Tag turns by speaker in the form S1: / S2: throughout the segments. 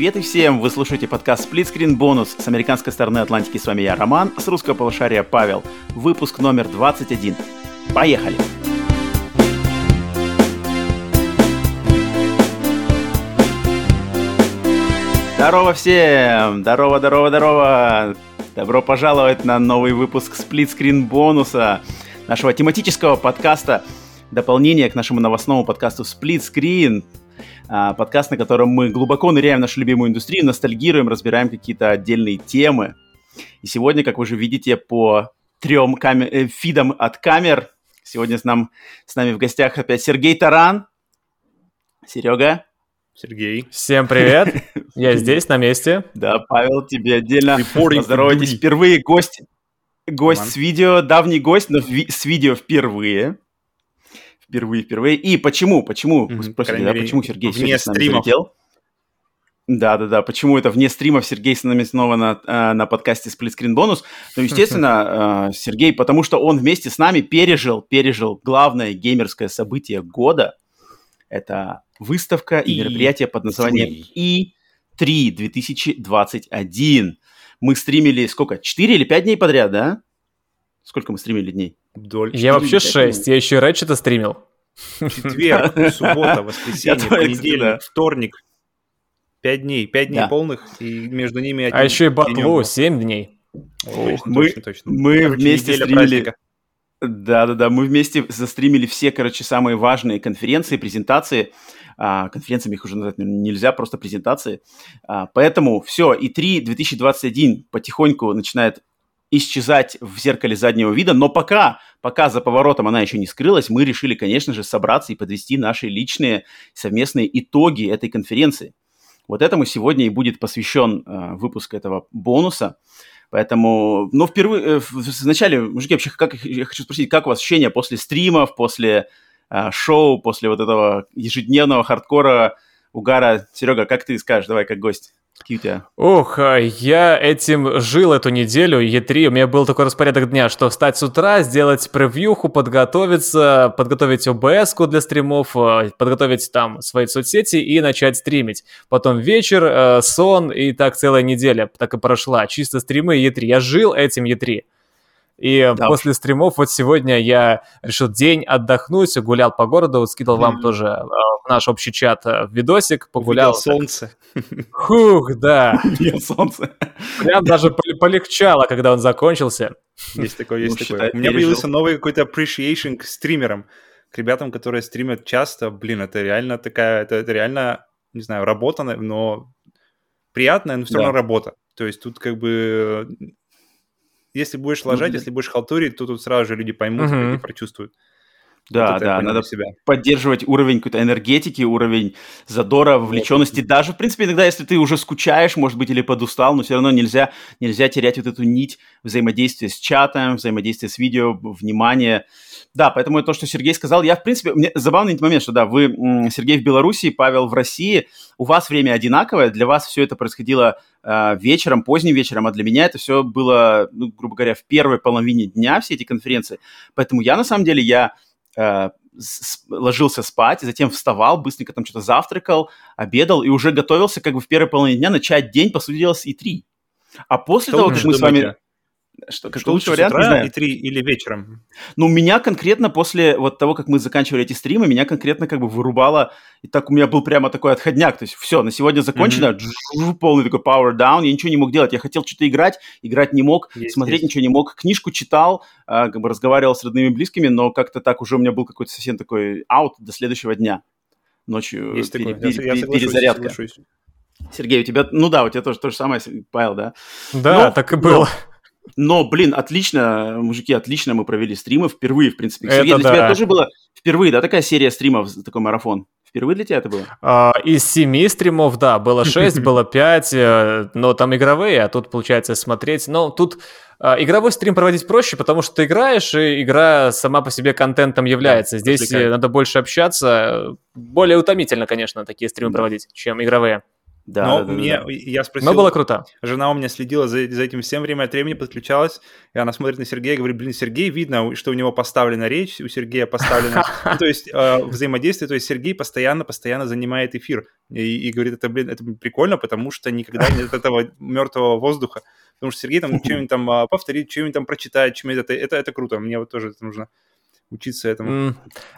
S1: Привет и всем! Вы слушаете подкаст Split Screen Bonus. С американской стороны Атлантики с вами я, Роман, с русского полушария Павел. Выпуск номер 21. Поехали! Здорово всем! Здорово, здорово, здорово! Добро пожаловать на новый выпуск Split Screen бонуса нашего тематического подкаста дополнение к нашему новостному подкасту Split Screen. Подкаст, на котором мы глубоко ныряем в нашу любимую индустрию, ностальгируем, разбираем какие-то отдельные темы. И сегодня, как вы уже видите по трем камер, э, фидам от камер, сегодня с, нам, с нами в гостях опять Сергей Таран. Серега.
S2: Сергей.
S3: Всем привет. Я здесь, на месте.
S1: Да, Павел, тебе отдельно поздоровайтесь. Впервые гость, гость с видео, давний гость, но с видео впервые впервые, впервые. И почему, почему, mm-hmm. спросите, да, почему Сергей вне с нами залетел? Да, да, да. Почему это вне стримов Сергей с нами снова на, э, на подкасте Split Screen Bonus? Ну, естественно, э, Сергей, потому что он вместе с нами пережил, пережил главное геймерское событие года. Это выставка и, и мероприятие под названием E3 2021. Мы стримили сколько? 4 или 5 дней подряд, да? Сколько мы стримили дней?
S3: Вдоль. Я вообще 6, я еще и Рэчета стримил.
S2: Четверг, суббота, воскресенье, понедельник, вторник. Пять дней, пять дней полных, и между ними
S3: А еще и батлу, семь дней.
S1: мы, мы вместе стримили... Да-да-да, мы вместе застримили все, короче, самые важные конференции, презентации. А, конференциями их уже назвать нельзя, просто презентации. А, поэтому все, и 3 2021 потихоньку начинает исчезать в зеркале заднего вида, но пока, пока за поворотом она еще не скрылась, мы решили, конечно же, собраться и подвести наши личные совместные итоги этой конференции. Вот этому сегодня и будет посвящен э, выпуск этого бонуса. Поэтому, ну, впервые, э, вначале, мужики, вообще, как, я хочу спросить, как у вас ощущения после стримов, после э, шоу, после вот этого ежедневного хардкора, угара? Серега, как ты скажешь, давай, как гость?
S3: Тебя? Ух, а, я этим жил эту неделю, Е3, у меня был такой распорядок дня, что встать с утра, сделать превьюху, подготовиться, подготовить обс для стримов, а, подготовить там свои соцсети и начать стримить. Потом вечер, а, сон и так целая неделя так и прошла. Чисто стримы Е3. Я жил этим Е3. И да. после стримов вот сегодня я решил день отдохнуть, гулял по городу, скидал mm-hmm. вам тоже э, в наш общий чат э, видосик, погулял.
S2: Увидел солнце.
S3: Хух, да. Увидел солнце. Прям даже полегчало, когда он закончился.
S2: Есть такое, есть ну, такое. Считай, У меня появился новый какой-то appreciation к стримерам, к ребятам, которые стримят часто. Блин, это реально такая, это, это реально, не знаю, работа, но приятная, но все да. равно работа. То есть тут как бы если будешь лажать, mm-hmm. если будешь халтурить, то тут сразу же люди поймут mm-hmm. и прочувствуют.
S1: Да, вот да, надо себя. поддерживать уровень какой-то энергетики, уровень задора, вовлеченности. Вот. Даже, в принципе, иногда, если ты уже скучаешь, может быть, или подустал, но все равно нельзя, нельзя терять вот эту нить взаимодействия с чатом, взаимодействия с видео, внимание. Да, поэтому то, что Сергей сказал, я, в принципе, мне забавный момент, что да, вы, Сергей в Беларуси, Павел в России, у вас время одинаковое, для вас все это происходило э, вечером, поздним вечером, а для меня это все было, ну, грубо говоря, в первой половине дня, все эти конференции. Поэтому я, на самом деле, я э, ложился спать, затем вставал, быстренько там что-то завтракал, обедал и уже готовился как бы в первой половине дня начать день, по сути дела, с И3. А после Что того, как мы с вами...
S2: Что, что лучше вариант, утра, не знаю. и три или вечером?
S1: Ну, меня конкретно после вот того, как мы заканчивали эти стримы, меня конкретно как бы вырубало, и так у меня был прямо такой отходняк, то есть все, на сегодня закончено, mm-hmm. полный такой power down, я ничего не мог делать, я хотел что-то играть, играть не мог, есть, смотреть есть. ничего не мог, книжку читал, э, как бы разговаривал с родными и близкими, но как-то так уже у меня был какой-то совсем такой out до следующего дня, ночью есть пере, такое. пере, я, я перезарядка. Соглашусь. Сергей, у тебя, ну да, у тебя тоже то же самое, Павел, да?
S3: Да, но, так и было. Но,
S1: но, блин, отлично, мужики, отлично мы провели стримы впервые, в принципе. Сергей, это для да. тебя тоже было впервые, да, такая серия стримов, такой марафон? Впервые для тебя это было?
S3: А, из семи стримов, да, было шесть, было пять, э, но там игровые, а тут, получается, смотреть. Но тут а, игровой стрим проводить проще, потому что ты играешь, и игра сама по себе контентом является. Да, Здесь развлекает. надо больше общаться. Более утомительно, конечно, такие стримы да. проводить, чем игровые.
S2: Да, Но да, мне, да, да. я спросил...
S3: Но было круто.
S2: Жена у меня следила за, за этим всем время от времени, подключалась, и она смотрит на Сергея и говорит, блин, Сергей, видно, что у него поставлена речь, у Сергея поставлена... Ну, то есть э, взаимодействие, то есть Сергей постоянно-постоянно занимает эфир. И, говорит, это, блин, это прикольно, потому что никогда нет этого мертвого воздуха. Потому что Сергей там что-нибудь там а, повторит, что-нибудь там прочитает, чем-нибудь это, это, это круто, мне вот тоже это нужно учиться этому. Mm.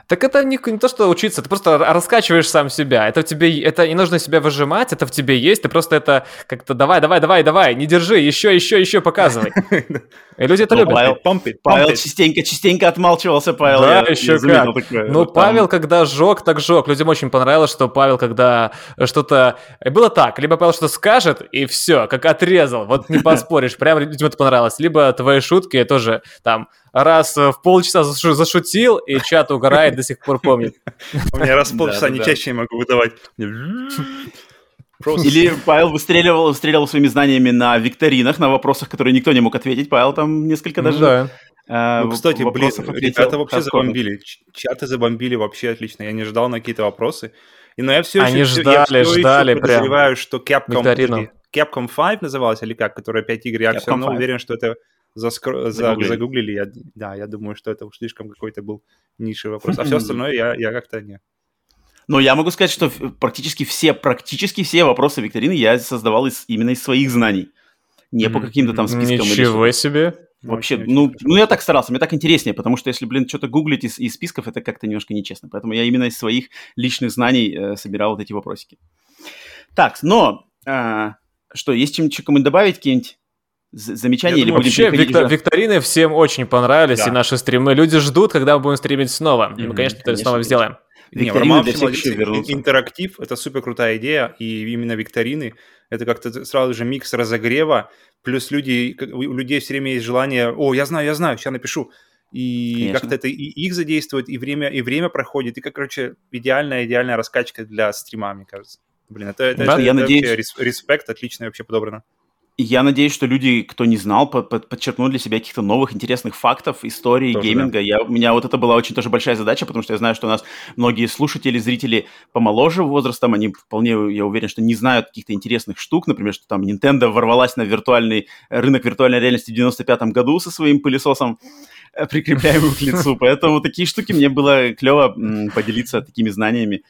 S3: Так это не, не то, что учиться, ты просто раскачиваешь сам себя. Это в тебе, это не нужно себя выжимать, это в тебе есть, ты просто это как-то давай, давай, давай, давай, не держи, еще, еще, еще показывай. И люди это ну, любят.
S1: Павел, помпит, Павел частенько, частенько отмалчивался, Павел.
S3: Да, еще как. Ну, Павел, когда жег, так жег. Людям очень понравилось, что Павел, когда что-то... Было так, либо Павел что-то скажет, и все, как отрезал. Вот не поспоришь, прям людям это понравилось. Либо твои шутки тоже там раз в полчаса зашутил, и чат угорает, до сих пор помнит.
S2: У меня раз в полчаса не чаще не могу выдавать.
S1: Или Павел выстреливал, выстреливал своими знаниями на викторинах, на вопросах, которые никто не мог ответить. Павел там несколько ну даже...
S2: Да. Э, ну, кстати, блин, ребята вообще забомбили. Чаты забомбили вообще отлично. Я не ждал на какие-то вопросы. И, но я все
S3: Они
S2: еще,
S3: ждали, я все ждали еще
S2: подозреваю, что Capcom, Capcom 5 называлась, или как, которая 5 игр, я Capcom все равно 5. уверен, что это заскро... загуглили. загуглили. Я, да, я думаю, что это уж слишком какой-то был нишевый вопрос. А все остальное я, я как-то не.
S1: Но я могу сказать, что практически все, практически все вопросы викторины я создавал из, именно из своих знаний. Не по каким-то там спискам.
S3: Ничего или себе.
S1: Вообще, ну, ну, я так старался, мне так интереснее, потому что если, блин, что-то гуглить из, из списков, это как-то немножко нечестно. Поэтому я именно из своих личных знаний э, собирал вот эти вопросики. Так, но э, что, есть чем-то кому добавить, какие-нибудь замечания Я или
S3: думаю, будем вообще виктор, викторины всем очень понравились, да. и наши стримы. Люди ждут, когда мы будем стримить снова. Mm-hmm, и мы, конечно, это снова сделаем.
S2: Викторины для всех интерактив – это супер крутая идея, и именно викторины – это как-то сразу же микс разогрева, плюс люди, у людей все время есть желание, о, я знаю, я знаю, сейчас напишу, и как-то это и их задействует, и время, и время проходит, и, как, короче, идеальная, идеальная раскачка для стрима, мне кажется. Блин, это, это, да, это, я это надеюсь... респект, отлично вообще подобрано
S1: я надеюсь, что люди, кто не знал, под, под, подчеркнут для себя каких-то новых интересных фактов, истории тоже, гейминга. Да. Я, у меня вот это была очень тоже большая задача, потому что я знаю, что у нас многие слушатели, зрители помоложе возрастом, они вполне, я уверен, что не знают каких-то интересных штук, например, что там Nintendo ворвалась на виртуальный рынок виртуальной реальности в 95 году со своим пылесосом э, прикрепляемым к лицу. Поэтому такие штуки мне было клево поделиться такими знаниями.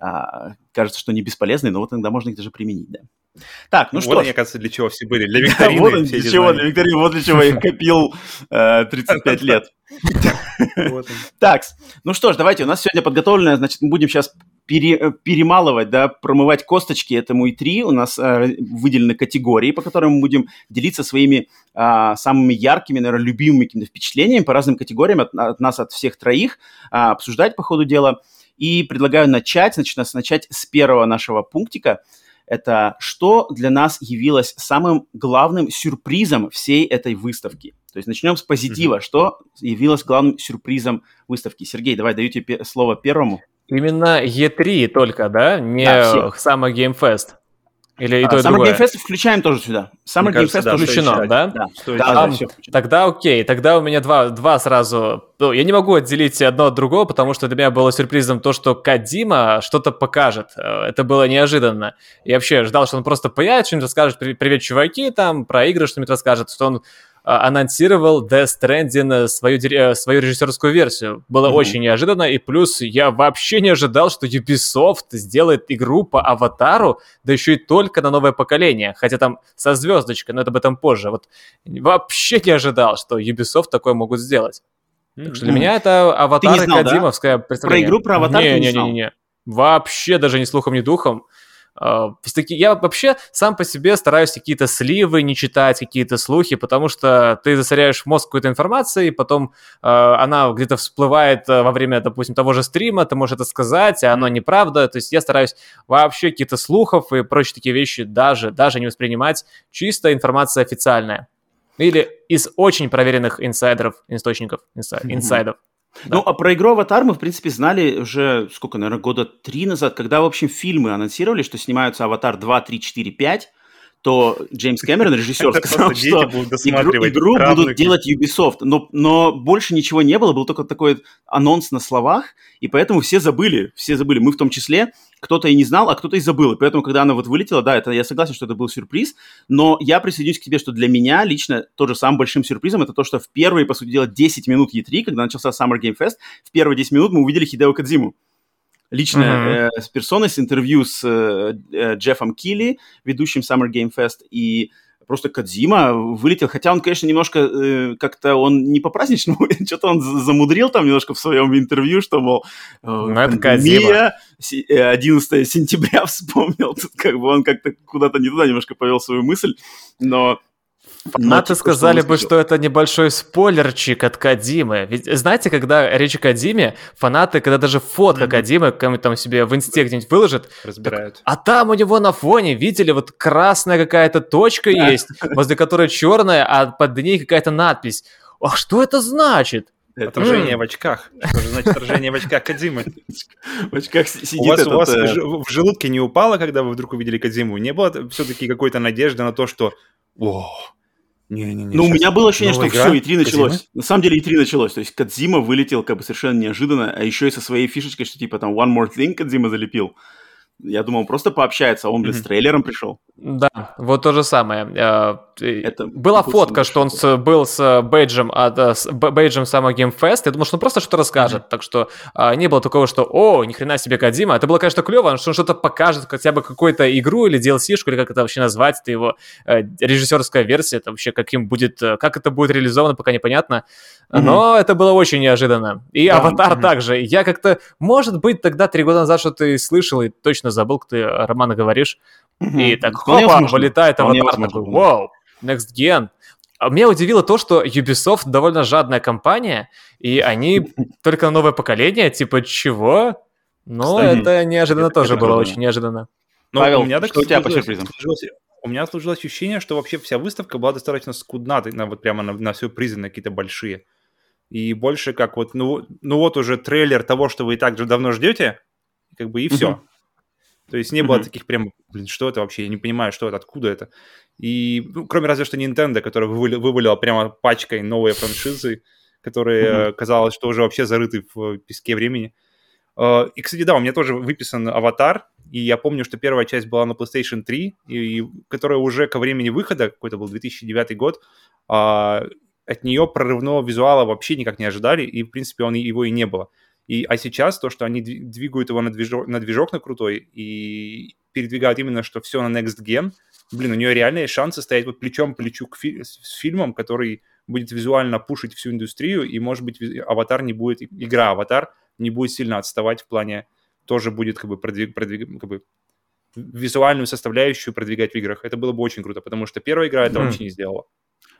S1: А, кажется, что не бесполезные, но вот иногда можно их даже применить, да.
S2: Так, ну вот что Вот, мне кажется, для чего все были. Для викторины. вот
S1: для чего, для викторины, вот для чего я их копил 35 э, лет. Так, ну что ж, давайте, у нас сегодня подготовлено, значит, мы будем сейчас пере, перемалывать, да, промывать косточки этому И3. У нас э, выделены категории, по которым мы будем делиться своими э, самыми яркими, наверное, любимыми какими-то впечатлениями по разным категориям от, от нас, от всех троих, э, обсуждать по ходу дела. И предлагаю начать, значит, начать с первого нашего пунктика. Это что для нас явилось самым главным сюрпризом всей этой выставки. То есть начнем с позитива. Mm-hmm. Что явилось главным сюрпризом выставки? Сергей, давай даю тебе слово первому.
S3: Именно E3 только, да? Не да, Summer Game Fest. Или и а, то, и
S1: Summer другое? Game Fest включаем тоже сюда. Summer Game Fest да, включено, да? Да,
S3: да, да, да Тогда окей, тогда у меня два, два сразу... Ну, я не могу отделить одно от другого, потому что для меня было сюрпризом то, что Кадима что-то покажет. Э, это было неожиданно. Я вообще ждал, что он просто появится, что-нибудь расскажет, привет, чуваки, там, про игры что-нибудь расскажет, что он анонсировал Death Stranding э, свою, э, свою режиссерскую версию. Было mm-hmm. очень неожиданно, и плюс я вообще не ожидал, что Ubisoft сделает игру по Аватару, да еще и только на новое поколение, хотя там со звездочкой, но это об этом позже. Вот вообще не ожидал, что Ubisoft такое могут сделать. Mm-hmm. Так что для меня это Аватар и Кадимовская да?
S1: представление. Про игру про Аватар не, не, не, не, не.
S3: Вообще даже ни слухом, ни духом. А, я вообще сам по себе стараюсь какие-то сливы не читать, какие-то слухи, потому что ты засоряешь мозг какой-то информацией, потом э, она где-то всплывает э, во время, допустим, того же стрима, ты можешь это сказать, а оно неправда. То есть я стараюсь вообще какие-то слухов и прочие такие вещи даже, даже не воспринимать. Чисто информация официальная. Или из очень проверенных инсайдеров, источников, инсайдов.
S1: Ну, а про игру «Аватар» мы, в принципе, знали уже, сколько, наверное, года три назад, когда, в общем, фильмы анонсировали, что снимаются «Аватар» 2, 3, 4, 5, то Джеймс Кэмерон, режиссер, сказал, что игру, будут делать Ubisoft. Но, но больше ничего не было, был только такой анонс на словах, и поэтому все забыли, все забыли, мы в том числе, кто-то и не знал, а кто-то и забыл. И поэтому, когда она вот вылетела, да, это я согласен, что это был сюрприз, но я присоединюсь к тебе, что для меня лично тоже самым большим сюрпризом это то, что в первые, по сути дела, 10 минут E3, когда начался Summer Game Fest, в первые 10 минут мы увидели Хидео Кадзиму. Лично mm-hmm. э, с персоной, с интервью с э, э, Джеффом Килли, ведущим Summer Game Fest, и просто Кадзима вылетел, хотя он, конечно, немножко э, как-то он не по-праздничному, что-то он замудрил там немножко в своем интервью, что, мол,
S3: э, ну, это Кадзима.
S1: 11 э, сентября вспомнил, тут как бы он как-то куда-то не туда немножко повел свою мысль, но
S3: Фанаты сказали бы, что это небольшой спойлерчик от Кадимы. Ведь знаете, когда речь о Кадиме, фанаты, когда даже фотка mm-hmm. Кадимы кому там себе в инсте где-нибудь выложат,
S2: разбирают. Так,
S3: а там у него на фоне, видели, вот красная какая-то точка есть, возле которой черная, а под ней какая-то надпись. А что это значит?
S2: Отражение в очках. Что же значит отражение в очках Кадзимы?
S1: В очках сидит
S2: У вас, у вас э, в желудке не упало, когда вы вдруг увидели Кадзиму? Не было все-таки какой-то надежды на то, что
S1: не-не-не. Ну, у меня было ощущение, что игра? все, и 3 началось. На самом деле и 3 началось. То есть Кадзима вылетел как бы совершенно неожиданно, а еще и со своей фишечкой, что типа там One More Thing Кадзима залепил. Я думал, он просто пообщается, а он, блин, mm-hmm. с трейлером пришел.
S3: Да, вот то же самое. Э, это Была фотка, что он с, был с бейджем, от, э, с бейджем самого Game Fest. Я думал, что он просто что-то расскажет. Mm-hmm. Так что а, не было такого, что «О, ни хрена себе Кадима». Это было, конечно, клево, что он что-то покажет, хотя бы какую-то игру или DLC-шку, или как это вообще назвать. Это его э, режиссерская версия. Это вообще каким будет, э, как это будет реализовано, пока непонятно. Mm-hmm. Но это было очень неожиданно. И yeah. «Аватар» mm-hmm. также. Я как-то, может быть, тогда три года назад что-то и слышал, и точно забыл, кто ты, Романа, говоришь. Mm-hmm. И так, хопа, вылетает «Аватар». Такой, вау, Next Gen. А меня удивило то, что Ubisoft довольно жадная компания, и они только на новое поколение, типа, чего? Но это неожиданно это тоже было, очень неожиданно.
S2: Но Павел, у меня так что у тебя по сюрпризам? У меня сложилось ощущение, что вообще вся выставка была достаточно скудна, на, вот прямо на, на сюрпризы на какие-то большие. И больше как вот, ну, ну вот уже трейлер того, что вы и так же давно ждете, как бы и все. То есть не было таких прям, блин, что это вообще, я не понимаю, что это, откуда это. И, ну, кроме разве что Nintendo, которая вывалила, вывалила прямо пачкой новые франшизы, которые mm-hmm. казалось, что уже вообще зарыты в песке времени. Uh, и, кстати, да, у меня тоже выписан аватар, и я помню, что первая часть была на PlayStation 3, и, и которая уже ко времени выхода, какой-то был 2009 год, uh, от нее прорывного визуала вообще никак не ожидали, и, в принципе, он, его и не было. И, а сейчас то, что они двигают его на движок, на движок на крутой и передвигают именно, что все на Next Gen, блин, у нее реальные шансы стоять вот плечом к плечу к фи- с фильмом, который будет визуально пушить всю индустрию, и, может быть, Аватар не будет, игра Аватар не будет сильно отставать в плане, тоже будет как бы продвиг, продвиг, как бы визуальную составляющую продвигать в играх. Это было бы очень круто, потому что первая игра это mm. вообще не сделала.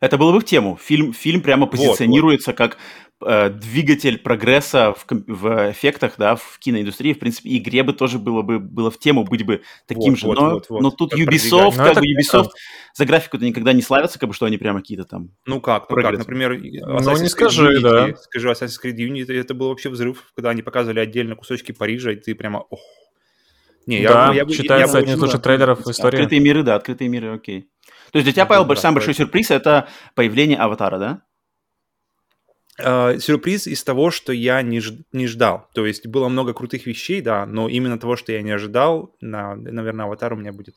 S1: Это было бы в тему. Фильм, фильм прямо позиционируется вот, вот. как э, двигатель прогресса в, в эффектах, да, в киноиндустрии. В принципе, игре бы тоже было бы было в тему быть бы таким вот, же. Вот, но, вот, вот. но тут как Ubisoft, как бы Ubisoft за графику-то никогда не славятся, как бы что они прямо какие-то там.
S2: Ну как, ну как, например,
S3: ну не скажи, Unity, да.
S2: Скажи, Assassin's Creed Unity, это был вообще взрыв, когда они показывали отдельно кусочки Парижа, и ты прямо, ох.
S3: Не, да, я, я, считается я, одним из лучших трейлеров в истории.
S1: Открытые миры, да, открытые миры, окей. То есть для тебя, Павел, да, самый большой сюрприз – это появление аватара, да?
S2: Uh, сюрприз из того, что я не, ж, не ждал. То есть было много крутых вещей, да, но именно того, что я не ожидал, на, наверное, аватар у меня будет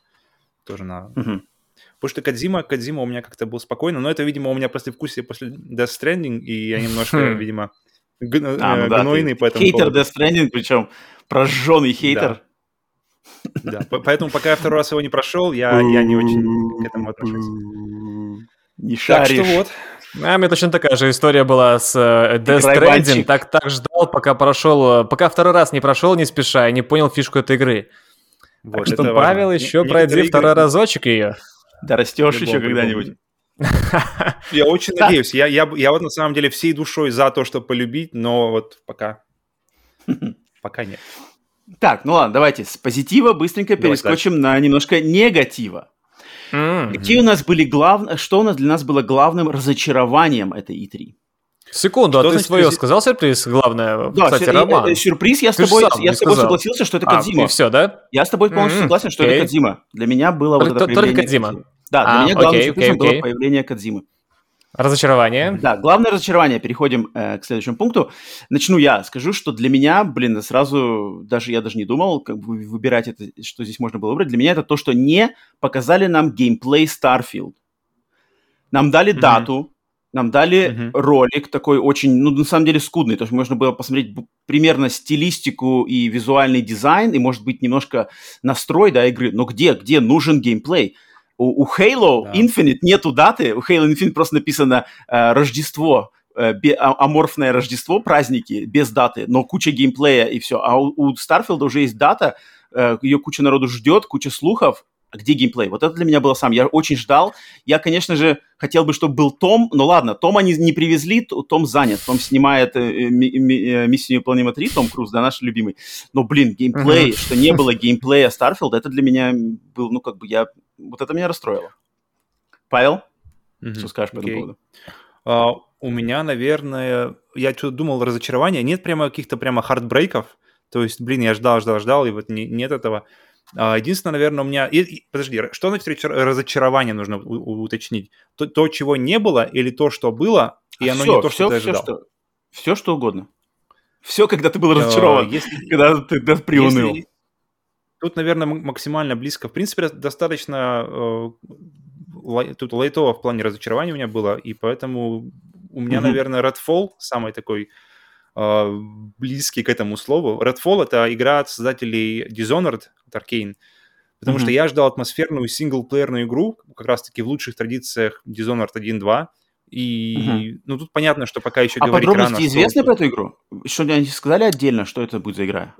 S2: тоже на... Uh-huh. Потому что Кадзима, Кадзима у меня как-то был спокойно, но это, видимо, у меня после вкуса после Death Stranding, и я немножко, хм. видимо, а, ну, да, гнойный, поэтому...
S1: Хейтер Death Stranding, причем прожженный хейтер. Да.
S2: Поэтому пока я второй раз его не прошел, я, я не очень к этому отношусь.
S1: Не шаришь.
S2: Так что вот.
S3: А, мне точно такая же история была с uh, Death Stranding. Так, так ждал, пока прошел, пока второй раз не прошел, не спеша, и не понял фишку этой игры. Вот, так что, Павел, важно. еще не, пройди игры... второй разочек ее.
S1: Да растешь еще когда-нибудь.
S2: Я очень надеюсь. Я, я, я вот на самом деле всей душой за то, чтобы полюбить, но вот пока... Пока нет.
S1: Так, ну ладно, давайте с позитива быстренько перескочим дальше. на немножко негатива. Mm-hmm. Какие у нас были главные, что у нас для нас было главным разочарованием этой E3?
S3: Секунду, а что а ты значит, свое сказал сюрприз, главное, да, кстати, сюр... Роман.
S1: Э, сюрприз, я с тобой, я с тобой согласился, что это а, Кадзима.
S3: И все, да?
S1: Я с тобой полностью mm-hmm. согласен, что okay. это Кадзима. Для меня было
S3: только, вот это появление... Только Кадзима?
S1: Да, для а, меня главным окей, сюрпризом окей, было окей. появление Кадзимы.
S3: Разочарование.
S1: Да, главное разочарование. Переходим э, к следующему пункту. Начну я. Скажу, что для меня, блин, сразу, даже я даже не думал, как бы выбирать это, что здесь можно было выбрать. Для меня это то, что не показали нам геймплей Starfield. Нам дали mm-hmm. дату, нам дали mm-hmm. ролик такой очень, ну, на самом деле скудный. То есть можно было посмотреть примерно стилистику и визуальный дизайн, и, может быть, немножко настрой, да, игры. Но где, где нужен геймплей? У, у Halo да. Infinite нету даты, у Halo Infinite просто написано э, Рождество, э, а, аморфное Рождество, праздники, без даты, но куча геймплея и все. А у, у Starfield уже есть дата, э, ее куча народу ждет, куча слухов, а где геймплей? Вот это для меня было сам. Я очень ждал. Я, конечно же, хотел бы, чтобы был Том, но ладно, Том они не привезли, Том занят. Том снимает э, э, миссию невыполнима 3, Том Круз, да, наш любимый. Но, блин, геймплей, uh-huh. что не было геймплея Starfield, это для меня был, ну, как бы я... Вот это меня расстроило. Павел, uh-huh. что скажешь по этому поводу?
S2: Э, у меня, наверное, я что-то думал, разочарование. Нет прямо каких-то прямо heartbreak ов. То есть, блин, я ждал, ждал, ждал, и вот не, нет этого. А, единственное, наверное, у меня... И, и, подожди, что значит разочарование нужно у, уточнить? То, то, чего не было, или то, что было, и оно все, не то, все, что ты ожидал?
S1: Все, что, все, что угодно. Все, когда ты был разочарован, если, когда ты да, приуныл. Если,
S2: тут, наверное, максимально близко. В принципе, достаточно... Э, тут лайтово в плане разочарования у меня было, и поэтому у меня, mm-hmm. наверное, Redfall самый такой э, близкий к этому слову. Redfall — это игра от создателей Dishonored, от Arkane, потому mm-hmm. что я ждал атмосферную синглплеерную игру, как раз-таки в лучших традициях Dishonored 1.2, и, mm-hmm. ну, тут понятно, что пока еще
S1: а говорить рано. А подробности известны про эту игру? Что-нибудь сказали отдельно, что это будет за игра?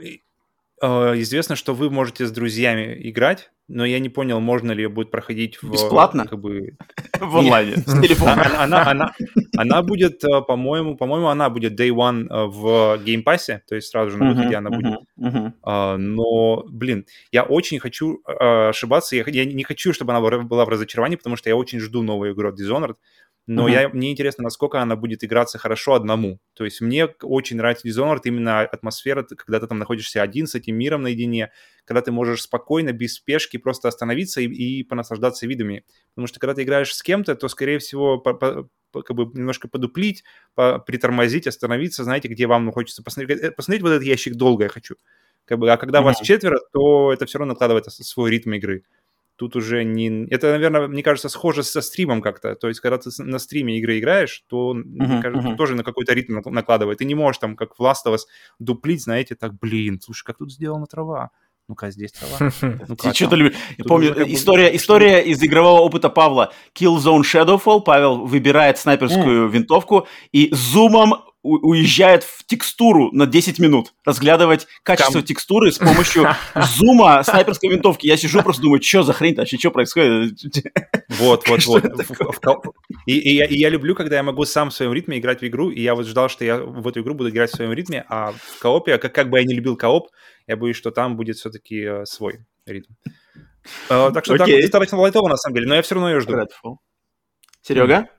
S2: Э, известно, что вы можете с друзьями играть, но я не понял, можно ли ее будет проходить
S1: в... Бесплатно?
S2: Как бы...
S1: В онлайне, с телефона.
S2: Она, она, она будет, э, по-моему, по-моему, она будет Day One э, в Game Pass, то есть сразу же на выходе она будет. А, но, блин, я очень хочу ошибаться, я не хочу, чтобы она была в разочаровании, потому что я очень жду новую игру от Dishonored, но mm-hmm. я, мне интересно, насколько она будет играться хорошо одному. То есть мне очень нравится Dishonored именно атмосфера, когда ты там находишься один с этим миром наедине, когда ты можешь спокойно, без спешки просто остановиться и, и понаслаждаться видами. Потому что когда ты играешь с кем-то, то, скорее всего, по, по, по, как бы немножко подуплить, по, притормозить, остановиться, знаете, где вам хочется посмотреть. Э, посмотреть вот этот ящик долго я хочу. Как бы, а когда mm-hmm. вас четверо, то это все равно накладывает свой ритм игры тут уже не... Это, наверное, мне кажется, схоже со стримом как-то. То есть, когда ты на стриме игры играешь, то, uh-huh, мне кажется, uh-huh. тоже на какой-то ритм накладывает. Ты не можешь там, как в Last of Us, дуплить, знаете, так, блин, слушай, как тут сделана трава. Ну-ка, здесь трава.
S1: Ну-ка, что-то любишь. Я помню, история, история из игрового опыта Павла. Killzone Shadowfall. Павел выбирает снайперскую винтовку и зумом уезжает в текстуру на 10 минут, разглядывать качество Кам... текстуры с помощью зума снайперской винтовки. Я сижу просто думаю, что за хрень вообще, что происходит?
S2: Вот, вот, вот. И, и, я, и я люблю, когда я могу сам в своем ритме играть в игру, и я вот ждал, что я в эту игру буду играть в своем ритме, а в коопе, как, как бы я не любил кооп, я боюсь, что там будет все-таки э, свой ритм. Э, так что okay. так, достаточно лайтово, на самом деле, но я все равно ее жду.
S1: Серега?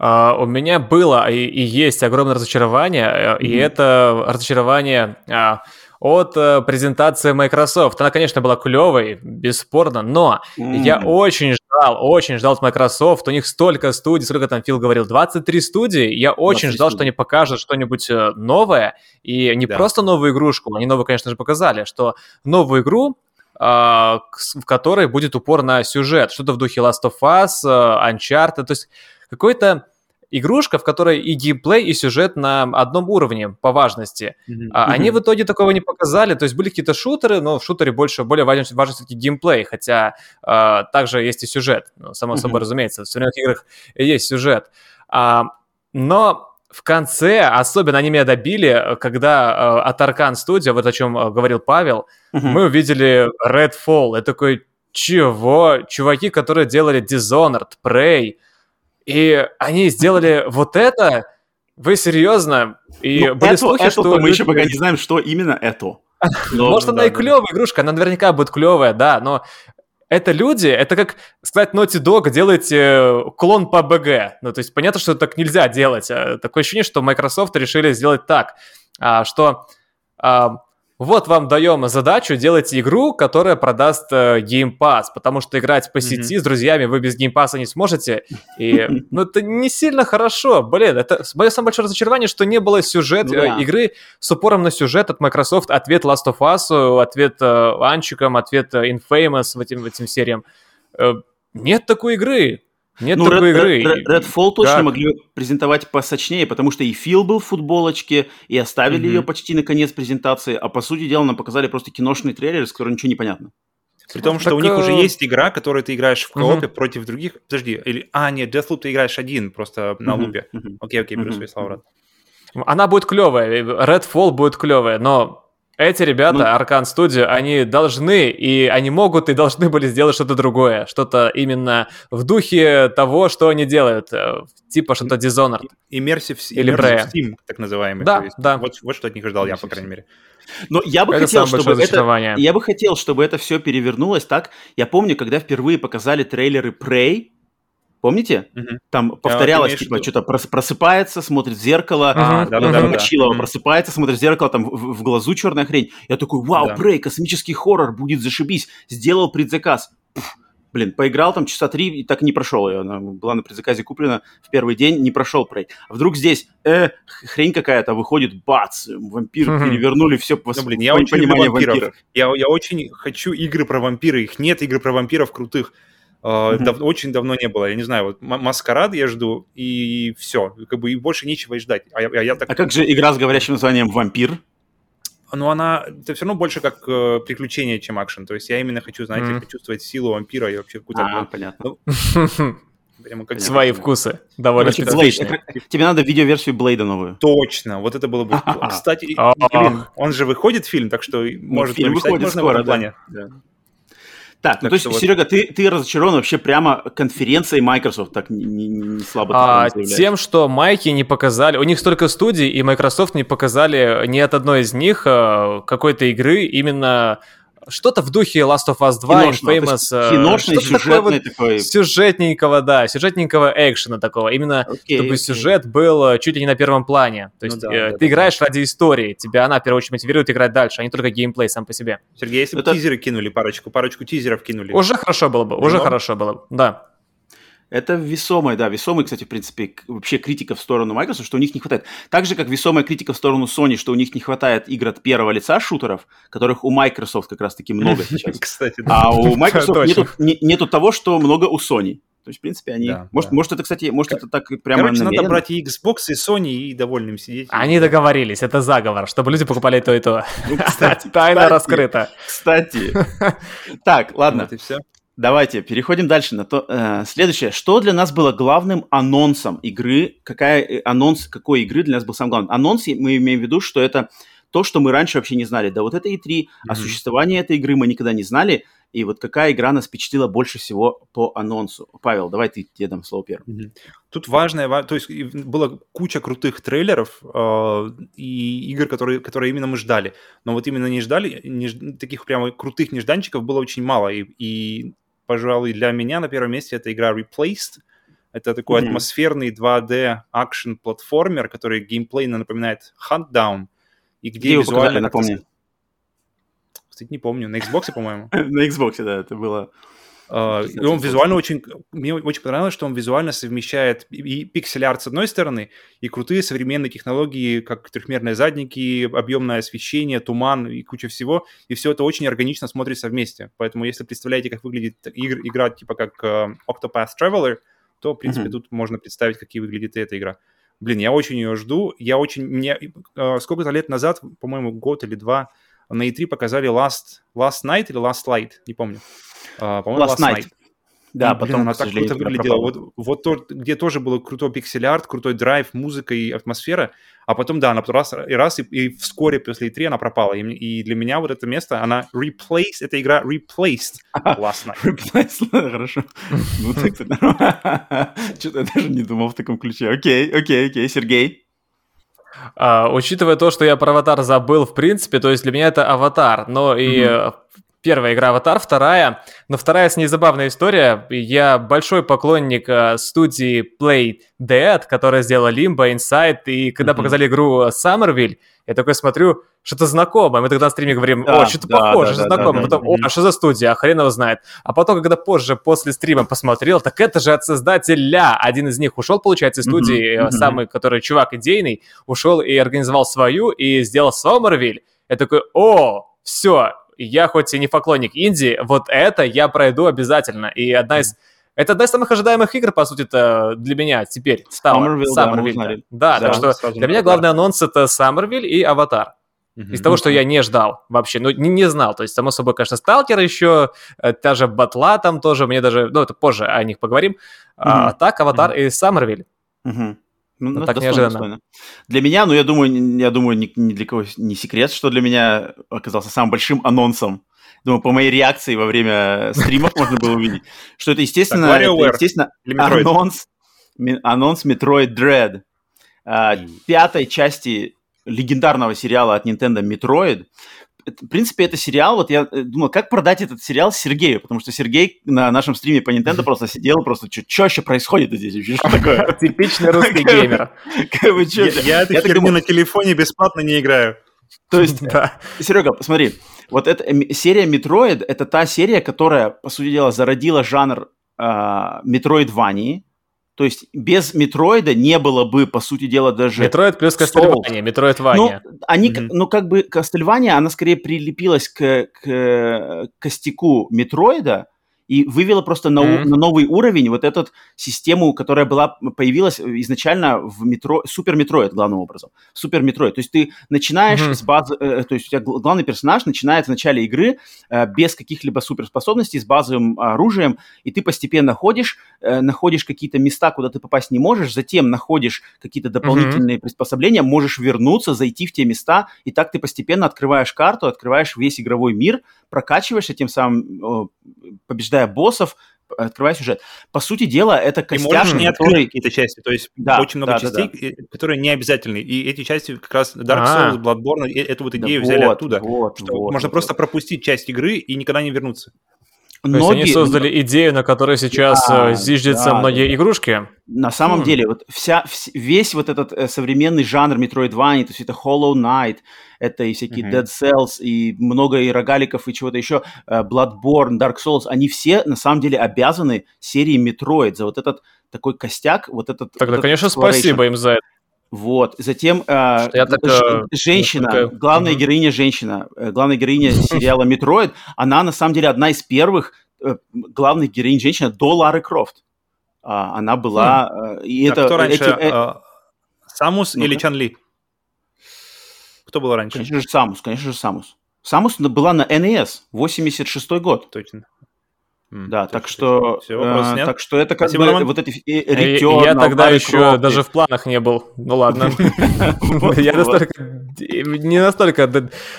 S3: Uh, у меня было и, и есть огромное разочарование, mm-hmm. и это разочарование uh, от uh, презентации Microsoft. Она, конечно, была клевой, бесспорно, но mm-hmm. я очень ждал, очень ждал от Microsoft. У них столько студий, сколько там Фил говорил, 23 студии. Я очень ждал, что они покажут что-нибудь э, новое, и не да. просто новую игрушку, они новую, конечно же, показали, что новую игру, в которой будет упор на сюжет, что-то в духе Last of Us, Uncharted, то есть какой-то игрушка, в которой и геймплей, и сюжет на одном уровне по важности. Mm-hmm. А, они в итоге такого не показали. То есть были какие-то шутеры, но в шутере больше, более важен, важен все-таки геймплей, хотя а, также есть и сюжет. Ну, само mm-hmm. собой разумеется, в современных играх есть сюжет. А, но в конце, особенно они меня добили, когда от Arcan Studio, вот о чем говорил Павел, mm-hmm. мы увидели Redfall. Это такой, чего? Чуваки, которые делали Dishonored, Prey, и они сделали вот это? Вы серьезно? И
S1: ну, были это, слухи, это, что... мы еще пока не знаем, что именно это.
S3: Но, Может, она и клевая игрушка, она наверняка будет клевая, да, но это люди, это как сказать Naughty Dog, делайте э, клон по БГ. Ну, то есть понятно, что так нельзя делать. А такое ощущение, что Microsoft решили сделать так, а, что а, вот вам даем задачу, делайте игру, которая продаст э, Game Pass, потому что играть по сети mm-hmm. с друзьями вы без Game Pass не сможете. И, ну, это не сильно хорошо. Блин, это мое самое большое разочарование, что не было сюжет э, игры с упором на сюжет от Microsoft, ответ Last of Us, ответ э, Анчикам, ответ э, Infamous этим, этим сериям. Э, нет такой игры. Нет ну, такой Red, игры.
S1: Red, Redfall точно как? могли презентовать посочнее, потому что и Фил был в футболочке, и оставили mm-hmm. ее почти на конец презентации, а по сути дела нам показали просто киношный трейлер, с которым ничего не понятно.
S2: При том, что так, у них уже есть игра, которую ты играешь в коопе uh-huh. против других. Подожди, или... А, нет, Deathloop ты играешь один, просто на лупе. Окей, окей, беру uh-huh. свои слова.
S3: Она будет клевая, Redfall будет клевая, но эти ребята, ну, Arcan Studio, они должны, и они могут, и должны были сделать что-то другое, что-то именно в духе того, что они делают, э, типа что-то Dishonored.
S2: Immersive, или immersive Steam, так называемый.
S3: Да, да.
S2: Вот, вот что от них ждал я, по крайней мере.
S1: Но я бы это хотел, чтобы это, я бы хотел, чтобы это все перевернулось так. Я помню, когда впервые показали трейлеры Prey, Помните? Угу. Там повторялось, типа, что? что-то просыпается, смотрит в зеркало, а, да, да, да, Мочилова да. просыпается, смотрит в зеркало, там в, в глазу черная хрень. Я такой, вау, да. Прей, космический хоррор, будет зашибись. Сделал предзаказ. Пфф, блин, поиграл там часа три и так не прошел ее. Она была на предзаказе куплена в первый день, не прошел Прей. А вдруг здесь, э, хрень какая-то, выходит, бац, вампир, mm перевернули все
S2: ну, блин, я очень понимание вампиров. вампиров. Я, я очень хочу игры про вампиры, их нет игр про вампиров крутых. Uh, дав, очень давно не было. Я не знаю, вот Маскарад я жду, и все. Как бы и больше нечего и ждать.
S1: А, я, я так... а как же игра с говорящим названием «Вампир»?
S2: Ну, она... Это все равно больше как э, приключение, чем акшен. То есть я именно хочу, знаете, mm-hmm. почувствовать силу вампира и вообще какую-то...
S1: А, понятно.
S3: Ну, Прямо как Свои вкусы. Довольно
S1: Короче, специфичные. Тебе надо видеоверсию Блейда новую.
S2: Точно, вот это было бы... Кстати, блин, он же выходит фильм, так что может
S1: фильм выходит скоро, да. Так, ну, то есть, вот... Серега, ты, ты разочарован вообще прямо конференцией Microsoft, так не, не, не слабо
S3: а, Тем, что майки не показали, у них столько студий, и Microsoft не показали ни от одной из них а, какой-то игры именно что-то в духе Last of Us 2, Киношного, Infamous.
S1: Э, киношный, сюжетный такой, такой.
S3: Сюжетненького, да, сюжетненького экшена такого. Именно, окей, чтобы окей. сюжет был э, чуть ли не на первом плане. То ну есть ну, да, э, да, ты да, играешь да. ради истории, тебя она, в первую очередь, мотивирует играть дальше, а не только геймплей сам по себе.
S2: Сергей, если Это... бы тизеры кинули парочку, парочку тизеров кинули.
S3: Уже хорошо было бы, уже Но... хорошо было бы, да.
S1: Это весомая, да, весомая, кстати, в принципе, вообще критика в сторону Microsoft, что у них не хватает. Так же, как весомая критика в сторону Sony, что у них не хватает игр от первого лица шутеров, которых у Microsoft как раз-таки много сейчас. Кстати, да. А у Microsoft нету, не, нету того, что много у Sony. То есть, в принципе, они... Да, может, да. может, это, кстати, может, это так прямо
S2: Короче, намеренно? надо брать и Xbox, и Sony, и довольным сидеть.
S3: Они договорились, это заговор, чтобы люди покупали то и то. Ну, кстати, Тайна раскрыта.
S1: Кстати. Так, ладно. Вот и все. Давайте переходим дальше на то. Э, следующее. Что для нас было главным анонсом игры? Какая э, анонс какой игры для нас был самым главным? Анонс мы имеем в виду, что это то, что мы раньше вообще не знали. Да вот это E3, mm-hmm. о существовании этой игры мы никогда не знали. И вот какая игра нас впечатлила больше всего по анонсу? Павел, давай ты тебе дам слово первым. Mm-hmm.
S2: Тут важное, то есть была куча крутых трейлеров э, и игр, которые, которые именно мы ждали. Но вот именно не ждали, не, таких прямо крутых нежданчиков было очень мало. И, и пожалуй, для меня на первом месте это игра Replaced. Это такой mm-hmm. атмосферный 2D акшен-платформер, который геймплейно напоминает Hunt Down.
S1: И где, где визуально... Напомни.
S2: Кстати, не помню. На Xbox, по-моему.
S1: На Xbox, да, это было...
S2: Uh, и он визуально очень... Мне очень понравилось, что он визуально совмещает и пиксель-арт с одной стороны, и крутые современные технологии, как трехмерные задники, объемное освещение, туман и куча всего. И все это очень органично смотрится вместе. Поэтому если представляете, как выглядит игр, игра типа как uh, Octopath Traveler, то, в принципе, mm-hmm. тут можно представить, какие выглядит и эта игра. Блин, я очень ее жду. Я очень... Мне... Uh, сколько-то лет назад, по-моему, год или два, на E3 показали Last, Last Night или Last Light, не помню.
S1: Uh, по-моему, Last, Last Night. Night.
S2: Да, ну, потом блин, она так круто выглядела. Вот, вот то, где тоже был крутой пиксель-арт, крутой драйв, музыка и атмосфера. А потом, да, она раз и раз, и, и вскоре после E3 она пропала. И, и для меня вот это место, она replaced, эта игра replaced last night.
S1: replaced, хорошо. Ну, так Что-то я даже не думал в таком ключе. Окей, окей, окей, Сергей.
S3: Uh, учитывая то, что я про аватар забыл, в принципе, то есть для меня это аватар, но и mm-hmm первая игра «Аватар», вторая. Но вторая с ней забавная история. Я большой поклонник э, студии Play Dead, которая сделала Limbo, Inside, и когда mm-hmm. показали игру Summerville, я такой смотрю, что-то знакомое. Мы тогда на стриме говорим, да, о, что-то да, похоже, да, да, знакомое. Да, Потом, да, о, а что за студия, а хрен его знает. А потом, когда позже, после стрима посмотрел, так это же от создателя. Один из них ушел, получается, из студии, mm-hmm. самый, который чувак идейный, ушел и организовал свою, и сделал Сомервиль. Я такой, о, все, я хоть и не поклонник Индии, вот это я пройду обязательно. И одна из... Это одна из самых ожидаемых игр, по сути, это для меня теперь стала. Summerville, Summerville. Да, да, да, так что для меня главный анонс это Summerville и Аватар. Mm-hmm. Из того, что я не ждал вообще, ну, не, не знал. То есть, само собой, конечно, Сталкер еще, э, та же Батла там тоже, мне даже, ну, это позже о них поговорим. Mm-hmm. А, так, Аватар mm-hmm. и Саммервиль.
S1: Mm-hmm. Ну, ну, так достойно, неожиданно. Достойно. Для меня, ну, я думаю, я думаю, ни, ни для кого не секрет, что для меня оказался самым большим анонсом. Думаю, по моей реакции во время стримов можно было увидеть, что это, естественно, это, естественно анонс, анонс Metroid Dread, а, пятой части легендарного сериала от Nintendo Metroid. В принципе, это сериал, вот я э, думал, как продать этот сериал Сергею, потому что Сергей на нашем стриме по Nintendo просто сидел, просто, что вообще происходит здесь? Что
S3: такое? Типичный русский геймер.
S2: Я эту херню на телефоне бесплатно не играю.
S1: То есть, Серега, посмотри, вот эта серия Metroid, это та серия, которая, по сути дела, зародила жанр Metroidvania, то есть без Metroid а не было бы, по сути дела, даже...
S3: Metroid плюс Castlevania, Metroidvania.
S1: Ну, они, mm-hmm. ну, как бы Castlevania, она скорее прилепилась к, к костяку Metroid а, и вывела просто на, mm-hmm. на новый уровень вот эту систему, которая была, появилась изначально в Metroid, Super Metroid, главным образом. Super Metroid. То есть ты начинаешь mm-hmm. с базы, э, то есть у тебя главный персонаж начинает в начале игры э, без каких-либо суперспособностей, с базовым оружием, и ты постепенно ходишь, э, находишь какие-то места, куда ты попасть не можешь, затем находишь какие-то дополнительные mm-hmm. приспособления, можешь вернуться, зайти в те места, и так ты постепенно открываешь карту, открываешь весь игровой мир, прокачиваешься, тем самым побеждаешь боссов, открывая сюжет. По сути дела, это
S2: костяк, И не который... какие-то части, то есть да, очень много да, частей, да, да. которые не обязательны. И эти части как раз Dark а. Souls, Bloodborne, эту вот идею да взяли вот, оттуда. Вот, что вот, можно вот. просто пропустить часть игры и никогда не вернуться.
S3: То есть они создали идею, на которой сейчас да, э, зиждятся да, многие да. игрушки?
S1: На самом хм. деле, вот вся, весь вот этот э, современный жанр Metroidvania, то есть это Hollow Knight, это и всякие mm-hmm. Dead Cells, и много и рогаликов, и чего-то еще, э, Bloodborne, Dark Souls, они все на самом деле обязаны серии Metroid за вот этот такой костяк, вот этот...
S3: Тогда,
S1: вот
S3: конечно, этот спасибо им за это.
S1: Вот. Затем э, так, ж, женщина, такая... главная угу. героиня женщина, э, главная героиня сериала Metroid, она на самом деле одна из первых э, главных героинь женщина до Лары Крофт. А, она была...
S2: Хм. Э, и а это, кто раньше? Эти, э... А, Самус ну или Чан Ли? Кто был раньше?
S1: Конечно же Самус, конечно же Самус. Самус была на NES, 86 год.
S2: Точно.
S1: Да, так что, все, э, так что это как
S3: Спасибо, бы Роман. вот эти return, Я тогда еще даже в планах не был. Ну ладно. Я не настолько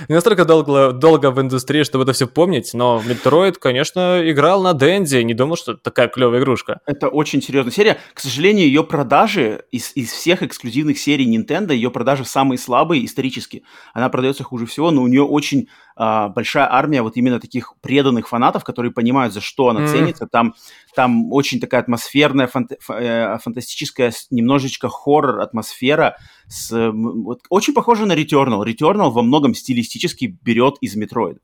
S3: не настолько долго в индустрии, чтобы это все помнить, но Metroid, конечно, играл на Денди, не думал, что это такая клевая игрушка.
S1: Это очень серьезная серия. К сожалению, ее продажи из, из всех эксклюзивных серий Nintendo, ее продажи самые слабые исторически. Она продается хуже всего, но у нее очень а, большая армия вот именно таких преданных фанатов, которые понимают, за что она mm-hmm. ценится. Там, там очень такая атмосферная, фант, э, фантастическая, немножечко хоррор атмосфера. С, вот, очень похоже на Returnal. Returnal во многом стилистически берет из Metroid.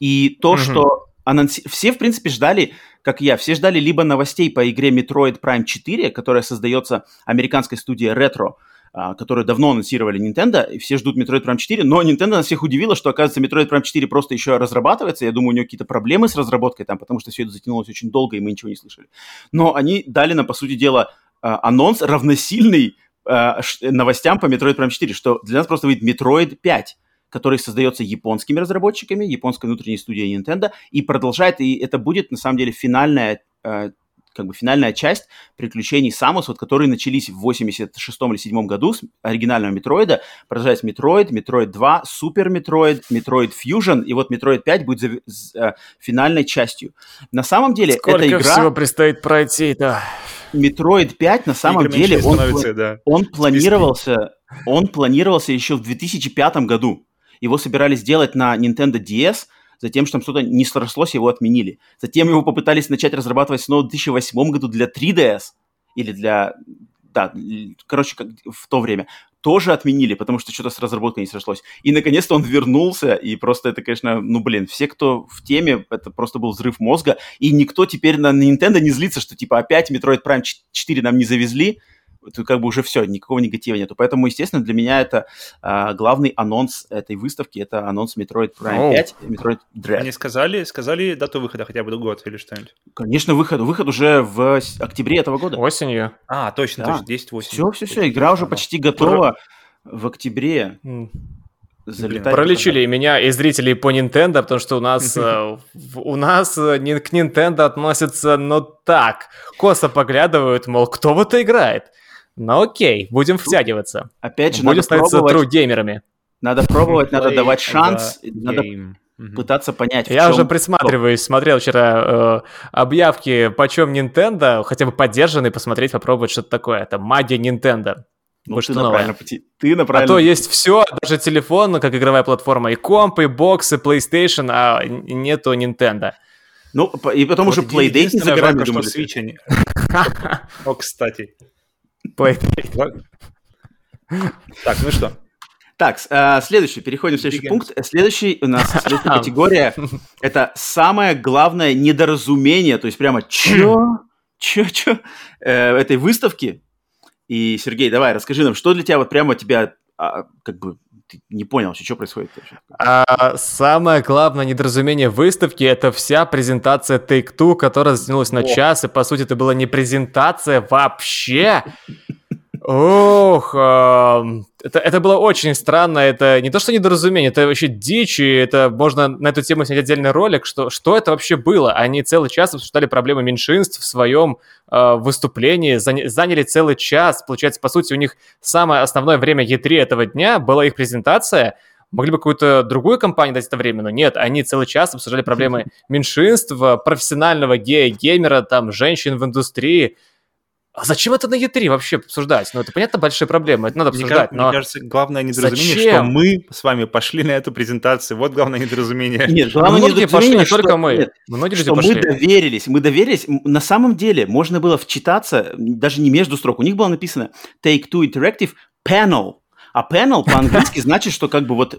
S1: И то, mm-hmm. что анонси... все, в принципе, ждали, как я, все ждали либо новостей по игре Metroid Prime 4, которая создается американской студией Retro, а, которые давно анонсировали Nintendo, и все ждут Metroid Prime 4, но Nintendo нас всех удивило, что, оказывается, Metroid Prime 4 просто еще разрабатывается, я думаю, у нее какие-то проблемы с разработкой там, потому что все это затянулось очень долго, и мы ничего не слышали. Но они дали нам, по сути дела, а, анонс равносильный а, новостям по Metroid Prime 4, что для нас просто выйдет Metroid 5, который создается японскими разработчиками, японской внутренней студией Nintendo, и продолжает, и это будет, на самом деле, финальная как бы финальная часть приключений Самус, вот, которые начались в 86 или 7 году с оригинального Metroid а, продолжается Metroid, Metroid 2, Super Metroid, Metroid Fusion, и вот Metroid 5 будет за, за, э, финальной частью. На самом деле,
S3: Сколько
S1: эта игра...
S3: всего предстоит пройти, да.
S1: Metroid 5, на самом Игры деле, он, да. он планировался, он планировался еще в 2005 году. Его собирались делать на Nintendo DS – затем, что там что-то не срослось, его отменили. Затем его попытались начать разрабатывать снова в 2008 году для 3DS или для да, короче, как в то время, тоже отменили, потому что что-то с разработкой не срослось. И, наконец-то, он вернулся, и просто это, конечно, ну, блин, все, кто в теме, это просто был взрыв мозга, и никто теперь на Nintendo не злится, что, типа, опять Metroid Prime 4 нам не завезли, тут как бы уже все, никакого негатива нету. Поэтому, естественно, для меня это а, главный анонс этой выставки, это анонс Metroid Prime oh. 5, Metroid Dread.
S2: Они сказали, сказали дату выхода хотя бы год или что-нибудь?
S1: Конечно, выход, выход уже в октябре этого года.
S3: Осенью.
S2: А, точно, да. точно, 10
S1: осенью. Все, все, все, игра уже почти готова в октябре.
S3: Залетать Пролечили и меня, и зрителей по Nintendo, потому что у нас, э, у нас э, к Nintendo относятся, ну так, косо поглядывают, мол, кто в это играет? Ну окей, будем втягиваться.
S1: Опять же,
S3: будем надо становиться true геймерами.
S1: Надо пробовать, надо давать шанс, надо пытаться понять,
S3: Я уже присматриваюсь, смотрел вчера э, объявки, почем Nintendo, хотя бы поддержанный, посмотреть, попробовать что-то такое. Это магия Nintendo.
S1: Ну, ты на правильном пути. Ты
S3: на правильном А то есть все, даже телефон, как игровая платформа, и комп, и бокс, и PlayStation, а нету Nintendo.
S1: Ну, и потом вот уже Playdate не за горами,
S2: думали. Switch О, кстати.
S3: Playdate.
S2: Так, ну что?
S1: Так, э, следующий, переходим в следующий пункт. Следующий у нас следующая категория – это самое главное недоразумение, то есть прямо чё, чё, чё э, этой выставки. И, Сергей, давай, расскажи нам, что для тебя вот прямо тебя а, как бы не понял вообще, что происходит?
S3: А, самое главное недоразумение выставки – это вся презентация Take-Two, которая затянулась на час, и, по сути, это была не презентация вообще, Ох, это, это было очень странно. Это не то, что недоразумение, это вообще дичь, и это можно на эту тему снять отдельный ролик, что, что это вообще было. Они целый час обсуждали проблемы меньшинств в своем э, выступлении, заня, заняли целый час. Получается, по сути, у них самое основное время E3 этого дня была их презентация, Могли бы какую-то другую компанию дать это время, но нет, они целый час обсуждали проблемы меньшинств, профессионального гея-геймера, там, женщин в индустрии. А зачем это на E3 вообще обсуждать? Ну, это, понятно, большие проблемы, это надо обсуждать,
S2: мне, но... Мне кажется, главное недоразумение, зачем? что мы с вами пошли на эту презентацию. Вот главное недоразумение.
S1: Нет, главное Многие недоразумение, пошли, не только мы. Нет, Многие люди что пошли. мы доверились, мы доверились. На самом деле можно было вчитаться, даже не между строк. У них было написано Take-Two Interactive Panel. А panel по-английски значит, что как бы вот э,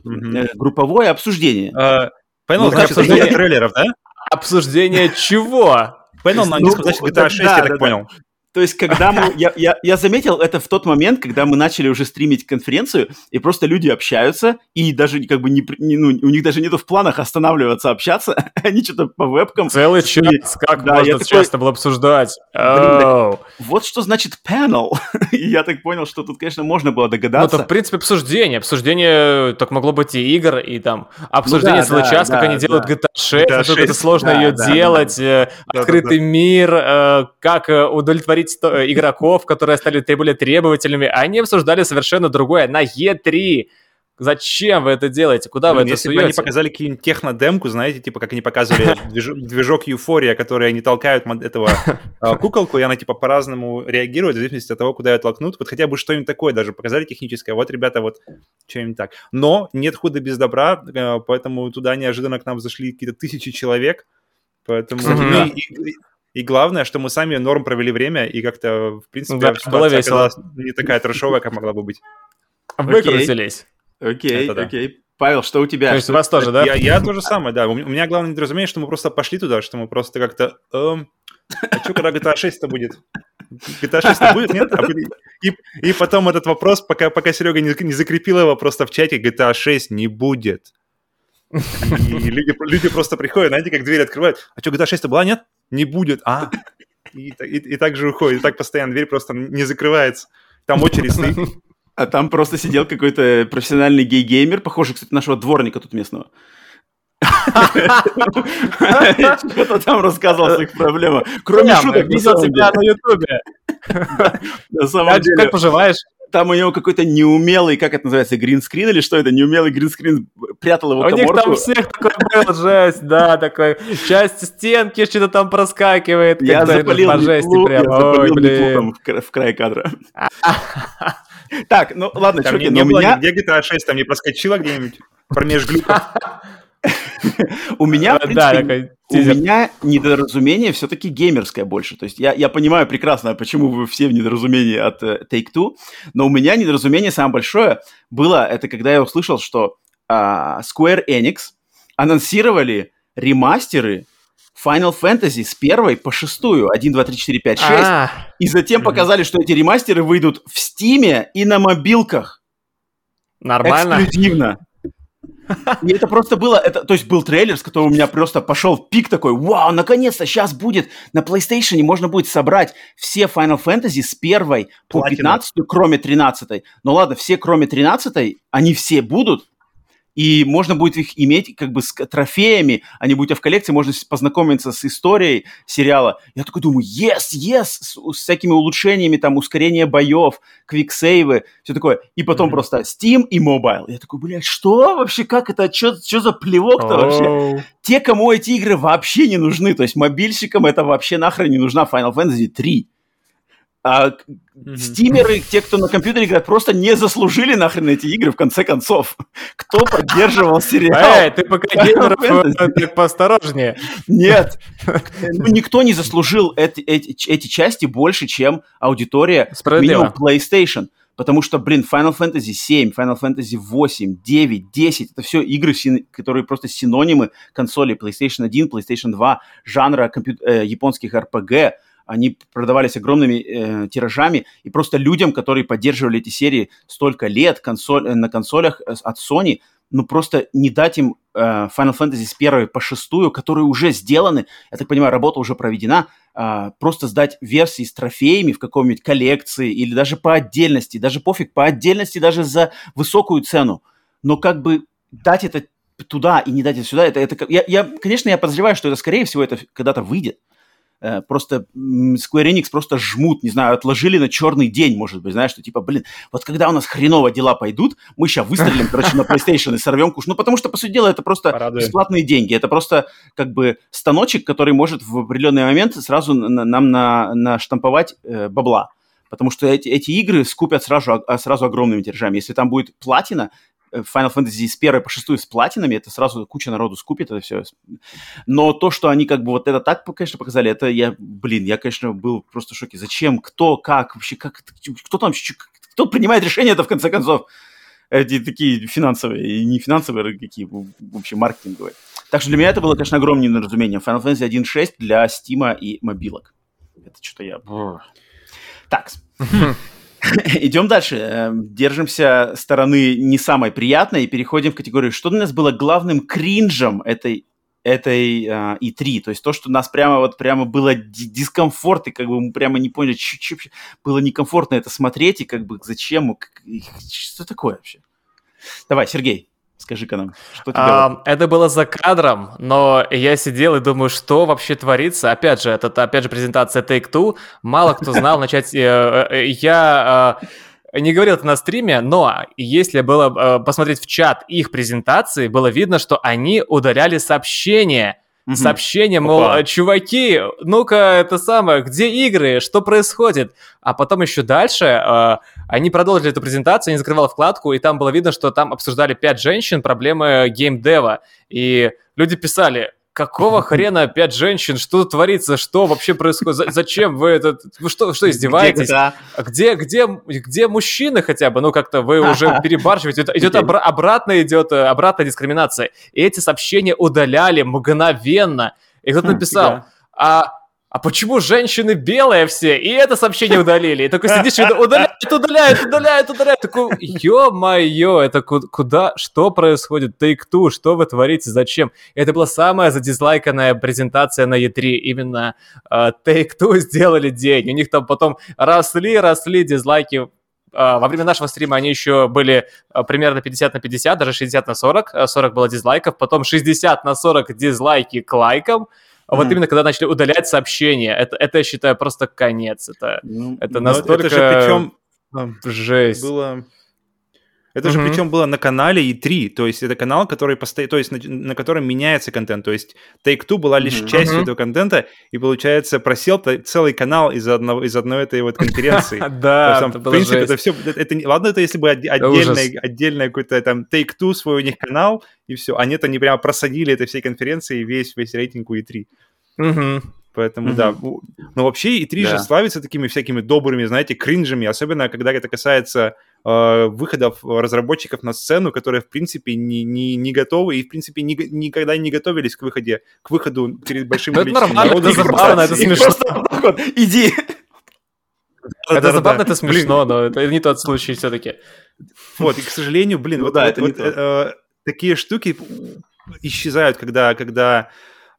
S1: групповое обсуждение.
S2: Panel ну, значит обсуждение трейлеров, да?
S3: Обсуждение чего?
S2: Panel на английском значит GTA 6, я так понял.
S1: То есть, когда мы... Я, я, я заметил это в тот момент, когда мы начали уже стримить конференцию, и просто люди общаются, и даже как бы не, не ну, у них даже нету в планах останавливаться, общаться, они что-то по вебкам...
S3: Целый час, как да, можно такой... часто было обсуждать?
S1: Блин, вот что значит panel. и я так понял, что тут, конечно, можно было догадаться.
S3: Ну, это, в принципе, обсуждение. Обсуждение так могло быть и игр, и там обсуждение ну, да, целый да, час, да, как они делают GTA 6, GTA 6 это сложно ее делать, открытый мир, э, как э, удовлетворить э, игроков, которые стали более требовательными, они обсуждали совершенно другое на E3. Зачем вы это делаете? Куда Блин, вы это
S2: если суете? бы они показали какие-нибудь технодемку, знаете, типа как они показывали движок, Euphoria, который они толкают этого э, куколку, и она типа по-разному реагирует в зависимости от того, куда ее толкнут. Вот хотя бы что-нибудь такое даже показали техническое. Вот, ребята, вот что-нибудь так. Но нет худа без добра, э, поэтому туда неожиданно к нам зашли какие-то тысячи человек. Поэтому и, главное, что мы сами норм провели время, и как-то, в принципе,
S3: да, было весело.
S2: не такая трешовая, как могла бы быть.
S3: Выкрутились.
S1: Окей, окей. окей. Павел, что у тебя?
S3: То есть у вас тоже, да?
S2: Я, я то же самое, да. У меня главное недоразумение, что мы просто пошли туда, что мы просто как-то... Эм, а что, когда GTA 6-то будет? GTA 6 будет, нет? А и, и потом этот вопрос, пока, пока Серега не, не закрепил его просто в чате, GTA 6 не будет. И люди, люди просто приходят, знаете, как дверь открывают. А что, GTA 6 была, нет? Не будет. А, и, и, и так же уходит. И так постоянно дверь просто не закрывается. Там очередь стоит.
S1: А там просто сидел какой-то профессиональный гей-геймер, похожий, кстати, нашего дворника тут местного. Что-то там рассказывал о своих проблемах. Кроме шуток,
S3: видел тебя на Ютубе. Как поживаешь?
S1: там у него какой-то неумелый, как это называется, гринскрин или что это, неумелый гринскрин прятал его
S3: У них там всех такой был жесть, да, такой, часть стенки что-то там проскакивает.
S1: Я запалил по жести прям. Ой, блин. в край кадра. Так, ну ладно,
S2: чуваки, но у меня... Где GTA 6 там не проскочила где-нибудь промеж глюков?
S1: У меня, в принципе, у меня недоразумение все-таки геймерское больше. То есть я, я понимаю прекрасно, почему вы все в недоразумении от uh, Take-Two, но у меня недоразумение самое большое было, это когда я услышал, что uh, Square Enix анонсировали ремастеры Final Fantasy с первой по шестую, 1, 2, 3, 4, 5, 6, а и затем показали, что эти ремастеры выйдут в Стиме и на мобилках.
S3: Нормально.
S1: Эксклюзивно. И это просто было, это, то есть был трейлер, с которого у меня просто пошел пик такой, вау, наконец-то сейчас будет на PlayStation можно будет собрать все Final Fantasy с первой по 15, кроме 13. Ну ладно, все кроме 13, они все будут, и можно будет их иметь как бы с трофеями, они будут в коллекции, можно познакомиться с историей сериала. Я такой думаю, yes, yes, с, с всякими улучшениями, там, ускорение боев, квиксейвы, все такое. И потом mm-hmm. просто Steam и Mobile. Я такой, блядь, что вообще, как это, что за плевок-то oh. вообще? Те, кому эти игры вообще не нужны, то есть мобильщикам это вообще нахрен не нужна Final Fantasy 3. А mm-hmm. стимеры, те, кто на компьютере играет, просто не заслужили нахрен эти игры, в конце концов. Кто поддерживал сериал?
S3: Эй, ты пока геймеров э, поосторожнее.
S1: Нет. Ну, никто не заслужил эти, эти, эти части больше, чем аудитория минимум PlayStation. Потому что, блин, Final Fantasy 7, Final Fantasy 8, 9, 10, это все игры, которые просто синонимы консолей PlayStation 1, PlayStation 2, жанра компью- э, японских RPG, они продавались огромными э, тиражами, и просто людям, которые поддерживали эти серии столько лет консоль, э, на консолях э, от Sony, ну просто не дать им э, Final Fantasy с первой по шестую, которые уже сделаны, я так понимаю, работа уже проведена, э, просто сдать версии с трофеями в каком-нибудь коллекции или даже по отдельности, даже пофиг, по отдельности даже за высокую цену, но как бы дать это туда и не дать это сюда, это, это я, я, конечно, я подозреваю, что это, скорее всего, это когда-то выйдет, просто Square Enix просто жмут, не знаю, отложили на черный день, может быть, знаешь, что типа, блин, вот когда у нас хреново дела пойдут, мы сейчас выстрелим, короче, на PlayStation и сорвем куш. Ну, потому что, по сути дела, это просто Порадуем. бесплатные деньги. Это просто как бы станочек, который может в определенный момент сразу нам на, наштамповать э, бабла потому что эти, эти игры скупят сразу, а, сразу огромными тиражами. Если там будет платина, Э, Final Fantasy с первой по шестую с платинами, это сразу куча народу скупит это все. Но то, что они как бы вот это так, конечно, показали, это я, блин, я, конечно, был просто в шоке. Зачем, кто, как, вообще, как, кто там, кто принимает решение это в конце концов? Эти такие финансовые, и не финансовые, а какие, вообще маркетинговые. Так что для меня это было, конечно, огромное недоразумение. Final Fantasy 1.6 для Steam и мобилок. Это что-то я... Так. Идем дальше. Эм, держимся стороны не самой приятной и переходим в категорию, что для нас было главным кринжем этой этой uh, E3, то есть то, что нас прямо вот прямо было дискомфорт, и как бы мы прямо не поняли, что было некомфортно это смотреть, и как бы зачем, что такое вообще? Давай, Сергей. Скажи-ка нам, что тебе... А,
S3: это было за кадром, но я сидел и думаю, что вообще творится. Опять же, это опять же презентация Take-Two. Мало кто знал начать... Э, э, я э, не говорил это на стриме, но если было посмотреть в чат их презентации, было видно, что они удаляли сообщения Угу. Сообщение, мол, Опа. чуваки, ну-ка, это самое, где игры, что происходит? А потом еще дальше э, они продолжили эту презентацию, они закрывали вкладку, и там было видно, что там обсуждали пять женщин проблемы геймдева. И люди писали, какого хрена опять женщин? Что творится? Что вообще происходит? Зачем вы это? Вы что, что издеваетесь? Где, где, где мужчины хотя бы? Ну, как-то вы уже перебарщиваете. Идет обра- обратно идет э, обратная дискриминация. И эти сообщения удаляли мгновенно. И кто-то написал, а а почему женщины белые все? И это сообщение удалили. И такой сидишь, и удаляют, удаляют, удаляют, удаляют. Такой, ё-моё, это куда, что происходит? Take-Two, что вы творите, зачем? И это была самая задизлайканная презентация на E3. Именно uh, Take-Two сделали день. У них там потом росли, росли дизлайки во время нашего стрима они еще были примерно 50 на 50, даже 60 на 40. 40 было дизлайков, потом 60 на 40 дизлайки к лайкам, а вот именно когда начали удалять сообщения, это, это я считаю просто конец. Это, ну, это настолько... Это же причем
S2: жесть. Было... Это же причем было на канале E3, то есть это канал, который постоянно, то есть на, на котором меняется контент, то есть Take-Two была лишь mm-hmm. частью этого контента, и получается просел целый канал из одного из одной этой вот конференции.
S3: Да,
S2: В принципе, это все, ладно, это если бы отдельный какой-то там Take-Two свой у них канал, и все, а нет, они прямо просадили этой всей конференции весь весь рейтинг у E3. Поэтому, mm-hmm. да. Но вообще E3 да. же славится такими всякими добрыми, знаете, кринжами, особенно когда это касается э, выходов разработчиков на сцену, которые, в принципе, не, не, не готовы и, в принципе, не, никогда не готовились к, выходе, к выходу перед большим
S3: количеством народа. Это забавно, это смешно.
S1: Иди.
S3: Это забавно, это смешно, но это не тот случай все-таки.
S2: Вот, и, к сожалению, блин, ну вот э, такие штуки исчезают, когда, когда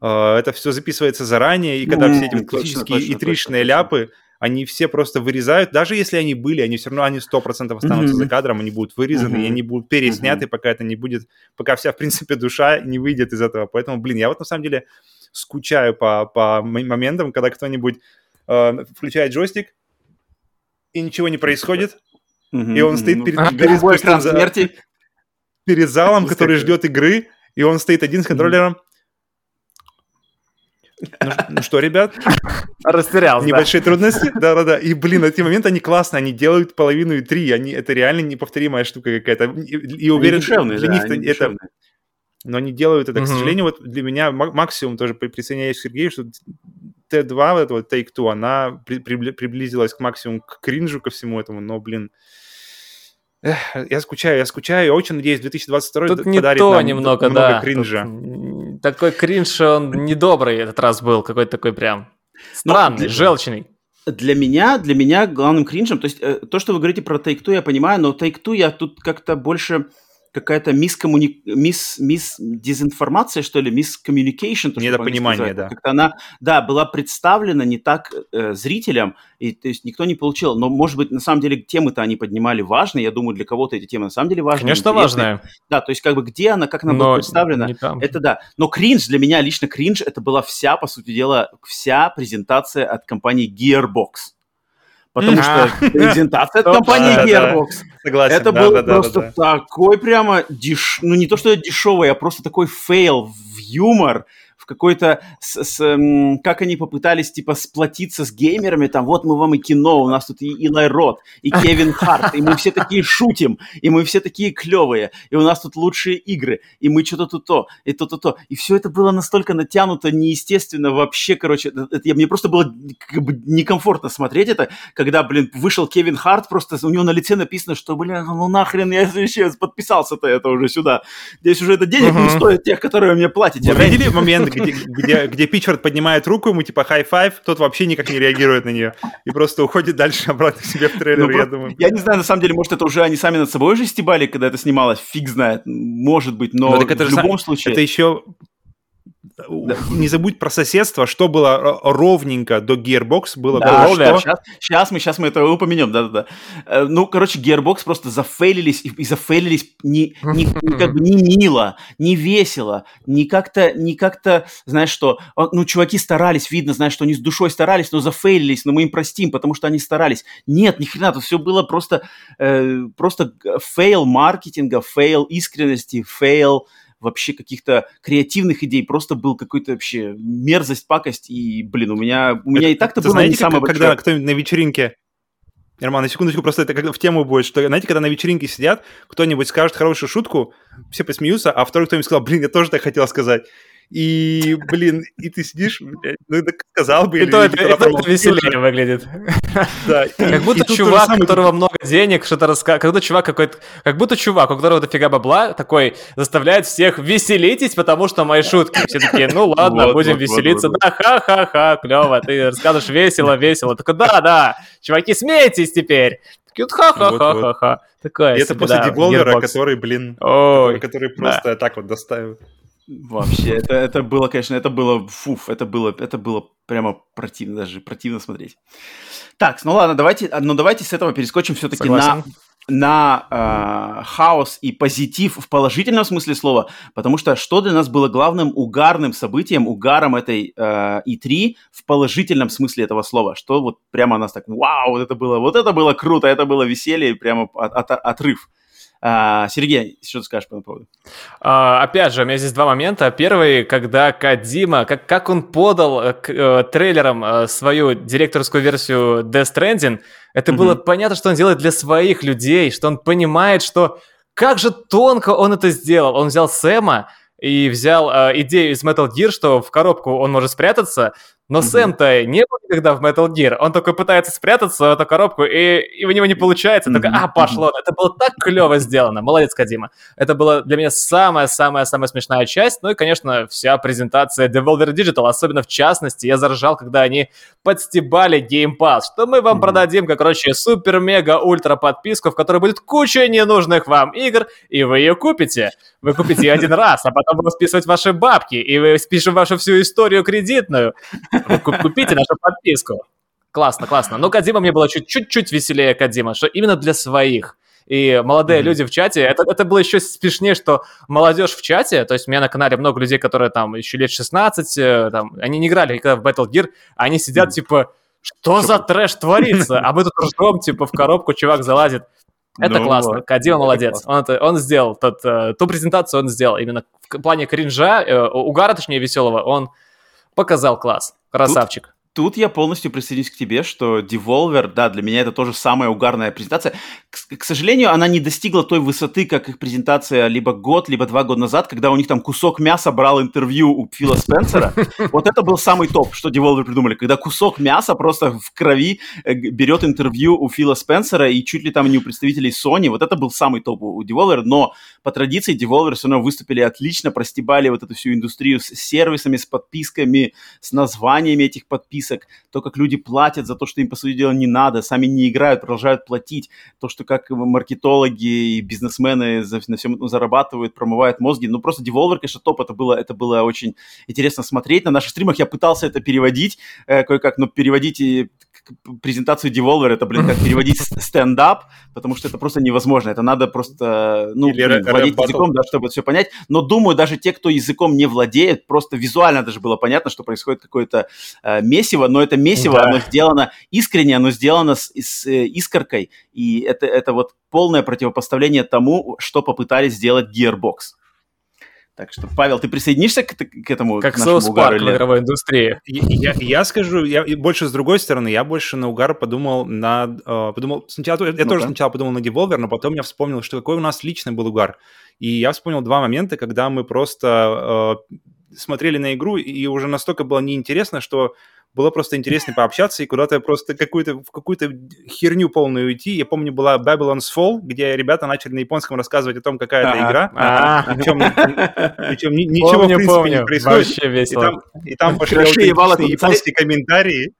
S2: э, это все записывается заранее, и когда все эти классические и тришные ляпы, они все просто вырезают, даже если они были, они все равно, они 100% останутся за кадром, они будут вырезаны, и они будут пересняты, пока это не будет, пока вся, в принципе, душа не выйдет из этого. Поэтому, блин, я вот на самом деле скучаю по, по моментам, когда кто-нибудь э, включает джойстик, и ничего не происходит, и он стоит перед, перед, перед, перед залом, который ждет игры, и он стоит один с контроллером. Ну, ну что, ребят?
S3: Растерялся.
S2: Небольшие да. трудности. Да-да-да. И, блин, эти моменты, они классные. Они делают половину и три. Они, это реально неповторимая штука какая-то. И, и уверен,
S1: душевные,
S2: для
S1: да,
S2: них это... Душевные. Но они делают это. К сожалению, вот для меня максимум тоже присоединяюсь к Сергею, что Т2, вот, вот Take-Two, она при, при, приблизилась к максимуму к кринжу ко всему этому, но, блин, Эх, я скучаю, я скучаю, я очень надеюсь, 2022
S3: Тут не то
S2: нам
S3: немного,
S2: много
S3: да.
S2: кринжа.
S3: Тут такой кринж, он недобрый этот раз был, какой-то такой прям странный, для, желчный.
S1: Для меня, для меня главным кринжем, то есть э, то, что вы говорите про Take-Two, я понимаю, но Take-Two я тут как-то больше какая-то мискоммуни... мисс, мисс дезинформация, что ли, мисс communication.
S2: Недопонимание, да.
S1: Как-то она, да, была представлена не так э, зрителям, и то есть никто не получил. Но, может быть, на самом деле темы-то они поднимали важные. Я думаю, для кого-то эти темы на самом деле важные.
S3: Конечно, важные.
S1: Да, то есть как бы где она, как она Но была представлена, это да. Но кринж, для меня лично кринж, это была вся, по сути дела, вся презентация от компании Gearbox. Потому что презентация от компании Gearbox.
S2: Согласен.
S1: Это был просто такой прямо, деш... ну не то что дешевый, а просто такой фейл в юмор, в какой-то, с, с, как они попытались, типа, сплотиться с геймерами, там, вот мы вам и кино, у нас тут и Илай Рот, и Кевин Харт, и мы все такие шутим, и мы все такие клевые, и у нас тут лучшие игры, и мы что-то тут то, и то-то то. И все это было настолько натянуто, неестественно вообще, короче, это, я, мне просто было как бы некомфортно смотреть это, когда, блин, вышел Кевин Харт, просто у него на лице написано, что, блин, ну нахрен я еще подписался-то это уже сюда. Здесь уже это денег uh-huh. не стоит тех, которые мне платите.
S2: Вы видели момент, где, где, где Пичфорд поднимает руку, ему типа high five, тот вообще никак не реагирует на нее и просто уходит дальше обратно к себе в трейлер, ну, я думаю.
S1: Я не знаю, на самом деле, может, это уже они сами над собой уже стебали, когда это снималось, фиг знает, может быть, но, но
S2: в любом
S1: же, случае...
S2: Это еще да. не забудь про соседство, что было ровненько до Gearbox, было
S1: да, что... Сейчас, сейчас, мы, сейчас мы это упомянем, да-да-да. Э, ну, короче, Gearbox просто зафейлились, и, и зафейлились не, не, как бы не мило, не весело, не как-то, не как-то, знаешь что, ну, чуваки старались, видно, знаешь, что они с душой старались, но зафейлились, но мы им простим, потому что они старались. Нет, ни хрена, тут все было просто, э, просто фейл маркетинга, фейл искренности, фейл вообще каких-то креативных идей, просто был какой-то вообще мерзость, пакость, и, блин, у меня, у меня это, и так-то было
S2: знаете,
S1: не самое
S2: как, Когда кто-нибудь на вечеринке Роман, на секундочку, просто это как в тему будет, что, знаете, когда на вечеринке сидят, кто-нибудь скажет хорошую шутку, все посмеются, а второй кто-нибудь сказал, блин, я тоже так хотел сказать. И, блин, и ты сидишь, ну, так сказал бы.
S3: И то это, это, это веселее выглядит. Да. Как будто чувак, у которого много денег, что-то рассказывает, как будто чувак какой-то, как будто чувак, у которого дофига бабла, такой заставляет всех веселитесь, потому что мои шутки. Все такие, ну ладно, будем веселиться. Да, ха-ха-ха, клево, ты рассказываешь весело, весело. Такой, да-да, чуваки, смейтесь теперь. Такие, ха-ха-ха-ха-ха.
S2: Такое Это после Devolver, который, блин, который просто так вот доставил.
S1: Вообще, это, это было, конечно, это было, фуф, это было, это было прямо противно, даже противно смотреть. Так, ну ладно, давайте, ну давайте с этого перескочим все-таки на, на э, хаос и позитив в положительном смысле слова, потому что что для нас было главным угарным событием, угаром этой э, E3 в положительном смысле этого слова, что вот прямо нас так, вау, вот это было, вот это было круто, это было веселье, прямо от, от, отрыв. А, Сергей, что ты скажешь по этому поводу?
S3: А, опять же, у меня здесь два момента. Первый, когда Кадима, как, как он подал э, к, э, трейлером э, свою директорскую версию Death Stranding, это mm-hmm. было понятно, что он делает для своих людей, что он понимает, что как же тонко он это сделал. Он взял Сэма и взял э, идею из Metal Gear, что в коробку он может спрятаться, но mm-hmm. Сэм-то не был никогда в Metal Gear. Он только пытается спрятаться в эту коробку, и, и у него не получается. Mm-hmm. Только, а, пошло. Это было так клево сделано. Молодец, Кадима. Это была для меня самая-самая-самая смешная часть. Ну и, конечно, вся презентация Devolver Digital, особенно в частности, я заржал, когда они подстебали Game Pass, что мы вам mm-hmm. продадим, как, короче, супер-мега-ультра подписку, в которой будет куча ненужных вам игр, и вы ее купите. Вы купите ее один раз, а потом будем списывать ваши бабки, и вы спишем вашу всю историю кредитную. Купите нашу подписку. Классно, классно. Но Кадима мне было чуть-чуть веселее Кадима, что именно для своих. И молодые mm-hmm. люди в чате, это, это было еще смешнее, что молодежь в чате, то есть у меня на канале много людей, которые там еще лет 16, э, там, они не играли никогда в Battle Gear, они сидят mm-hmm. типа, что за трэш творится? А мы тут ржем, типа в коробку чувак залазит. Это ну, классно. Вот. Кадима молодец. Он, это, он сделал тот, э, ту презентацию, он сделал именно в плане кринжа, э, угара, точнее, веселого, он показал класс. Красавчик.
S1: Тут я полностью присоединюсь к тебе, что Devolver, да, для меня это тоже самая угарная презентация. К, к сожалению, она не достигла той высоты, как их презентация либо год, либо два года назад, когда у них там кусок мяса брал интервью у Фила Спенсера. Вот это был самый топ, что Devolver придумали, когда кусок мяса просто в крови э, берет интервью у Фила Спенсера и чуть ли там не у представителей Sony. Вот это был самый топ у Devolver, но по традиции Devolver все равно выступили отлично, простебали вот эту всю индустрию с сервисами, с подписками, с названиями этих подписок список, то, как люди платят за то, что им, по сути дела, не надо, сами не играют, продолжают платить, то, что как маркетологи и бизнесмены на всем этом зарабатывают, промывают мозги. Ну, просто Devolver, конечно, топ, это было, это было очень интересно смотреть. На наших стримах я пытался это переводить э, кое-как, но переводить презентацию Devolver, это, блин, как переводить стендап, потому что это просто невозможно. Это надо просто, ну, блин, владеть языком, да, чтобы это все понять. Но думаю, даже те, кто языком не владеет, просто визуально даже было понятно, что происходит какое-то э, месиво, но это месиво, да. оно сделано искренне, оно сделано с, с э, искоркой, и это, это вот полное противопоставление тому, что попытались сделать Gearbox. Так что, Павел, ты присоединишься к, к этому
S3: Как Соус Парк в игровой индустрии.
S2: Я, я, я скажу, я больше с другой стороны, я больше на угар подумал на... Э, подумал, сначала, я ну тоже сначала подумал на Devolver, но потом я вспомнил, что какой у нас личный был угар. И я вспомнил два момента, когда мы просто э, смотрели на игру, и уже настолько было неинтересно, что было просто интересно пообщаться и куда-то просто какую-то, в какую-то херню полную уйти. Я помню, была Babylon's Fall, где ребята начали на японском рассказывать о том, какая это игра. Причем, ничего, в принципе, не происходит. Вообще весело. И там пошли японские комментарии.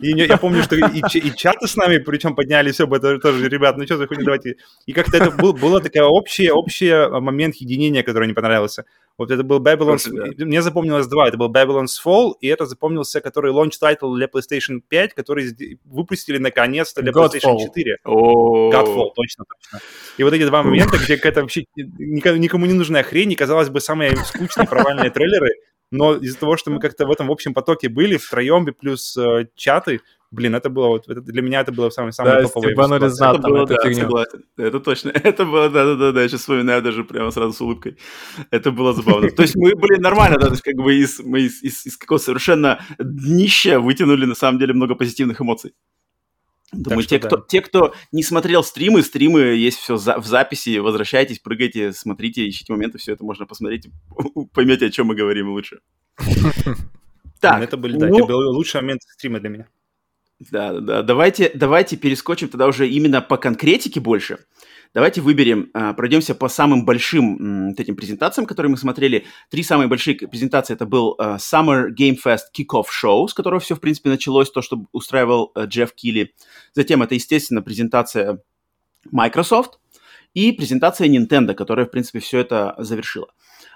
S2: И я помню, что и чаты с нами, причем подняли все, это тоже, ребят, ну что за хуйня, давайте. И как-то это было такая общая, общий момент единения, который мне понравился. Вот это был Babylon's... Да. Мне запомнилось два. Это был Babylon's Fall, и это запомнился, который launch title для PlayStation 5, который выпустили наконец-то для Godfall. PlayStation 4.
S1: Oh.
S2: Godfall, точно, точно. И вот эти два момента, где какая-то вообще никому не нужная хрень, и, казалось бы, самые скучные провальные трейлеры, но из-за того, что мы как-то в этом в общем потоке были, втроем плюс э, чаты, блин, это было вот, это, для меня это было самое самое да, топовое.
S1: Это было, да, согласен. Это точно, это было, да-да-да, я сейчас вспоминаю даже прямо сразу с улыбкой. Это было забавно. То есть мы были нормально, да, то есть как бы из, мы из, из, из какого совершенно днища вытянули на самом деле много позитивных эмоций. Думаю, те, да. кто, те, кто не смотрел стримы, стримы есть все за, в записи, возвращайтесь, прыгайте, смотрите, ищите моменты, все это можно посмотреть, поймете, о чем мы говорим лучше.
S2: Так, это были, да, это ну был лучший момент стрима для меня.
S1: Да, да, давайте, давайте перескочим тогда уже именно по конкретике больше. Давайте выберем, а, пройдемся по самым большим этим презентациям, которые мы смотрели. Три самые большие презентации это был а, Summer Game Fest Kickoff Show, с которого все, в принципе, началось, то, что устраивал а, Джефф Килли. Затем это, естественно, презентация Microsoft и презентация Nintendo, которая, в принципе, все это завершила.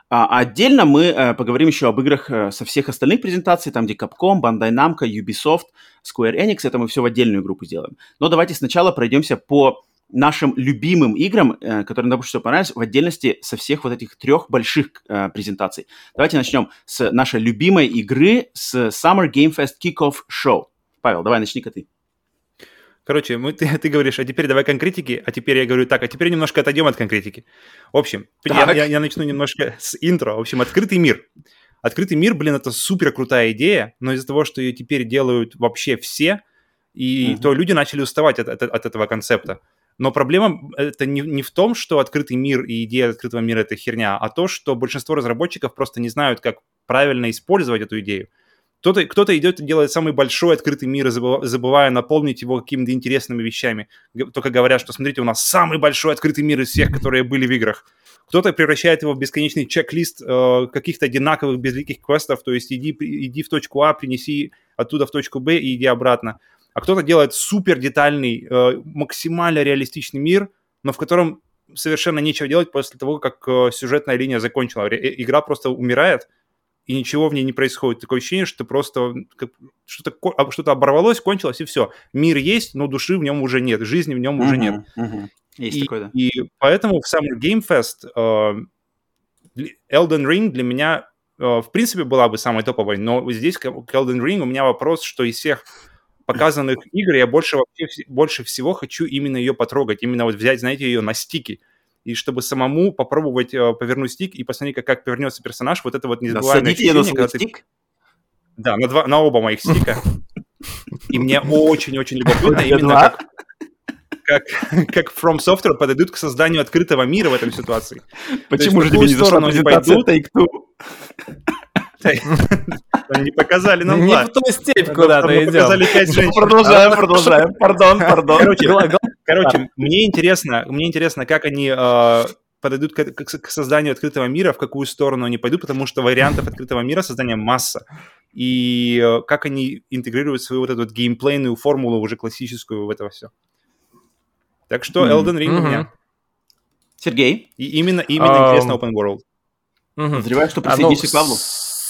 S1: А отдельно мы э, поговорим еще об играх э, со всех остальных презентаций, там где Capcom, Bandai Namco, Ubisoft, Square Enix, это мы все в отдельную группу сделаем. Но давайте сначала пройдемся по нашим любимым играм, э, которые нам больше всего понравились, в отдельности со всех вот этих трех больших э, презентаций. Давайте начнем с нашей любимой игры, с Summer Game Fest Kickoff Show. Павел, давай начни-ка ты.
S2: Короче, мы, ты, ты говоришь, а теперь давай конкретики, а теперь я говорю так, а теперь немножко отойдем от конкретики. В общем, я, я, я начну немножко с интро. В общем, открытый мир. Открытый мир, блин, это супер крутая идея, но из-за того, что ее теперь делают вообще все, и угу. то люди начали уставать от, от, от этого концепта. Но проблема это не, не в том, что открытый мир и идея открытого мира это херня, а то, что большинство разработчиков просто не знают, как правильно использовать эту идею. Кто-то, кто-то идет и делает самый большой открытый мир, забывая наполнить его какими-то интересными вещами. Только говорят, что смотрите, у нас самый большой открытый мир из всех, которые были в играх. Кто-то превращает его в бесконечный чек-лист э, каких-то одинаковых безликих квестов, то есть иди, иди в точку А, принеси оттуда в точку Б и иди обратно а кто-то делает супер детальный, э, максимально реалистичный мир, но в котором совершенно нечего делать после того, как э, сюжетная линия закончила. Э, игра просто умирает, и ничего в ней не происходит. Такое ощущение, что просто что-то, а, что-то оборвалось, кончилось, и все. Мир есть, но души в нем уже нет, жизни в нем uh-huh, уже нет.
S1: Uh-huh. Есть
S2: и,
S1: такое, да.
S2: И поэтому в Summer Game Fest э, Elden Ring для меня, э, в принципе, была бы самой топовой, но здесь к Elden Ring у меня вопрос, что из всех показанных игр я больше, вообще, больше всего хочу именно ее потрогать, именно вот взять, знаете, ее на стики. И чтобы самому попробовать э, повернуть стик и посмотреть, как, как повернется персонаж, вот это вот незабываемое
S1: ощущение, на когда стик?
S2: Да, на, два, на оба моих стика. И мне очень-очень любопытно именно как, как, как From Software подойдут к созданию открытого мира в этом ситуации.
S1: Почему же тебе не зашла презентация Take-Two?
S2: Не показали нам
S3: Не в ту степь куда-то идем. Показали
S1: пять женщин. Продолжаем, продолжаем. Пардон, пардон.
S2: Короче, мне интересно, мне интересно, как они а, подойдут к, к, к созданию открытого мира, в какую сторону они пойдут, потому что вариантов открытого мира создания масса. И э, как они интегрируют свою вот эту вот геймплейную формулу уже классическую в это все. Так что Elden Ring mm-hmm. у меня.
S1: Сергей?
S2: И именно, именно um... интересно Open World.
S1: Подозреваю, что присоединишься к Павлу.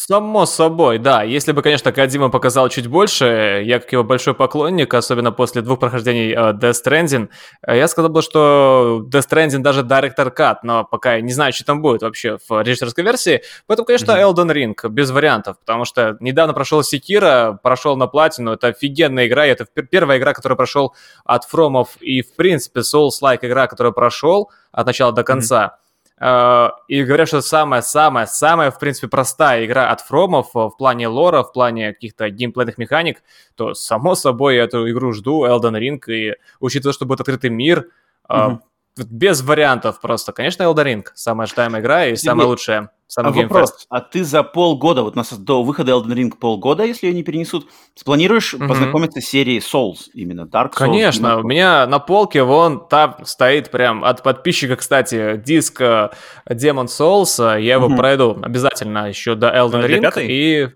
S3: Само собой, да. Если бы, конечно, Кадима показал чуть больше, я как его большой поклонник, особенно после двух прохождений uh, Death Stranding, э, я сказал бы, что Death Stranding даже Director Cut, но пока я не знаю, что там будет вообще в режиссерской версии. Поэтому, конечно, mm-hmm. Elden Ring, без вариантов, потому что недавно прошел Секира, прошел на платину, это офигенная игра, это первая игра, которую прошел от Фромов, и, в принципе, Souls-like игра, которую прошел от начала до конца. Mm-hmm и говорят, что самая-самая-самая, в принципе, простая игра от Фромов в плане лора, в плане каких-то геймплейных механик, то, само собой, я эту игру жду, Elden Ring, и учитывая, что будет открытый мир, mm-hmm без вариантов просто. Конечно, Elden Ring самая ожидаемая игра и самая лучшая. Самый
S1: а вопрос, а ты за полгода, вот у нас до выхода Elden Ring полгода, если ее не перенесут, спланируешь mm-hmm. познакомиться с серией Souls, именно Dark Souls?
S3: Конечно, у меня на полке вон там стоит прям от подписчика, кстати, диск э, Demon Souls, я его mm-hmm. пройду обязательно еще до Elden Ring и...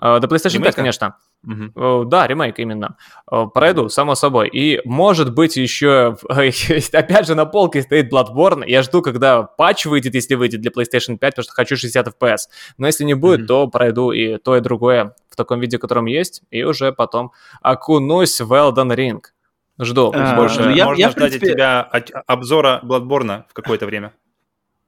S3: Э, до PlayStation 5, конечно. Угу. Да, ремейк именно. Э, пройду, само собой. И может быть еще, опять же, на полке стоит Bloodborne. Я жду, когда патч выйдет, если выйдет для PlayStation 5, потому что хочу 60 FPS. Но если не будет, mm то пройду и то, и другое в таком виде, в котором есть, и уже потом окунусь в Elden Ring. Жду а, больше.
S2: Ну, я, Можно я, ждать принципе... от тебя обзора Bloodborne в какое-то время.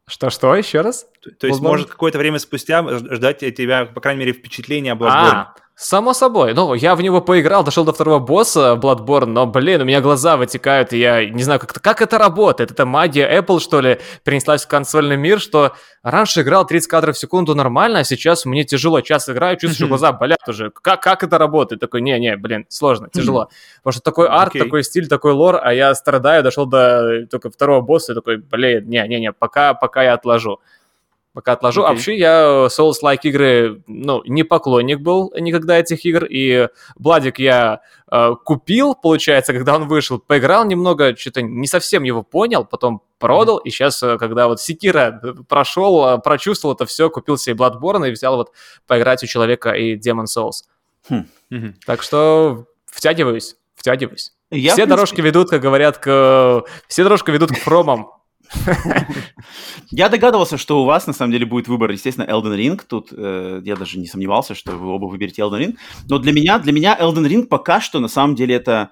S3: Что-что, еще раз?
S2: То, то есть, может, какое-то время спустя ждать от тебя, по крайней мере, впечатления о Bloodborne. А,
S3: Само собой. Ну, я в него поиграл, дошел до второго босса Bloodborne, но, блин, у меня глаза вытекают, и я не знаю, как, как это работает. Это магия Apple, что ли, принеслась в консольный мир, что раньше играл 30 кадров в секунду нормально, а сейчас мне тяжело. Час играю, чувствую, что глаза болят уже. Как, как это работает? Такой, не-не, блин, сложно, тяжело. Потому что такой арт, okay. такой стиль, такой лор, а я страдаю, дошел до только второго босса, и такой, блин, не-не-не, пока, пока я отложу пока отложу. Okay. А вообще я Souls-like игры, ну, не поклонник был никогда этих игр, и Бладик я э, купил, получается, когда он вышел, поиграл немного, что-то не совсем его понял, потом продал, mm-hmm. и сейчас, э, когда вот Секира прошел, э, прочувствовал это все, купил себе Bloodborne и взял вот поиграть у человека и Demon Souls. Mm-hmm. Так что втягиваюсь, втягиваюсь. Я, все принципе... дорожки ведут, как говорят, к... все дорожки ведут к фромам.
S1: Я догадывался, что у вас на самом деле будет выбор, естественно, Elden Ring. Тут э, я даже не сомневался, что вы оба выберете Elden Ring. Но для меня, для меня Elden Ring пока что на самом деле это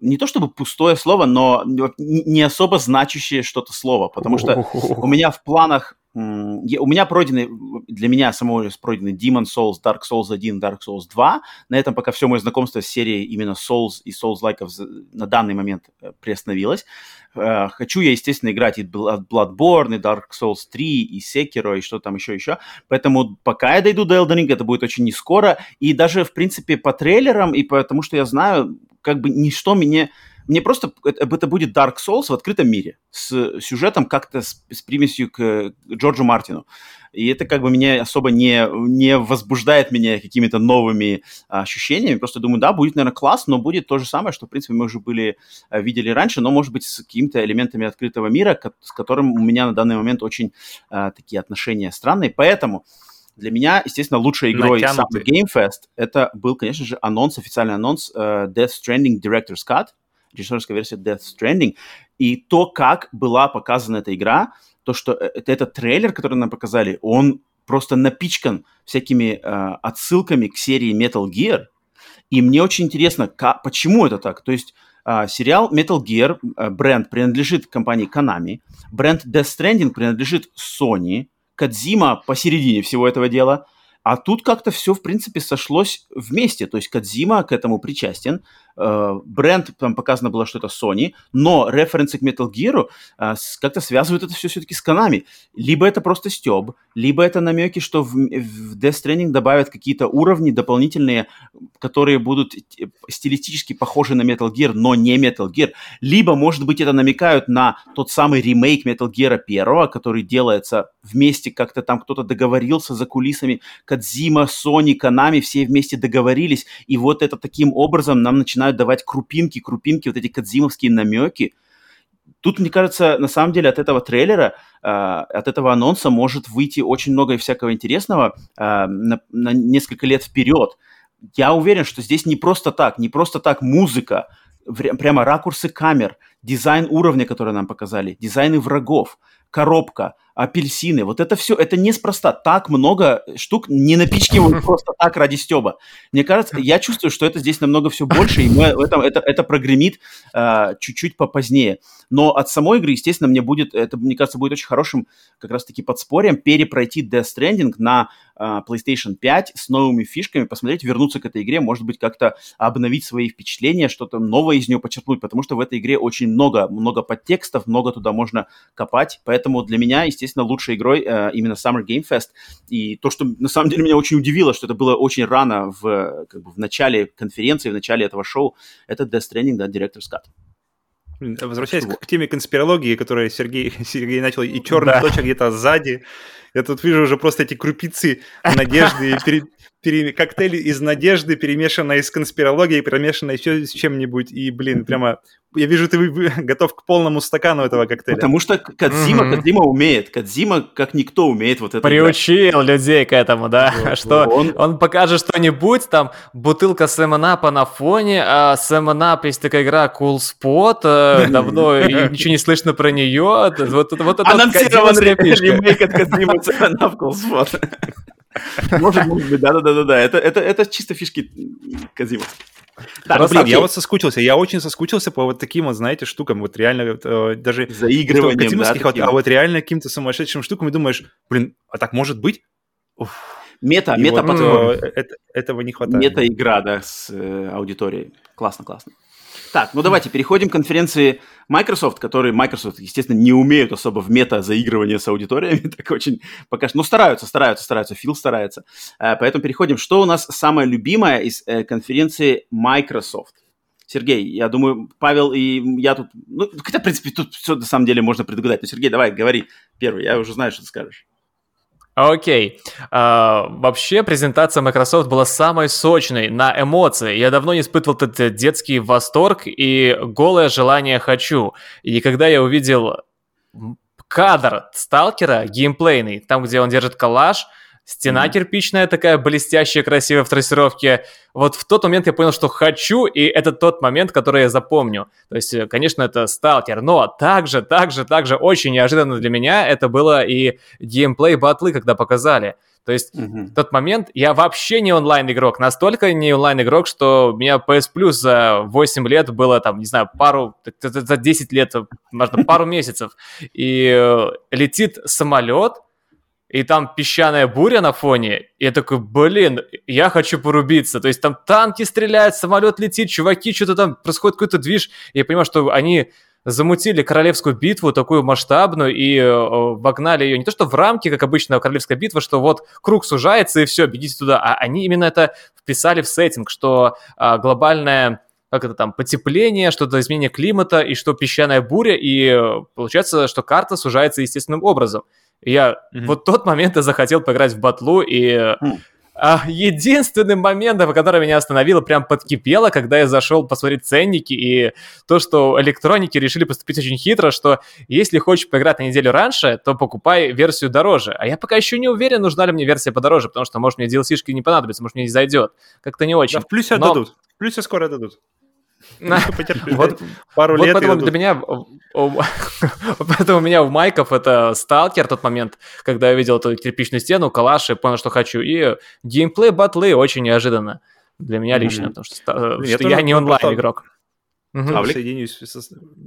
S1: не то чтобы пустое слово, но не особо значащее что-то слово, потому что у меня в планах у меня пройдены, для меня самого пройдены Demon Souls, Dark Souls 1, Dark Souls 2. На этом пока все мое знакомство с серией именно Souls и Souls-лайков на данный момент э, приостановилось. Э, хочу я, естественно, играть и Bloodborne, и Dark Souls 3, и Sekiro, и что там еще, еще. Поэтому пока я дойду до Elden Ring, это будет очень не скоро. И даже, в принципе, по трейлерам, и потому что я знаю, как бы ничто мне мне просто это, будет Dark Souls в открытом мире с сюжетом как-то с, с примесью к Джорджу Мартину. И это как бы меня особо не, не возбуждает меня какими-то новыми а, ощущениями. Просто думаю, да, будет, наверное, класс, но будет то же самое, что, в принципе, мы уже были, а, видели раньше, но, может быть, с какими-то элементами открытого мира, с которым у меня на данный момент очень а, такие отношения странные. Поэтому для меня, естественно, лучшей игрой Summer Game Fest это был, конечно же, анонс, официальный анонс uh, Death Stranding Director's Cut режиссерская версия Death Stranding, и то, как была показана эта игра, то, что э, это, этот трейлер, который нам показали, он просто напичкан всякими э, отсылками к серии Metal Gear, и мне очень интересно, как, почему это так. То есть э, сериал Metal Gear, э, бренд принадлежит компании Konami, бренд Death Stranding принадлежит Sony, Кадзима посередине всего этого дела, а тут как-то все, в принципе, сошлось вместе. То есть Кадзима к этому причастен, Э, бренд, там показано было, что это Sony, но референсы к Metal Gear э, как-то связывают это все все-таки с Konami. Либо это просто стеб, либо это намеки, что в, в Death Stranding добавят какие-то уровни дополнительные, которые будут стилистически похожи на Metal Gear, но не Metal Gear. Либо, может быть, это намекают на тот самый ремейк Metal Gear 1, который делается вместе, как-то там кто-то договорился за кулисами, Кадзима, Sony, Konami, все вместе договорились, и вот это таким образом нам начинает начинают давать крупинки, крупинки, вот эти кадзимовские намеки. Тут, мне кажется, на самом деле от этого трейлера, э, от этого анонса может выйти очень много всякого интересного э, на, на несколько лет вперед. Я уверен, что здесь не просто так, не просто так музыка, прямо ракурсы камер, дизайн уровня, который нам показали, дизайны врагов, коробка, апельсины. Вот это все, это неспроста. Так много штук не напичкивают просто так ради стеба. Мне кажется, я чувствую, что это здесь намного все больше, и мы, это, это, это прогремит э, чуть-чуть попозднее. Но от самой игры, естественно, мне будет, это, мне кажется, будет очень хорошим как раз-таки подспорьем перепройти Death Stranding на э, PlayStation 5 с новыми фишками, посмотреть, вернуться к этой игре, может быть, как-то обновить свои впечатления, что-то новое из нее подчеркнуть, потому что в этой игре очень много, много подтекстов, много туда можно копать. Поэтому для меня, естественно, лучшей игрой э, именно Summer Game Fest. И то, что на самом деле меня очень удивило, что это было очень рано в, как бы, в начале конференции, в начале этого шоу, это Death Stranding, да, Director's Cut.
S2: Возвращаясь к теме конспирологии, которую Сергей, Сергей начал, и черный да. точек где-то сзади, я тут вижу уже просто эти крупицы надежды, пере, пере, коктейли из надежды, перемешанные с конспирологией, перемешанные еще с чем-нибудь, и, блин, прямо я вижу, ты готов к полному стакану этого коктейля.
S1: Потому что Кадзима, mm-hmm. Кадзима умеет. Кадзима, как никто, умеет вот это.
S3: Приучил играть. людей к этому, да. Вот, что он... он покажет что-нибудь, там, бутылка Сэмонапа на фоне, а Сэмонап есть такая игра Cool Spot, э, давно ничего не слышно про нее. Вот, вот
S1: это Анонсирован ремейк от Кадзима Сэмонап Cool Spot. Может, может быть, да-да-да-да. Это, это, это чисто фишки Кадзима.
S2: Так, Просто, блин, я вот соскучился, я очень соскучился по вот таким вот, знаете, штукам, вот реально э, даже...
S1: Заигрыванием, да?
S2: Таким. А вот реально каким-то сумасшедшим штукам, и думаешь, блин, а так может быть?
S1: Уф. Мета, и мета вот,
S2: э, это, этого не хватает.
S1: Мета-игра, да, с э, аудиторией. Классно, классно. Так, ну давайте переходим к конференции Microsoft, которые Microsoft, естественно, не умеют особо в мета заигрывания с аудиториями, так очень пока что, ну стараются, стараются, стараются, Фил старается. Э, поэтому переходим. Что у нас самое любимое из э, конференции Microsoft? Сергей, я думаю, Павел и я тут, ну, хотя, в принципе, тут все на самом деле можно предугадать. Но, Сергей, давай, говори первый, я уже знаю, что ты скажешь.
S3: Окей. Okay. Uh, вообще презентация Microsoft была самой сочной на эмоции. Я давно не испытывал этот детский восторг и голое желание «хочу». И когда я увидел кадр сталкера геймплейный, там, где он держит калаш, Стена mm-hmm. кирпичная такая, блестящая, красивая в трассировке. Вот в тот момент я понял, что хочу, и это тот момент, который я запомню. То есть, э, конечно, это сталкер, но также, также, также очень неожиданно для меня это было и геймплей батлы, когда показали. То есть mm-hmm. в тот момент я вообще не онлайн-игрок, настолько не онлайн-игрок, что у меня PS Plus за 8 лет было там, не знаю, пару, за 10 лет, можно пару месяцев. И э, летит самолет, и там песчаная буря на фоне, и я такой, блин, я хочу порубиться. То есть там танки стреляют, самолет летит, чуваки, что-то там происходит какой-то движ. И я понимаю, что они замутили королевскую битву такую масштабную и э, вогнали ее не то что в рамки, как обычно королевская битва, что вот круг сужается и все, бегите туда, а они именно это вписали в сеттинг, что а, глобальная как это там, потепление, что-то изменение климата, и что песчаная буря, и э, получается, что карта сужается естественным образом. Я mm-hmm. вот тот момент я захотел поиграть в батлу, и mm. а, единственным моментом, который меня остановило, прям подкипело, когда я зашел посмотреть ценники, и то, что электроники решили поступить очень хитро, что если хочешь поиграть на неделю раньше, то покупай версию дороже. А я пока еще не уверен, нужна ли мне версия подороже, потому что, может, мне DLC-шки не понадобится, может, мне не зайдет. Как-то не очень. Да,
S2: в плюсе Но... отдадут. В плюсе скоро отдадут.
S3: Вот пару лет. Поэтому для меня, поэтому у меня у Майков это сталкер тот момент, когда я видел эту кирпичную стену, калаш и понял, что хочу. И геймплей батлы очень неожиданно для меня лично, потому что я не онлайн игрок.
S2: Угу. Соединюсь.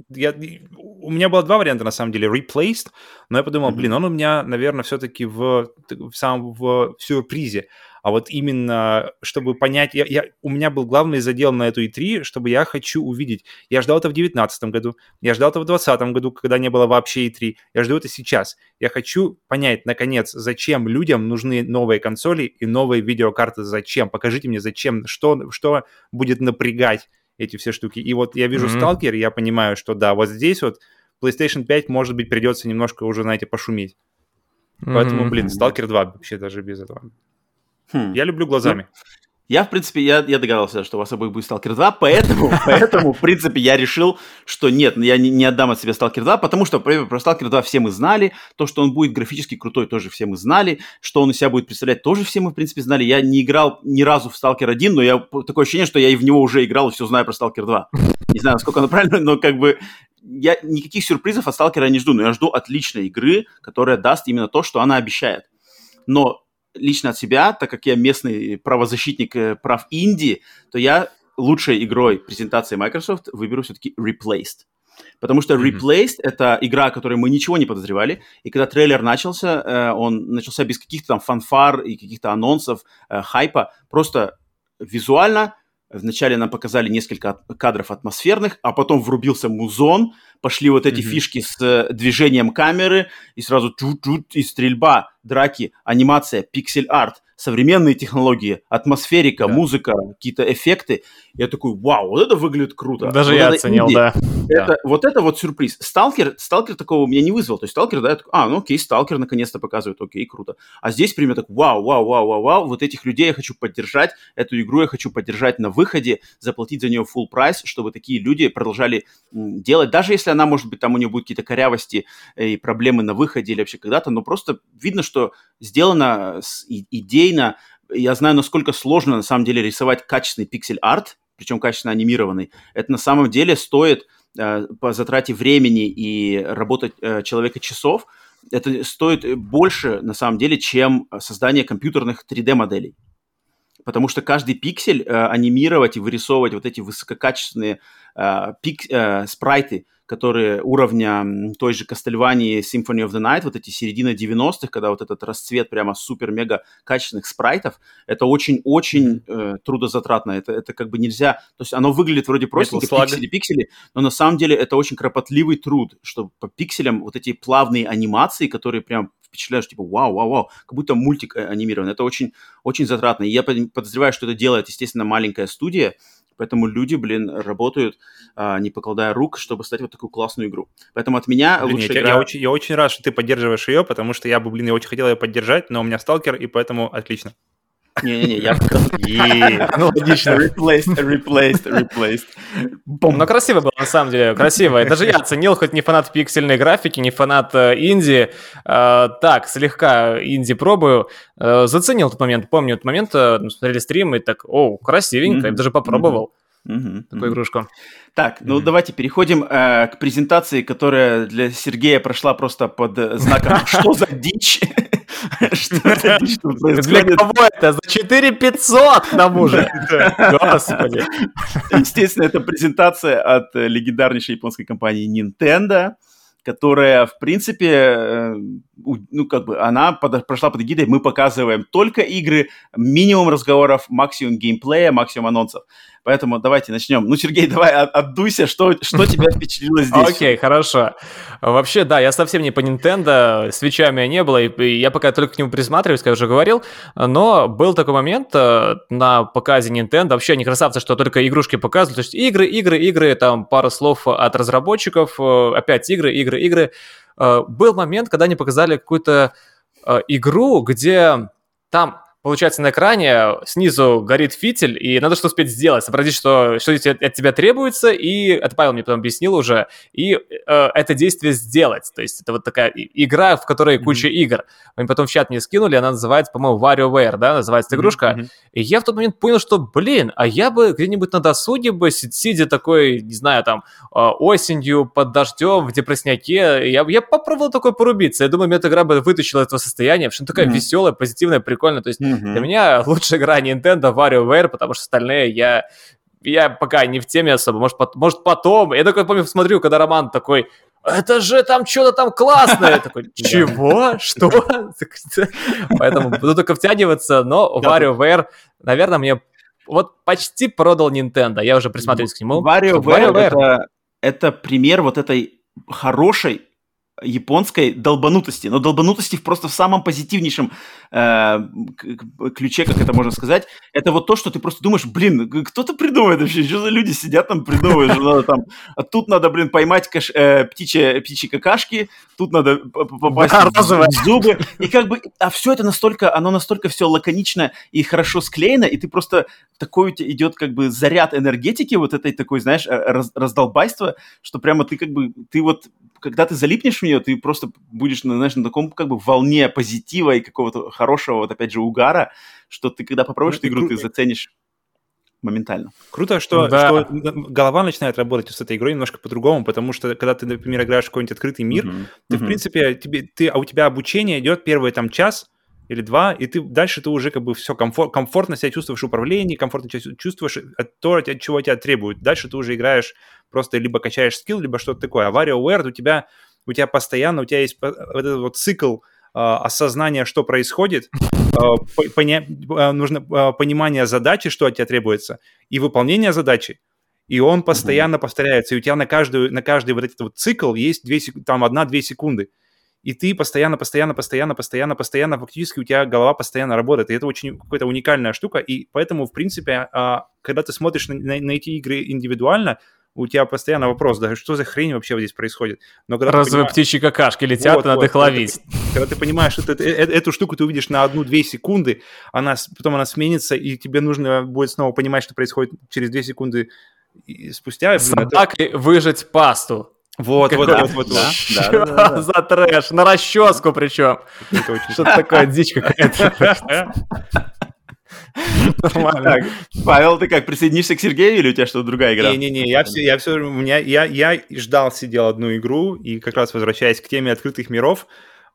S2: Я, у меня было два варианта, на самом деле, replaced, но я подумал, блин, он у меня, наверное, все-таки в, в самом в сюрпризе. А вот именно, чтобы понять, я, я, у меня был главный задел на эту E3, чтобы я хочу увидеть. Я ждал это в 2019 году, я ждал это в 2020 году, когда не было вообще E3. Я жду это сейчас. Я хочу понять, наконец, зачем людям нужны новые консоли и новые видеокарты. Зачем? Покажите мне, зачем, что, что будет напрягать эти все штуки. И вот я вижу mm-hmm. Stalker, я понимаю, что да, вот здесь вот PlayStation 5, может быть, придется немножко уже, знаете, пошуметь. Mm-hmm. Поэтому, блин, Stalker 2 вообще даже без этого. Хм. Я люблю глазами. Ну,
S1: я, в принципе, я, я догадался, что у вас обоих будет Stalker 2, поэтому, поэтому, в принципе, я решил, что нет, я не, не отдам от себя Stalker 2, потому что про, про Stalker 2 все мы знали, то, что он будет графически крутой, тоже все мы знали, что он из себя будет представлять, тоже все мы, в принципе, знали. Я не играл ни разу в Stalker 1, но я такое ощущение, что я и в него уже играл и все знаю про Stalker 2. Не знаю, насколько оно правильно, но как бы я никаких сюрпризов от Stalker не жду, но я жду отличной игры, которая даст именно то, что она обещает. Но лично от себя, так как я местный правозащитник э, прав Индии, то я лучшей игрой презентации Microsoft выберу все-таки Replaced. Потому что Replaced mm-hmm. это игра, о которой мы ничего не подозревали. И когда трейлер начался, э, он начался без каких-то там фанфар и каких-то анонсов, э, хайпа. Просто визуально Вначале нам показали несколько кадров атмосферных, а потом врубился музон, пошли вот эти mm-hmm. фишки с движением камеры, и сразу чуть-чуть и стрельба, драки, анимация, пиксель-арт современные технологии, атмосферика, да. музыка, какие-то эффекты. Я такой, вау, вот это выглядит круто.
S3: Даже
S1: вот
S3: я оценил, инди. да.
S1: Это, да. Вот это вот сюрприз. Сталкер, сталкер такого у меня не вызвал. То есть сталкер, да, я такой, а, ну окей, сталкер наконец-то показывает, окей, круто. А здесь пример так, вау, вау, вау, вау, вау, вот этих людей я хочу поддержать, эту игру я хочу поддержать на выходе, заплатить за нее full прайс, чтобы такие люди продолжали делать, даже если она, может быть, там у нее будут какие-то корявости и проблемы на выходе или вообще когда-то, но просто видно, что сделано с идей идейно, я знаю, насколько сложно на самом деле рисовать качественный пиксель-арт, причем качественно анимированный. Это на самом деле стоит э, по затрате времени и работать э, человека часов, это стоит больше на самом деле, чем создание компьютерных 3D-моделей. Потому что каждый пиксель э, анимировать и вырисовывать вот эти высококачественные э, пик, э, спрайты – которые уровня той же Castlevania Symphony of the Night, вот эти середины 90-х, когда вот этот расцвет прямо супер-мега качественных спрайтов, это очень-очень э, трудозатратно. Это, это как бы нельзя... То есть оно выглядит вроде простенько, пиксели-пиксели, но на самом деле это очень кропотливый труд, чтобы по пикселям вот эти плавные анимации, которые прям впечатляешь, типа, вау, вау, вау, как будто мультик э, анимирован. Это очень, очень затратно. И я подозреваю, что это делает, естественно, маленькая студия, Поэтому люди, блин, работают, а, не покладая рук, чтобы стать вот такую классную игру. Поэтому от меня блин, лучше
S2: я, игра... я, очень, я очень рад, что ты поддерживаешь ее, потому что я бы, блин, я очень хотел ее поддержать, но у меня сталкер, и поэтому отлично.
S1: Не-не-не, я Аналогично. Replaced, replaced, replaced.
S3: Но красиво было, на самом деле, красиво. Даже я оценил, хоть не фанат пиксельной графики, не фанат э, инди. Э, так, слегка инди пробую. Э, заценил этот момент. Помню этот момент, смотрели стрим и так, о, красивенько, я даже попробовал. Угу, такую игрушку.
S1: Так, ну mm давайте переходим э, к презентации, которая для Сергея прошла просто под знаком «Что за дичь?»
S3: Что тут происходит? Для кого это? За 4 500 к тому же. Господи.
S1: Естественно, это презентация от легендарнейшей японской компании Nintendo, которая, в принципе, э, ну, как бы, она под, прошла под эгидой, мы показываем только игры, минимум разговоров, максимум геймплея, максимум анонсов. Поэтому давайте начнем. Ну, Сергей, давай отдуйся, что, что тебя впечатлило здесь?
S3: Окей, хорошо. Вообще, да, я совсем не по Nintendo, свеча у меня не было, и я пока только к нему присматриваюсь, как я уже говорил, но был такой момент э, на показе Nintendo, вообще они красавцы, что только игрушки показывают, то есть игры, игры, игры, там пару слов от разработчиков, э, опять игры, игры, игры. Э, был момент, когда они показали какую-то игру, где там получается, на экране снизу горит фитиль, и надо что успеть сделать, сообразить, что, что от тебя требуется, и это Павел мне потом объяснил уже, и э, это действие сделать. То есть это вот такая игра, в которой mm-hmm. куча игр. Они потом в чат мне скинули, она называется, по-моему, WarioWare, да, называется эта игрушка. Mm-hmm. И я в тот момент понял, что, блин, а я бы где-нибудь на досуге бы, сидя такой, не знаю, там, э, осенью под дождем в депрессняке, я, я попробовал такой порубиться. Я думаю, мне эта игра бы вытащила из этого состояния, потому что такая mm-hmm. веселая, позитивная, прикольная. То есть Mm-hmm. Для меня лучшая игра Nintendo WarioWare, потому что остальные я я пока не в теме особо, может, по, может потом. Я такой помню, смотрю, когда Роман такой, это же там что-то там классное. такой, чего? Что? Поэтому буду только втягиваться, но WarioWare, наверное, мне вот почти продал Nintendo. Я уже присматриваюсь к нему.
S1: WarioWare это пример вот этой хорошей японской долбанутости, но долбанутости просто в самом позитивнейшем э, ключе, как это можно сказать, это вот то, что ты просто думаешь, блин, кто-то придумает вообще, что за люди сидят там придумывают, что надо там, а тут надо, блин, поймать каш, э, птичьи, птичьи какашки, тут надо попасть в, в зубы, и как бы, а все это настолько, оно настолько все лаконично и хорошо склеено, и ты просто такой у тебя идет как бы заряд энергетики вот этой такой, знаешь, э, раз, раздолбайства, что прямо ты как бы, ты вот, когда ты залипнешь в нее, ты просто будешь, знаешь, на таком как бы волне позитива и какого-то хорошего, вот опять же, угара, что ты, когда попробуешь ну, эту игру, ты заценишь моментально.
S2: Круто, что, да. что голова начинает работать с этой игрой немножко по-другому, потому что когда ты, например, играешь в какой-нибудь открытый мир, mm-hmm. ты, mm-hmm. в принципе, тебе, ты, а у тебя обучение идет первый там час, или два, и ты дальше ты уже как бы все комфорт, комфортно себя чувствуешь в управлении, комфортно себя чувствуешь то, от чего тебя требуют. Дальше ты уже играешь просто либо качаешь скилл, либо что-то такое. А WarioWare у тебя, у тебя постоянно, у тебя есть вот этот вот цикл Uh, осознания, что происходит, uh, поня- нужно понимание задачи, что от тебя требуется, и выполнение задачи. И он постоянно mm-hmm. повторяется. И у тебя на каждую, на каждый вот этот вот цикл есть 2, там 1-2 секунды и ты постоянно, постоянно, постоянно, постоянно, постоянно, фактически у тебя голова постоянно работает, и это очень какая-то уникальная штука, и поэтому, в принципе, а, когда ты смотришь на, на, на эти игры индивидуально, у тебя постоянно вопрос, да, что за хрень вообще здесь происходит.
S3: Но когда Разве понимаешь... птичьи какашки летят, вот, надо вот, их ловить.
S2: Когда ты, когда ты понимаешь, что это, э, эту штуку ты увидишь на одну-две секунды, она, потом она сменится, и тебе нужно будет снова понимать, что происходит через две секунды спустя.
S3: Блин, это... выжать пасту.
S2: Вот, вот, вот, вот,
S3: да. за трэш? На расческу причем. Что-то такое, дичь какая-то.
S1: Нормально. Так, Павел, ты как, присоединишься к Сергею или у тебя что-то другая игра?
S2: Не-не-не, я все, я все, у меня, я, я ждал, сидел одну игру, и как раз возвращаясь к теме открытых миров,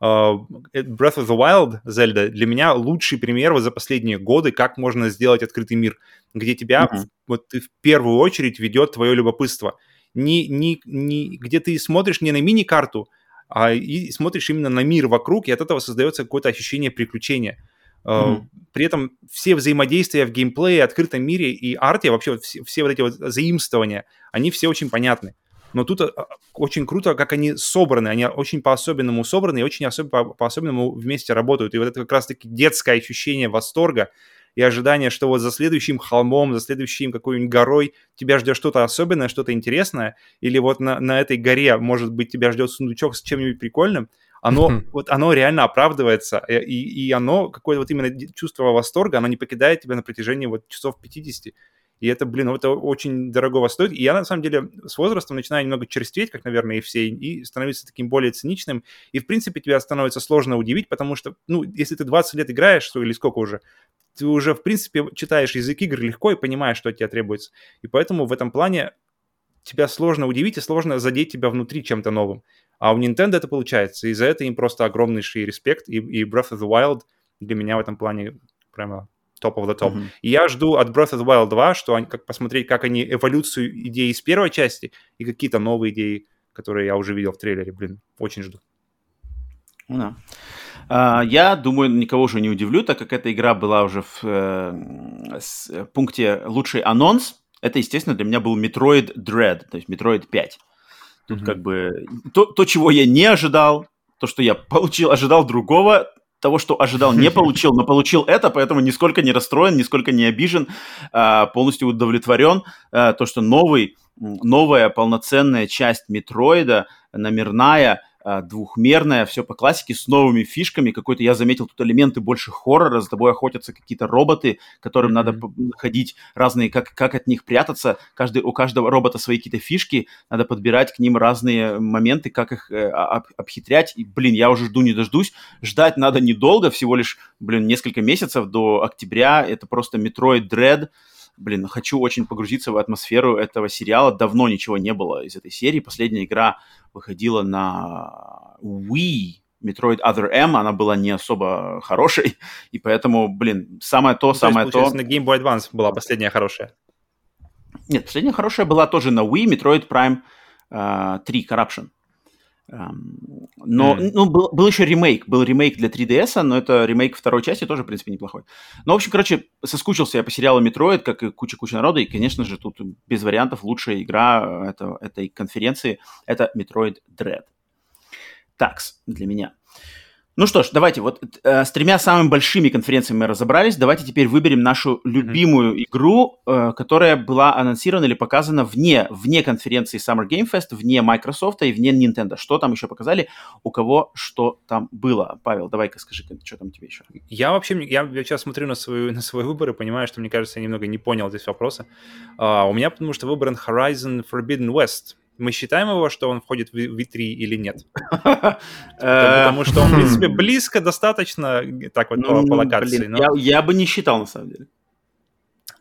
S2: uh, Breath of the Wild, Zelda, для меня лучший пример вот за последние годы, как можно сделать открытый мир, где тебя, mm-hmm. вот ты в первую очередь ведет твое любопытство не, не, не, где ты смотришь не на мини-карту, а и смотришь именно на мир вокруг, и от этого создается какое-то ощущение приключения. Mm-hmm. При этом все взаимодействия в геймплее, открытом мире и арте, вообще все, все вот эти вот заимствования, они все очень понятны. Но тут а, очень круто, как они собраны, они очень по-особенному собраны и очень особ- по-особенному вместе работают. И вот это как раз-таки детское ощущение восторга, и ожидание, что вот за следующим холмом, за следующим какой-нибудь горой тебя ждет что-то особенное, что-то интересное, или вот на, на этой горе, может быть, тебя ждет сундучок с чем-нибудь прикольным, оно, mm-hmm. вот оно реально оправдывается, и, и оно, какое-то вот именно чувство восторга, оно не покидает тебя на протяжении вот часов 50. И это, блин, это очень дорогого стоит. И я, на самом деле, с возрастом начинаю немного черстветь, как, наверное, и все, и становиться таким более циничным. И, в принципе, тебя становится сложно удивить, потому что, ну, если ты 20 лет играешь, или сколько уже, ты уже, в принципе, читаешь язык игр легко и понимаешь, что от тебя требуется. И поэтому в этом плане тебя сложно удивить и сложно задеть тебя внутри чем-то новым. А у Nintendo это получается, и за это им просто огромнейший респект, и, и Breath of the Wild для меня в этом плане прямо top of the top. Mm-hmm. И я жду от Breath of the Wild 2, что они, как посмотреть, как они эволюцию идей из первой части и какие-то новые идеи, которые я уже видел в трейлере, блин, очень жду.
S1: Ну да. Uh, я думаю, никого уже не удивлю, так как эта игра была уже в uh, с, пункте «Лучший анонс». Это, естественно, для меня был Metroid Dread, то есть Metroid 5. Тут mm-hmm. как бы то, то, чего я не ожидал, то, что я получил, ожидал другого, того, что ожидал, не получил, но получил это, поэтому нисколько не расстроен, нисколько не обижен, а, полностью удовлетворен. А, то, что новый, новая полноценная часть Метроида, номерная, а, двухмерная, все по классике, с новыми фишками. Какой-то я заметил тут элементы больше хоррора, за тобой охотятся какие-то роботы, которым mm-hmm. надо находить разные, как, как от них прятаться. Каждый, у каждого робота свои какие-то фишки, надо подбирать к ним разные моменты, как их э, об, обхитрять. И, блин, я уже жду не дождусь. Ждать надо недолго, всего лишь, блин, несколько месяцев до октября. Это просто Metroid Dread блин, хочу очень погрузиться в атмосферу этого сериала. Давно ничего не было из этой серии. Последняя игра выходила на Wii, Metroid Other M, она была не особо хорошей, и поэтому, блин, самое то, ну, самое то...
S2: на Game Boy Advance была последняя хорошая.
S1: Нет, последняя хорошая была тоже на Wii, Metroid Prime uh, 3 Corruption. Um, но mm. ну, был, был еще ремейк, был ремейк для 3DS, но это ремейк второй части тоже, в принципе, неплохой. Ну, в общем, короче, соскучился я по сериалу Metroid, как и куча-куча народа, и, конечно же, тут без вариантов лучшая игра это, этой конференции — это Metroid Dread. Такс для меня. Ну что ж, давайте, вот э, с тремя самыми большими конференциями мы разобрались. Давайте теперь выберем нашу любимую mm-hmm. игру, э, которая была анонсирована или показана вне, вне конференции Summer Game Fest, вне Microsoft и вне Nintendo. Что там еще показали? У кого что там было? Павел, давай-ка скажи, что там тебе еще?
S2: Я вообще, я, я сейчас смотрю на, свою, на свой выбор и понимаю, что, мне кажется, я немного не понял здесь вопроса. Uh, у меня потому что выбран Horizon Forbidden West мы считаем его, что он входит в V3 или нет? Потому что он, в принципе, близко достаточно, так вот, по локации.
S1: Я бы не считал, на самом деле.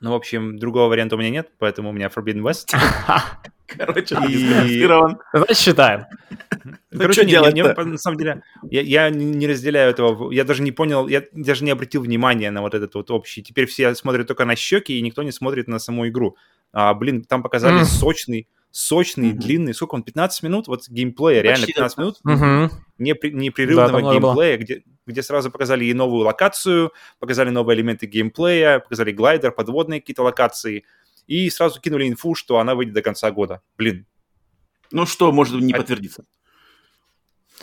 S2: Ну, в общем, другого варианта у меня нет, поэтому у меня Forbidden West.
S1: Короче, дисквалифицирован.
S3: Значит, считаем.
S2: Ну, Короче, что делать на самом деле, я, я не разделяю этого. Я даже не понял, я даже не обратил внимания на вот этот вот общий. Теперь все смотрят только на щеки, и никто не смотрит на саму игру. А, блин, там показали сочный сочный, mm-hmm. длинный, сколько он, 15 минут, вот геймплея, Почти реально 15 минут mm-hmm. непрерывного да, геймплея, где, где сразу показали и новую локацию, показали новые элементы геймплея, показали глайдер, подводные какие-то локации, и сразу кинули инфу, что она выйдет до конца года. Блин.
S1: Ну что, может не а... подтвердиться?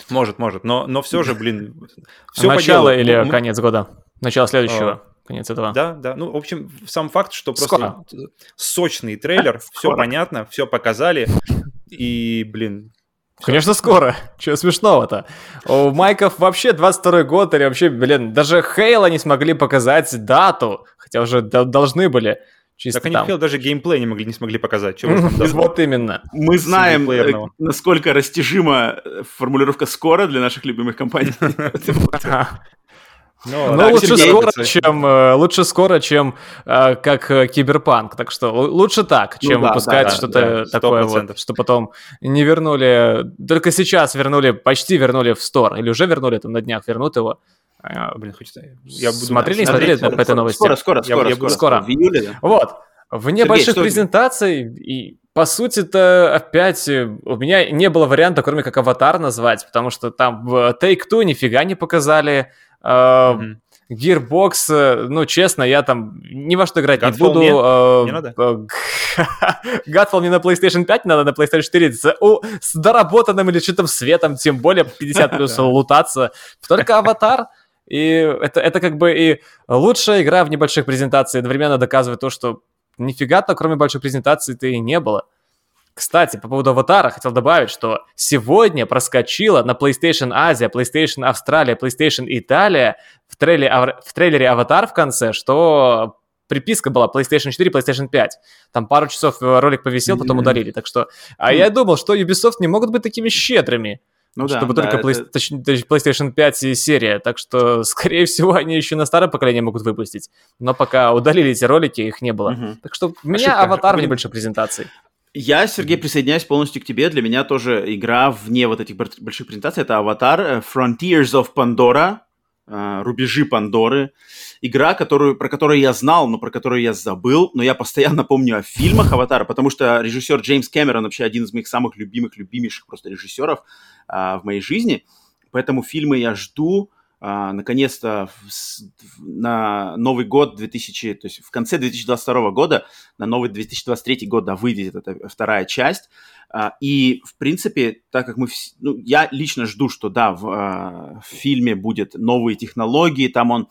S2: Может, может, но, но все же, блин,
S3: все Начало или ну, конец года? Начало следующего? Конец этого.
S2: Да, да. Ну, в общем, сам факт, что просто Скоро. сочный трейлер, все понятно, все показали, и, блин,
S3: Конечно, скоро. Чего смешного-то? У Майков вообще 22 год, или вообще, блин, даже Хейла не смогли показать дату, хотя уже должны были.
S2: Чисто так они там. даже геймплей не, могли, не смогли показать.
S3: Чего вот именно.
S1: Мы знаем, э, насколько растяжима формулировка «скоро» для наших любимых компаний.
S3: Ну, ну лучше, скоро, чем, э, лучше скоро, чем э, как э, киберпанк. Так что лучше так, чем ну, да, выпускать да, что-то да, такое вот, что потом не вернули. Только сейчас вернули, почти вернули в стор. Или уже вернули, там на днях вернут его.
S2: А, блин, хочется...
S3: Я буду, смотрели, не смотрели скоро, по этой новости?
S1: Скоро, скоро, скоро. Я, скоро,
S3: скоро. В июле. Вот. Вне Сергей, больших презентаций, и по сути-то опять у меня не было варианта, кроме как аватар назвать, потому что там в Take-Two нифига не показали, Mm-hmm. Gearbox, э, ну, честно, я там ни во что играть Godfall не буду. Нет?
S2: Uh, не надо?
S3: Godfall не на PlayStation 5, надо на PlayStation 4 с, о, с доработанным или что-то светом, тем более 50 плюс лутаться. Только аватар. И это, это как бы и лучшая игра в небольших презентациях одновременно доказывает то, что нифига-то, кроме больших презентаций, то и не было. Кстати, по поводу аватара хотел добавить, что сегодня проскочила на PlayStation Азия, PlayStation Австралия, PlayStation Италия в трейлере, в трейлере аватар в конце, что приписка была PlayStation 4, PlayStation 5. Там пару часов ролик повисел, потом удалили. Так что... А я думал, что Ubisoft не могут быть такими щедрыми. Ну, чтобы да, только да, это... PlayStation 5 и серия. Так что, скорее всего, они еще на старое поколение могут выпустить. Но пока удалили эти ролики, их не было. Угу. Так что у меня Ошибка. аватар в небольшой презентации.
S1: Я, Сергей, присоединяюсь полностью к тебе. Для меня тоже игра вне вот этих больших презентаций. Это «Аватар», э, «Frontiers of Pandora», э, «Рубежи Пандоры». Игра, которую, про которую я знал, но про которую я забыл. Но я постоянно помню о фильмах «Аватара», потому что режиссер Джеймс Кэмерон вообще один из моих самых любимых, любимейших просто режиссеров а, в моей жизни. Поэтому фильмы я жду. А, наконец-то на Новый год 2000, то есть в конце 2022 года, на новый 2023 год, да, выйдет эта вторая часть. А, и, в принципе, так как мы... Ну, я лично жду, что, да, в, а, в фильме будет новые технологии, там он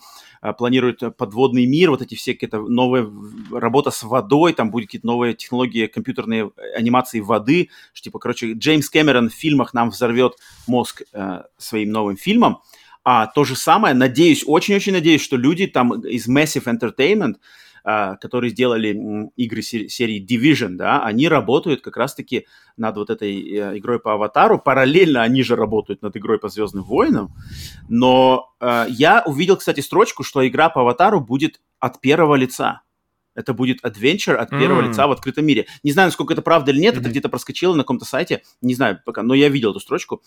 S1: планирует подводный мир, вот эти все какие-то новые работа с водой, там будет какие-то новые технологии компьютерной анимации воды, что, типа, короче, Джеймс Кэмерон в фильмах нам взорвет мозг э, своим новым фильмом. А то же самое, надеюсь, очень-очень надеюсь, что люди там из Massive Entertainment, Uh, которые сделали игры серии Division, да, они работают как раз-таки над вот этой uh, игрой по Аватару. Параллельно они же работают над игрой по Звездным войнам. Но uh, я увидел, кстати, строчку, что игра по Аватару будет от первого лица. Это будет adventure от первого mm. лица в открытом мире. Не знаю, насколько это правда или нет, mm-hmm. это где-то проскочило на каком-то сайте, не знаю пока, но я видел эту строчку.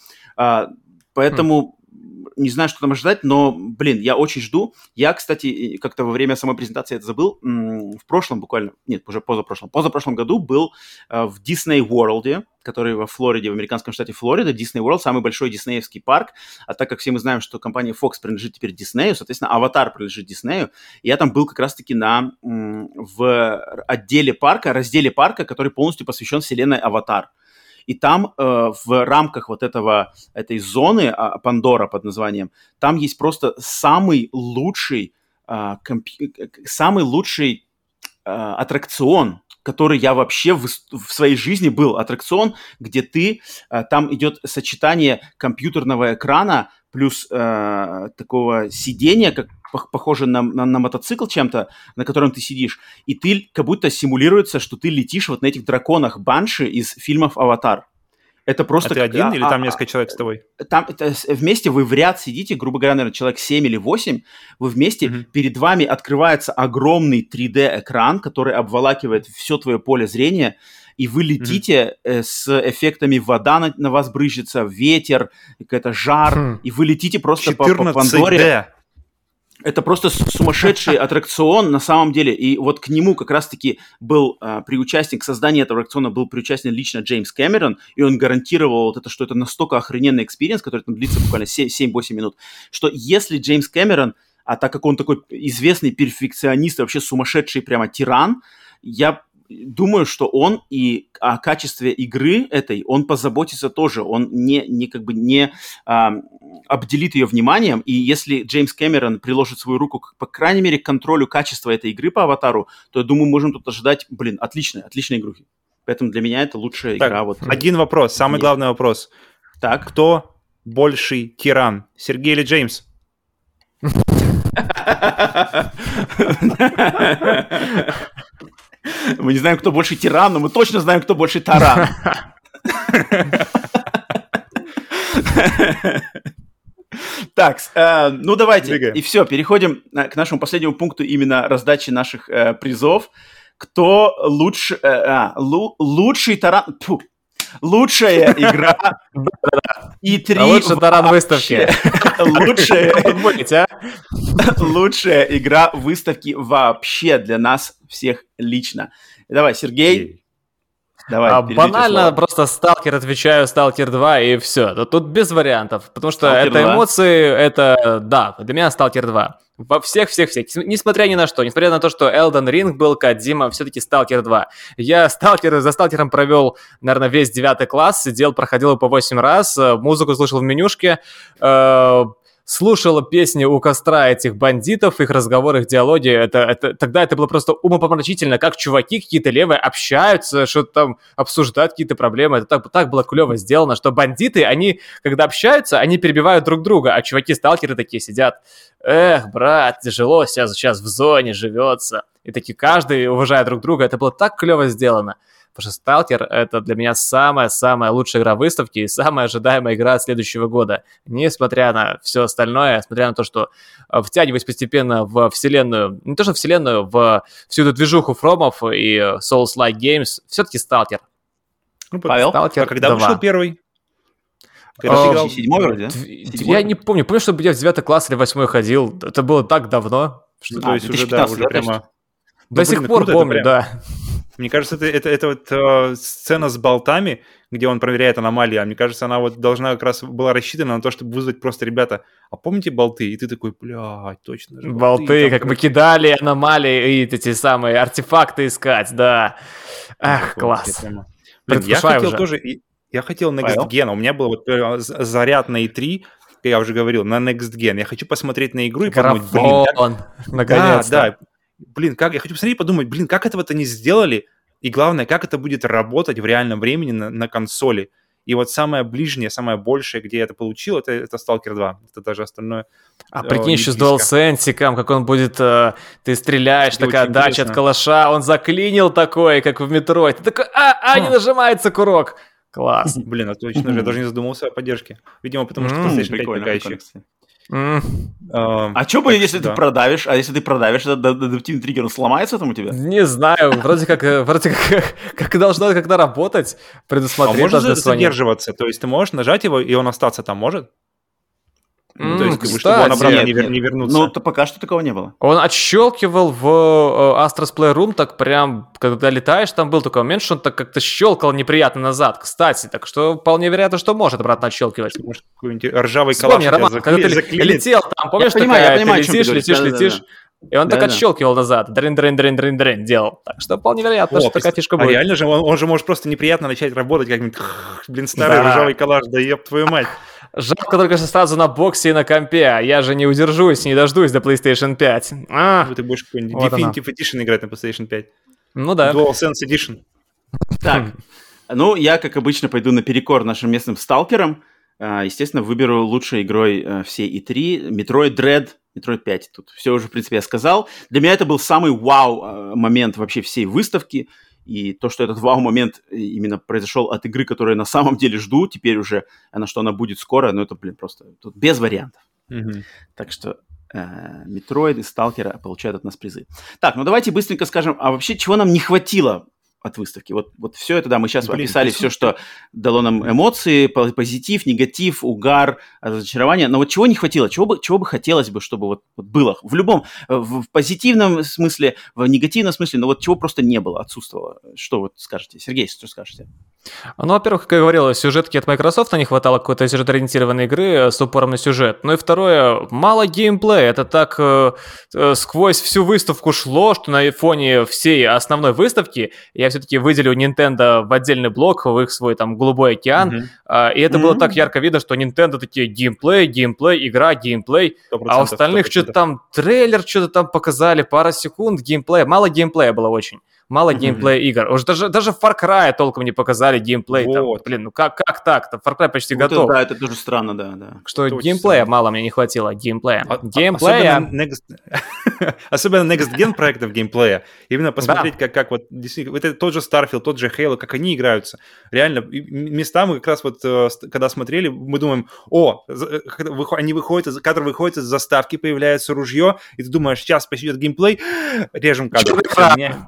S1: Поэтому не знаю, что там ожидать, но, блин, я очень жду. Я, кстати, как-то во время самой презентации это забыл. В прошлом буквально, нет, уже позапрошлом, позапрошлом году был э, в Disney World, который во Флориде, в американском штате Флорида. Disney World самый большой диснеевский парк. А так как все мы знаем, что компания Fox принадлежит теперь Диснею, соответственно, Аватар принадлежит Диснею. Я там был как раз-таки на, в отделе парка, разделе парка, который полностью посвящен вселенной Аватар. И там э, в рамках вот этого, этой зоны э, Пандора под названием, там есть просто самый лучший, э, компи- самый лучший э, аттракцион, который я вообще в, в своей жизни был. Аттракцион, где ты, э, там идет сочетание компьютерного экрана плюс э, такого сидения, как похоже на, на, на мотоцикл чем-то, на котором ты сидишь, и ты как будто симулируется, что ты летишь вот на этих драконах Банши из фильмов «Аватар». Это просто... А
S2: ты один а, или там а, несколько человек с тобой?
S1: Там это, вместе вы в ряд сидите, грубо говоря, наверное, человек 7 или 8, вы вместе, mm-hmm. перед вами открывается огромный 3D-экран, который обволакивает все твое поле зрения, и вы летите mm-hmm. с эффектами вода на, на вас брызжется, ветер, какой-то жар, м. и вы летите просто по, по Пандоре это просто сумасшедший аттракцион на самом деле. И вот к нему как раз-таки был а, приучастен, к созданию этого аттракциона был приучастен лично Джеймс Кэмерон, и он гарантировал вот это, что это настолько охрененный experience, который там длится буквально 7-8 минут, что если Джеймс Кэмерон, а так как он такой известный перфекционист, вообще сумасшедший прямо тиран, я думаю, что он и о качестве игры этой, он позаботится тоже, он не, не как бы не а, обделит ее вниманием, и если Джеймс Кэмерон приложит свою руку, по крайней мере, к контролю качества этой игры по аватару, то я думаю, можем тут ожидать, блин, отличной, отличной игры. Поэтому для меня это лучшая так, игра. Вот,
S2: один вопрос, самый главный вопрос. Так. Кто больший тиран, Сергей или Джеймс?
S1: Мы не знаем, кто больше тиран, но мы точно знаем, кто больше таран. Так, э, ну давайте. Двигаем. И все, переходим э, к нашему последнему пункту именно раздачи наших э, призов. Кто лучше, э, а, лу, лучший таран... Фу, лучшая игра
S3: и три а лучше таран выставки.
S1: Лучшая, лучшая игра выставки вообще для нас всех лично. Давай, Сергей,
S3: Давай, а, банально слово. просто Сталкер отвечаю, Сталкер 2 и все. Тут без вариантов, потому что Stalker это 2. эмоции, это, да, для меня Сталкер 2. Во всех-всех-всех. Несмотря ни на что, несмотря на то, что Elden Ring был, Кадима, все-таки Сталкер 2. Я Сталкер, за Сталкером провел, наверное, весь девятый класс, сидел, проходил его по 8 раз, э, музыку слушал в менюшке, э, слушала песни у костра этих бандитов, их разговоры, их диалоги, это, это, тогда это было просто умопомрачительно, как чуваки какие-то левые общаются, что-то там обсуждают какие-то проблемы, это так, так было клево сделано, что бандиты, они, когда общаются, они перебивают друг друга, а чуваки-сталкеры такие сидят, эх, брат, тяжело сейчас, сейчас в зоне живется, и такие каждый уважает друг друга, это было так клево сделано. Потому что Сталкер — это для меня самая-самая лучшая игра выставки и самая ожидаемая игра следующего года. Несмотря на все остальное, несмотря на то, что э, втягиваясь постепенно в вселенную, не то что вселенную, в всю эту движуху фромов и Souls-like Games, все-таки Сталкер.
S2: Ну, Павел, Сталкер а когда 2. вышел первый?
S1: Когда седьмой вроде,
S3: Я не помню. Помню, что я в девятый класс или восьмой ходил. Это было так давно.
S2: Что, а, то есть уже, да, уже прямо...
S3: До да, сих пор помню, да.
S2: Мне кажется, это, это, это вот э, сцена с болтами, где он проверяет аномалии, а мне кажется, она вот должна как раз была рассчитана на то, чтобы вызвать просто ребята, а помните болты? И ты такой, блядь, точно
S3: же. Болты, болты как мы кидали аномалии и эти самые артефакты искать, да. Ах, класс.
S2: Блин, я хотел уже. тоже, я хотел Next Gen, у меня был вот э, заряд на E3, я уже говорил, на Next Gen. Я хочу посмотреть на игру и
S3: подумать, блин, как... наконец-то.
S2: Да, да, блин, как, я хочу посмотреть и подумать, блин, как этого-то не сделали, и главное, как это будет работать в реальном времени на, на консоли. И вот самое ближнее, самое большее, где я это получил, это, это Stalker 2. Это даже остальное.
S3: А э, прикинь, еще с DualSense, как он будет, э, ты стреляешь, это такая дача от калаша, он заклинил такое, как в метро. Ты такой, а, а, не нажимается курок. Класс.
S2: Блин, а точно же, я даже не задумался о поддержке. Видимо, потому что PlayStation 5 пока еще.
S1: Mm. Uh, а что будет, если да. ты продавишь? А если ты продавишь этот адаптивный триггер, он сломается там у тебя?
S3: Не знаю, вроде как, э, вроде как, как должно когда работать, предусмотреть. А
S2: может задерживаться, то есть ты можешь нажать его, и он остаться там может?
S1: Mm, то есть, как бы, чтобы он обратно не, вер, не вернуться. Ну, то пока что такого не было.
S3: Он отщелкивал в uh, Astros Playroom так прям, когда летаешь, там был такой момент, что он так как-то щелкал неприятно назад, кстати. Так что вполне вероятно, что может обратно отщелкивать.
S2: Может, какой-нибудь ржавый Вспомни,
S3: Роман, когда ты заклинит. летел там, помнишь, я понимаю, такая, я понимаю, ты летишь, летишь, да, летишь, да, да. И он да, так да. отщелкивал назад. Дрын, дрын, дрын, дрын, дрын делал. Так что вполне вероятно, О, что такая фишка а будет.
S2: А реально же, он, он же может просто неприятно начать работать, как-нибудь, блин, старый да. ржавый калаш, да еб твою мать.
S3: Жалко только что сразу на боксе и на компе. А я же не удержусь, не дождусь до PlayStation 5.
S2: А, ты будешь какой-нибудь вот Definitive Edition играть на PlayStation 5.
S3: Ну да.
S2: DualSense Edition.
S1: Так, ну я, как обычно, пойду наперекор нашим местным сталкерам. А, естественно, выберу лучшей игрой э, всей E3 Metroid Dread, Metroid 5. Тут все уже, в принципе, я сказал. Для меня это был самый вау э, момент вообще всей выставки. И то, что этот вау-момент именно произошел от игры, которую я на самом деле жду, теперь уже, на что она будет скоро, ну это, блин, просто тут без вариантов. Mm-hmm. Так что э, Metroid и Сталкера получают от нас призы. Так, ну давайте быстренько скажем, а вообще чего нам не хватило от выставки. Вот, вот все это, да, мы сейчас Блин, описали все, что дало нам эмоции, позитив, негатив, угар, разочарование. Но вот чего не хватило? Чего бы, чего бы хотелось бы, чтобы вот, вот было? В любом, в, в позитивном смысле, в негативном смысле, но вот чего просто не было, отсутствовало? Что вот скажете? Сергей, что скажете?
S3: Ну, во-первых, как я говорил, сюжетки от Microsoft не хватало какой-то сюжет-ориентированной игры э, с упором на сюжет. Ну и второе, мало геймплея. Это так э, э, сквозь всю выставку шло, что на фоне всей основной выставки я все-таки выделю Nintendo в отдельный блок, в их свой там голубой океан. Mm-hmm. Э, и это mm-hmm. было так ярко видно, что Nintendo такие геймплей, геймплей, игра, геймплей. А у остальных что-то там трейлер что-то там показали, пара секунд геймплея. Мало геймплея было очень мало mm-hmm. геймплея игр. Уже даже, даже в Far Cry толком не показали геймплей. Вот. Там, блин, ну как, как так-то? Far Cry почти вот готов.
S1: Это, да, это тоже странно, да. да.
S3: Что это геймплея мало мне не хватило, геймплея. А, геймплея...
S2: Особенно next, особенно next gen проектов геймплея. Именно посмотреть, да. как, как вот действительно, это тот же Starfield, тот же Halo, как они играются. Реально, места мы как раз вот, э, когда смотрели, мы думаем, о, э, они выходят, кадр выходит из заставки, появляется ружье, и ты думаешь, сейчас пойдет геймплей, режем кадр.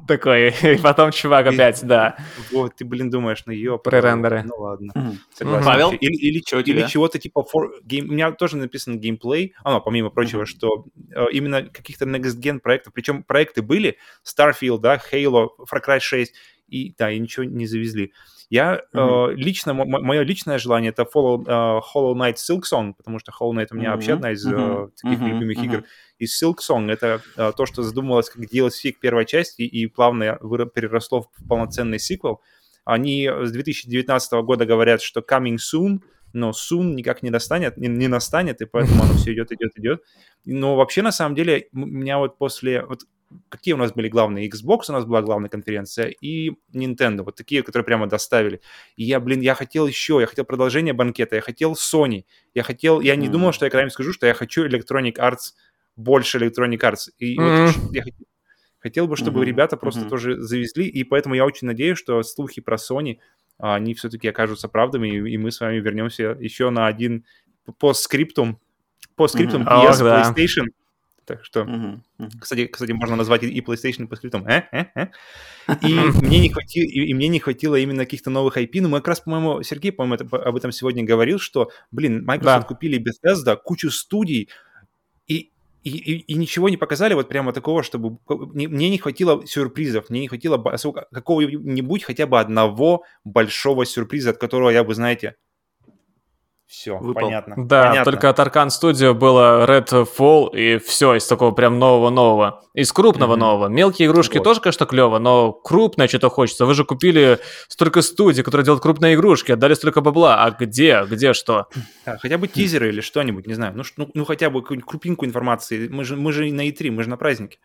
S3: Такой и потом чувак опять, да.
S2: Вот, ты, блин, думаешь, ну ёп.
S3: Пререндеры.
S2: Ну ладно. Павел? Или, чего-то типа... У меня тоже написано геймплей, а, ну, помимо прочего, что э, именно каких-то next-gen проектов, причем проекты были, Starfield, да, Halo, Far Cry 6, и, да, и ничего не завезли. Я mm-hmm. э, лично, мое личное желание это follow, э, Hollow Knight Silksong, потому что Hollow Knight у меня mm-hmm. вообще одна из mm-hmm. э, таких mm-hmm. любимых mm-hmm. игр. И Silksong это э, то, что задумывалось как DLC к первой части и плавно переросло в полноценный сиквел. Они с 2019 года говорят, что coming soon, но soon никак не достанет, не, не настанет, и поэтому оно все идет, идет, идет. Но вообще, на самом деле, у меня вот после... Вот какие у нас были главные? Xbox у нас была главная конференция и Nintendo, вот такие, которые прямо доставили. И я, блин, я хотел еще, я хотел продолжение банкета, я хотел Sony, я хотел, я не mm. думал, что я когда-нибудь скажу, что я хочу Electronic Arts, больше Electronic Arts. И mm. вот я хотел, хотел бы, чтобы mm-hmm. ребята просто mm-hmm. тоже завезли, и поэтому я очень надеюсь, что слухи про Sony, они все-таки окажутся правдами, и, и мы с вами вернемся еще на один постскриптум, постскриптум mm-hmm. PS, oh, PlayStation, да так что, uh-huh, uh-huh. Кстати, кстати, можно назвать и PlayStation по скриптам. Э? Э? Э? И, мне не хватило, и, и мне не хватило именно каких-то новых IP. Но мы как раз, по-моему, Сергей, по-моему, это, об этом сегодня говорил, что, блин, Microsoft да. купили Bethesda, кучу студий, и и, и, и ничего не показали вот прямо такого, чтобы... Мне не хватило сюрпризов, мне не хватило какого-нибудь хотя бы одного большого сюрприза, от которого я бы, знаете, все, Выпал. понятно.
S3: Да,
S2: понятно.
S3: только от Arcan Studio было Redfall и все из такого прям нового-нового. Из крупного mm-hmm. нового. Мелкие игрушки вот. тоже, конечно, клево, но крупное что-то хочется. Вы же купили столько студий, которые делают крупные игрушки, отдали столько бабла. А где? Где что?
S2: Да, хотя бы тизеры или что-нибудь, не знаю. Ну, ну, ну хотя бы крупинку информации. Мы же, мы же на E3, мы же на празднике.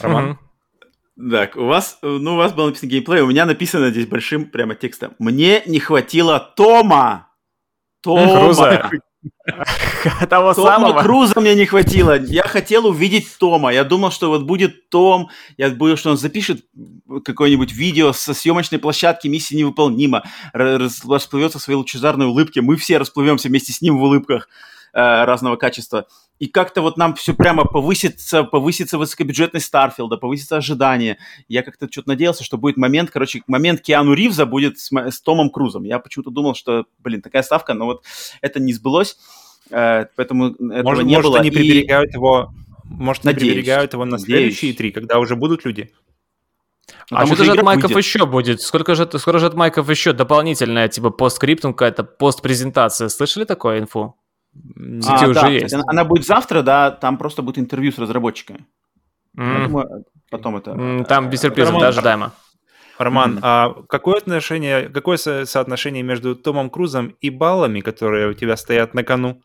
S2: Роман?
S1: Mm-hmm. Так, у вас, ну, у вас был написан геймплей, у меня написано здесь большим прямо текстом. Мне не хватило Тома!
S3: Тома Круза.
S1: Того Тома самого. Круза мне не хватило. Я хотел увидеть Тома. Я думал, что вот будет Том. Я думал, что он запишет какое-нибудь видео со съемочной площадки «Миссия невыполнима», расплывется в своей лучезарной улыбке. Мы все расплывемся вместе с ним в улыбках разного качества и как-то вот нам все прямо повысится, повысится высокобюджетный Старфилда, повысится ожидание. Я как-то что-то надеялся, что будет момент, короче, момент Киану Ривза будет с, с Томом Крузом. Я почему-то думал, что, блин, такая ставка, но вот это не сбылось, э, поэтому этого
S2: может,
S1: не
S2: может,
S1: было.
S2: они и... приберегают его, может, они надеюсь, приберегают его на следующие три, когда уже будут люди?
S3: Ну, а что же от майков будет. еще будет? Сколько же, скоро же от майков еще дополнительная, типа постскриптум какая-то, постпрезентация? Слышали такое инфу?
S1: Сети а, уже да, есть. Она, она будет завтра, да, там просто будет интервью с разработчиками. Mm. Я думаю, потом это...
S3: Mm, там без сюрпризов, Роман, да, ожидаемо.
S2: Роман, mm. а какое отношение, какое со- соотношение между Томом Крузом и баллами, которые у тебя стоят на кону?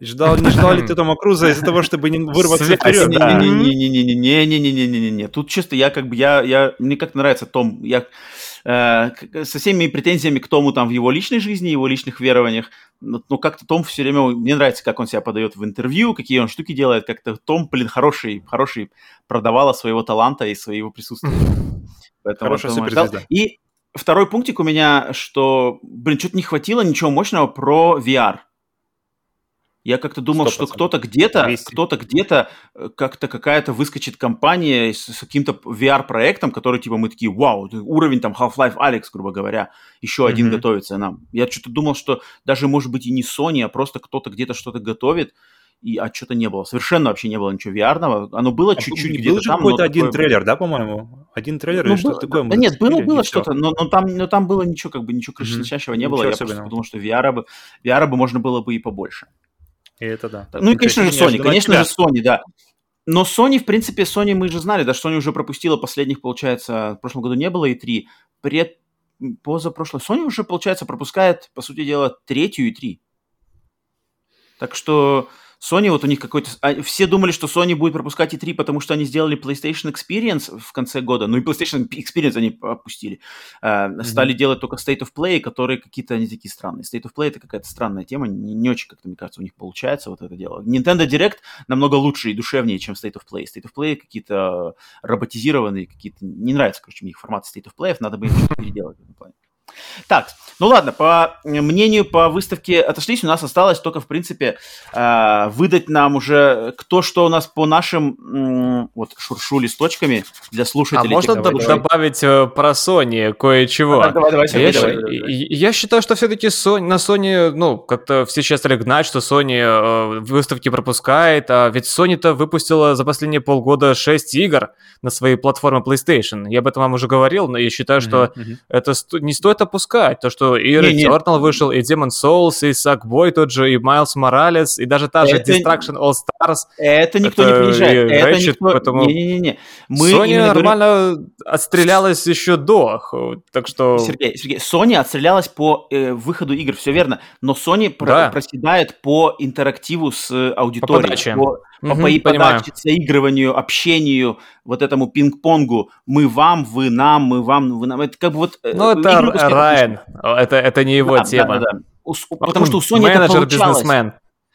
S2: Ждал, не ждал ли ты Тома Круза из-за того, чтобы не вырваться вперед?
S1: Не-не-не-не-не-не-не-не-не. Тут чисто я как бы, я, я, мне как нравится Том, я э, со всеми претензиями к Тому там в его личной жизни, его личных верованиях, но, но как-то Том все время, мне нравится, как он себя подает в интервью, какие он штуки делает, как-то Том, блин, хороший, хороший продавала своего таланта и своего присутствия.
S2: Поэтому Хорошая суперзвезда.
S1: И второй пунктик у меня, что, блин, что-то не хватило ничего мощного про VR. Я как-то думал, 100%. что кто-то где-то, кто-то где-то, э, как-то какая-то выскочит компания с, с каким-то VR-проектом, который типа мы такие, вау, уровень там Half-Life Alex, грубо говоря, еще mm-hmm. один готовится нам. Я что-то думал, что даже, может быть, и не Sony, а просто кто-то где-то что-то готовит, и, а что-то не было. Совершенно вообще не было ничего VR-ного. Оно было а чуть-чуть где-то
S2: там. какой-то один такое... трейлер, да, по-моему? Один трейлер ну, или что-то такое?
S1: Да нет, было, было что-то, но, но, там, но там было ничего, как бы, ничего крышесносящего mm-hmm. не было. Ничего Я особенного. просто подумал, что VR бы, VR бы можно было бы и побольше.
S2: И это да.
S1: Ну и, конечно же, Sony. Конечно же, Sony, да. Но Sony, в принципе, Sony мы же знали, да, Sony уже пропустила последних, получается, в прошлом году не было и три. Пред позапрошлой. Sony уже, получается, пропускает, по сути дела, третью и три. Так что Sony, вот у них какой-то... А, все думали, что Sony будет пропускать E3, потому что они сделали PlayStation Experience в конце года. Ну и PlayStation Experience они опустили. mm-hmm. Стали делать только State of Play, которые какие-то они такие странные. State of Play это какая-то странная тема. Не, не очень, как-то, мне кажется, у них получается вот это дело. Nintendo Direct намного лучше и душевнее, чем State of Play. State of Play какие-то роботизированные, какие-то... Не нравится, короче, мне их формат State of Play, надо бы их переделать в этом плане. Так, ну ладно, по мнению по выставке отошлись, у нас осталось только, в принципе, э, выдать нам уже кто что у нас по нашим, вот, шуршу листочками для слушателей.
S3: А можно давай, добавить давай. Э, про Sony кое-чего?
S1: Давай, давай, давай,
S3: я,
S1: давай,
S3: давай, давай. я считаю, что все-таки Sony, на Sony, ну, как-то все сейчас стали гнать, что Sony э, выставки пропускает, а ведь Sony-то выпустила за последние полгода 6 игр на своей платформе PlayStation. Я об этом вам уже говорил, но я считаю, что mm-hmm. это не стоит опускать, то, что и не. вышел, и Demon Souls, и Sackboy тот же, и Miles Morales, и даже та же это... Destruction All Stars.
S1: Это никто это не принижает. Это Ratchet, никто...
S3: поэтому... Не-не-не. Мы Sony нормально говорим... отстрелялась еще до, так что...
S1: Сергей, Сергей, Sony отстрелялась по э, выходу игр, все верно, но Sony да. проседает по интерактиву с аудиторией. По, по, угу, по, по подаче, заигрыванию, общению, вот этому пинг-понгу. Мы вам, вы нам, мы вам, вы нам. Это как бы вот...
S3: Э, ну, это Райан. Это, это не его да, тема. Да, да, да.
S1: У, потому что у Sony Менеджер, это получалось. бизнесмен.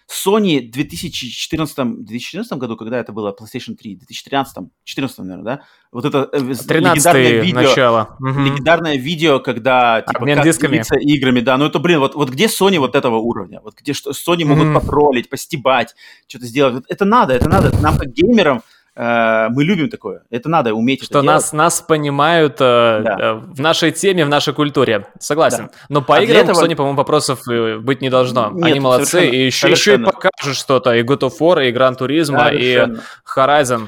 S1: Sony в 2014, 2014 году, когда это было, PlayStation 3, 2013, 2014, наверное, да? Вот это э, легендарное видео,
S3: начало.
S1: легендарное видео, когда типа,
S3: Обмен как дисками.
S1: играми, да, ну это, блин, вот, вот где Sony вот этого уровня? Вот где что Sony могут mm-hmm. потроллить, постебать, что-то сделать? Вот это надо, это надо. Нам как геймерам мы любим такое. Это надо уметь
S3: Что
S1: это
S3: нас, нас понимают э, да. э, в нашей теме, в нашей культуре. Согласен. Да. Но по а играм этого... Sony, по-моему, вопросов э, быть не должно. Нет, Они молодцы. И еще, еще и покажут что-то. И God of War, и Gran Turismo, и Horizon.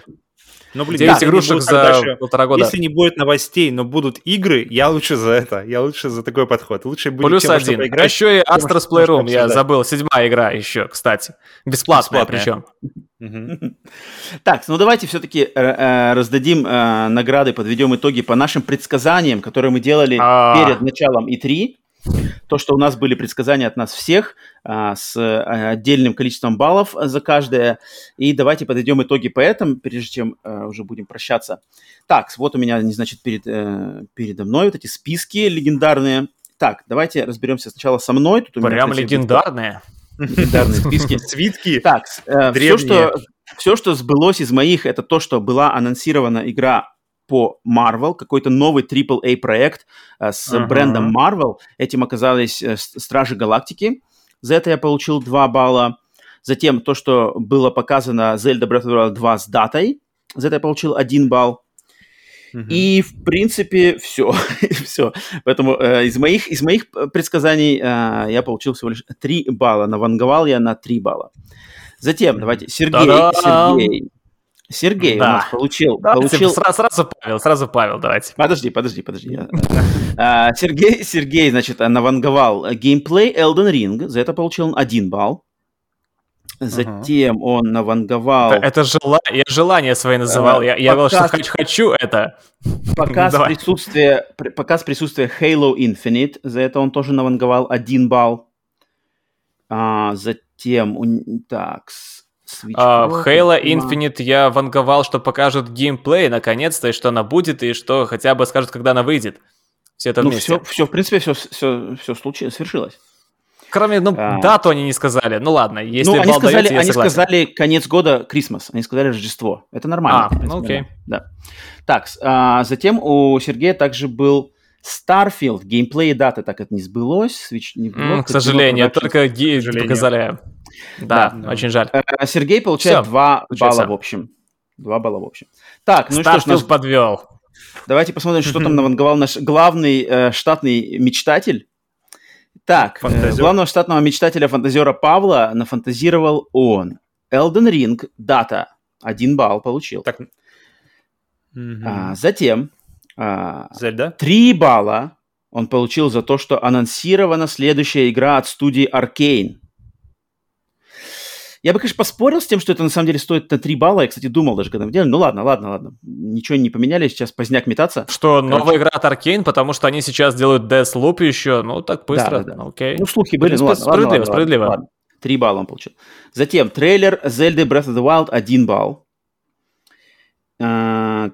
S2: Ну, блин, 9 игрушек за дальше, полтора года. Если не будет новостей, но будут игры, я лучше за это. Я лучше за такой подход. Лучше будет
S3: Плюс тем, один. Поиграть, а еще и Astros Playroom, я забыл. Седьмая игра еще, кстати. Бесплатная, Бесплатная. причем.
S1: Так, ну давайте все-таки э, э, раздадим э, награды, подведем итоги по нашим предсказаниям, которые мы делали а. перед началом И3 то, что у нас были предсказания от нас всех а, с отдельным количеством баллов за каждое. И давайте подойдем итоги по этому, прежде чем уже будем прощаться. Так, вот у меня, значит, перед, передо мной вот эти списки легендарные. Так, давайте разберемся сначала со мной.
S3: Тут у меня, Прям легендарные.
S1: Легендарные списки.
S2: Свитки.
S1: Так, э, все, что, все, что сбылось из моих, это то, что была анонсирована игра по Marvel, какой-то новый AAA проект э, с uh-huh. брендом Marvel. Этим оказались э, Стражи Галактики. За это я получил 2 балла. Затем то, что было показано Zelda Breath of the Wild 2 с датой. За это я получил 1 балл. И, в принципе, все. все. Поэтому э, из, моих, из моих предсказаний э, я получил всего лишь 3 балла. Наванговал я на 3 балла. Затем, давайте, Сергей, Та-дам! Сергей. Сергей да. у нас получил...
S3: Давайте, получил... Сразу, сразу Павел, сразу Павел, давайте.
S1: Подожди, подожди, подожди. А, Сергей, Сергей, значит, наванговал геймплей Elden Ring, за это получил один балл. Затем он наванговал...
S3: Это, жела... Я желание свои называл. Я, я говорил, что хочу, хочу это.
S1: Показ присутствия, показ присутствия Halo Infinite. За это он тоже наванговал один балл. А, затем... Так,
S3: Switch uh, в Halo Infinite я ванговал, что покажут геймплей наконец-то, и что она будет, и что хотя бы скажут, когда она выйдет. Все это
S1: ну,
S3: вместе.
S1: Все, все, в принципе, все, все, все случилось, свершилось.
S3: Кроме, ну, а... дату они не сказали. Ну ладно, если
S1: ну, они сказали, даете, они сказали конец года, Крисмас. Они сказали Рождество. Это нормально.
S3: А, ну окей.
S1: Да. Так, а, затем у Сергея также был Starfield. Геймплей и даты так это не сбылось.
S3: Switch не было, mm, к сожалению, только гей показали. Да, да, очень жаль. Э,
S1: Сергей получает Все, 2 балла в общем. 2 балла в общем. Так,
S3: ну Starfield что ж, нас... подвел.
S1: Давайте посмотрим, что там наванговал наш главный э, штатный мечтатель. Так, э, главного штатного мечтателя-фантазера Павла нафантазировал он. Elden Ring, дата, один балл получил. Так. А, затем а, Zelda? Три балла он получил за то, что анонсирована следующая игра от студии Arkane. Я бы, конечно, поспорил с тем, что это на самом деле стоит на 3 балла. Я, кстати, думал даже, когда мы делали. Ну ладно, ладно, ладно. Ничего не поменяли, сейчас поздняк метаться.
S3: Что Короче. новая игра от Arkane, потому что они сейчас делают Deathloop еще. Ну, так быстро. Да, да, да. Окей.
S1: Ну, слухи были. Ну, ладно,
S3: справедливо, ладно, справедливо. Ладно, ладно.
S1: 3 балла он получил. Затем трейлер Zelda Breath of the Wild 1 балл. А,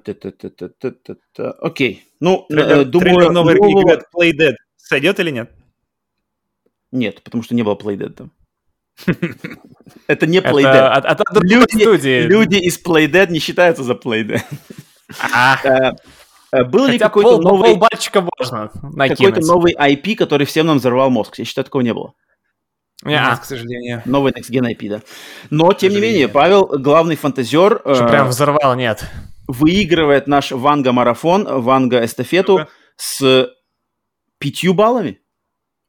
S1: окей. Ну,
S2: трейлер, думаю... Трейлер новой игры от Playdead сойдет или нет?
S1: Нет, потому что не было Playdead там. Это не Playdead.
S3: Это от, от люди, студии.
S1: люди из Playdead не считаются за Playdead. А. Был ли какой-то новый...
S3: Полбальчика можно
S1: Какой-то новый IP, который всем нам взорвал мозг? Я считаю, такого не было.
S2: Нет, к сожалению.
S1: Новый Next Gen IP, да. Но, тем не менее, Павел, главный фантазер...
S3: Что прям взорвал, нет.
S1: Выигрывает наш Ванга-марафон, Ванга-эстафету с пятью баллами.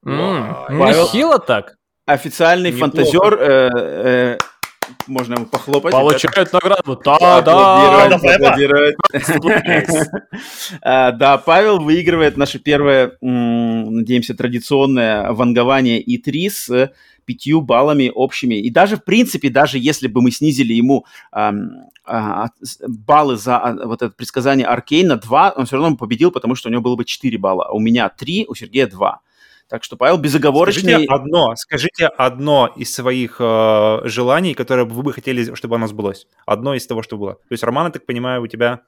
S3: Нехило так
S1: официальный Неплохо. фантазер, э, э, можно ему похлопать.
S3: Получает награду. Да, да.
S1: А, да, Павел выигрывает наше первое, надеемся, традиционное вангование И3 с пятью баллами общими. И даже, в принципе, даже если бы мы снизили ему а, баллы за а, вот это предсказание Аркейна 2, он все равно победил, потому что у него было бы 4 балла. У меня 3, у Сергея 2. Так что Павел безоговорочный...
S2: Скажите одно, скажите одно из своих э, желаний, которое вы бы хотели, чтобы оно сбылось. Одно из того, что было. То есть, Роман, я так понимаю, у тебя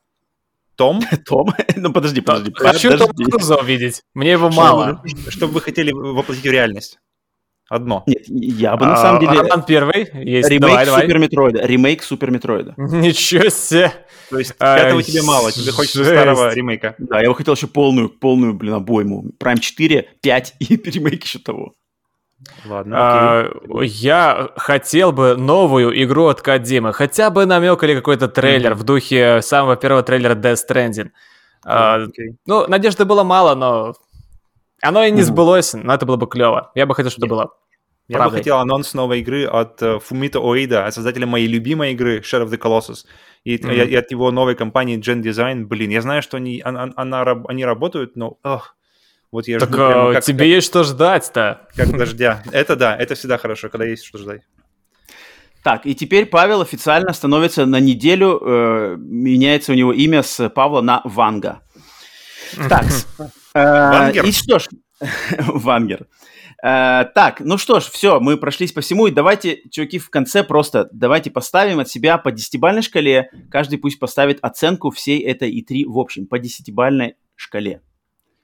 S2: том?
S1: Том? ну, подожди, подожди.
S3: Хочу Том Круза увидеть. Мне его мало.
S2: Что бы вы хотели воплотить в реальность? Одно.
S1: Нет, я бы на самом а, деле...
S3: Роман первый. Есть.
S1: Ремейк давай, Супер Метроида. Ремейк Супер Метроида.
S3: Ничего себе.
S2: То есть пятого тебе мало, тебе хочется старого ремейка.
S1: Да, я бы хотел еще полную, полную, блин, обойму. Prime 4, 5 и ремейк еще того.
S3: Ладно, а, я хотел бы новую игру от Кадима. Хотя бы намек или какой-то трейлер mm-hmm. в духе самого первого трейлера Death Stranding. А, okay. Ну, надежды было мало, но оно и не сбылось, но это было бы клево. Я бы хотел, чтобы yeah. было.
S2: Я Правда. бы хотел анонс новой игры от uh, Fumito Oida, создателя моей любимой игры Shadow of the Colossus. И, mm-hmm. и, и от его новой компании Gen Design. Блин, я знаю, что они, она, она, они работают, но ох,
S3: вот я так жду прямо, как, тебе как, есть что ждать-то.
S2: Как дождя. Это да, это всегда хорошо, когда есть что ждать.
S1: Так, и теперь Павел официально становится на неделю, э, меняется у него имя с Павла на Ванга. Так, э, и что ж, Вангер. Э, так, ну что ж, все, мы прошлись по всему, и давайте, чуваки, в конце просто давайте поставим от себя по десятибальной шкале, каждый пусть поставит оценку всей этой И3 в общем, по десятибальной шкале.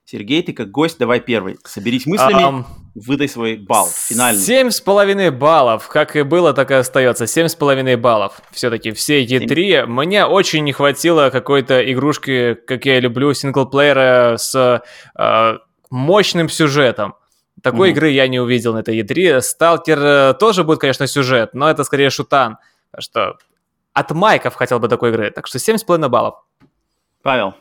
S1: Сергей, ты как гость, давай первый. Соберись мыслями, um, выдай свой балл финальный.
S3: Семь с половиной баллов. Как и было, так и остается. Семь с половиной баллов. Все-таки все эти три. Мне очень не хватило какой-то игрушки, как я люблю, синглплеера с э, мощным сюжетом. Такой mm-hmm. игры я не увидел на этой E3. Сталкер э, тоже будет, конечно, сюжет, но это скорее шутан. Так что от майков хотел бы такой игры. Так что семь с половиной баллов.
S1: Павел.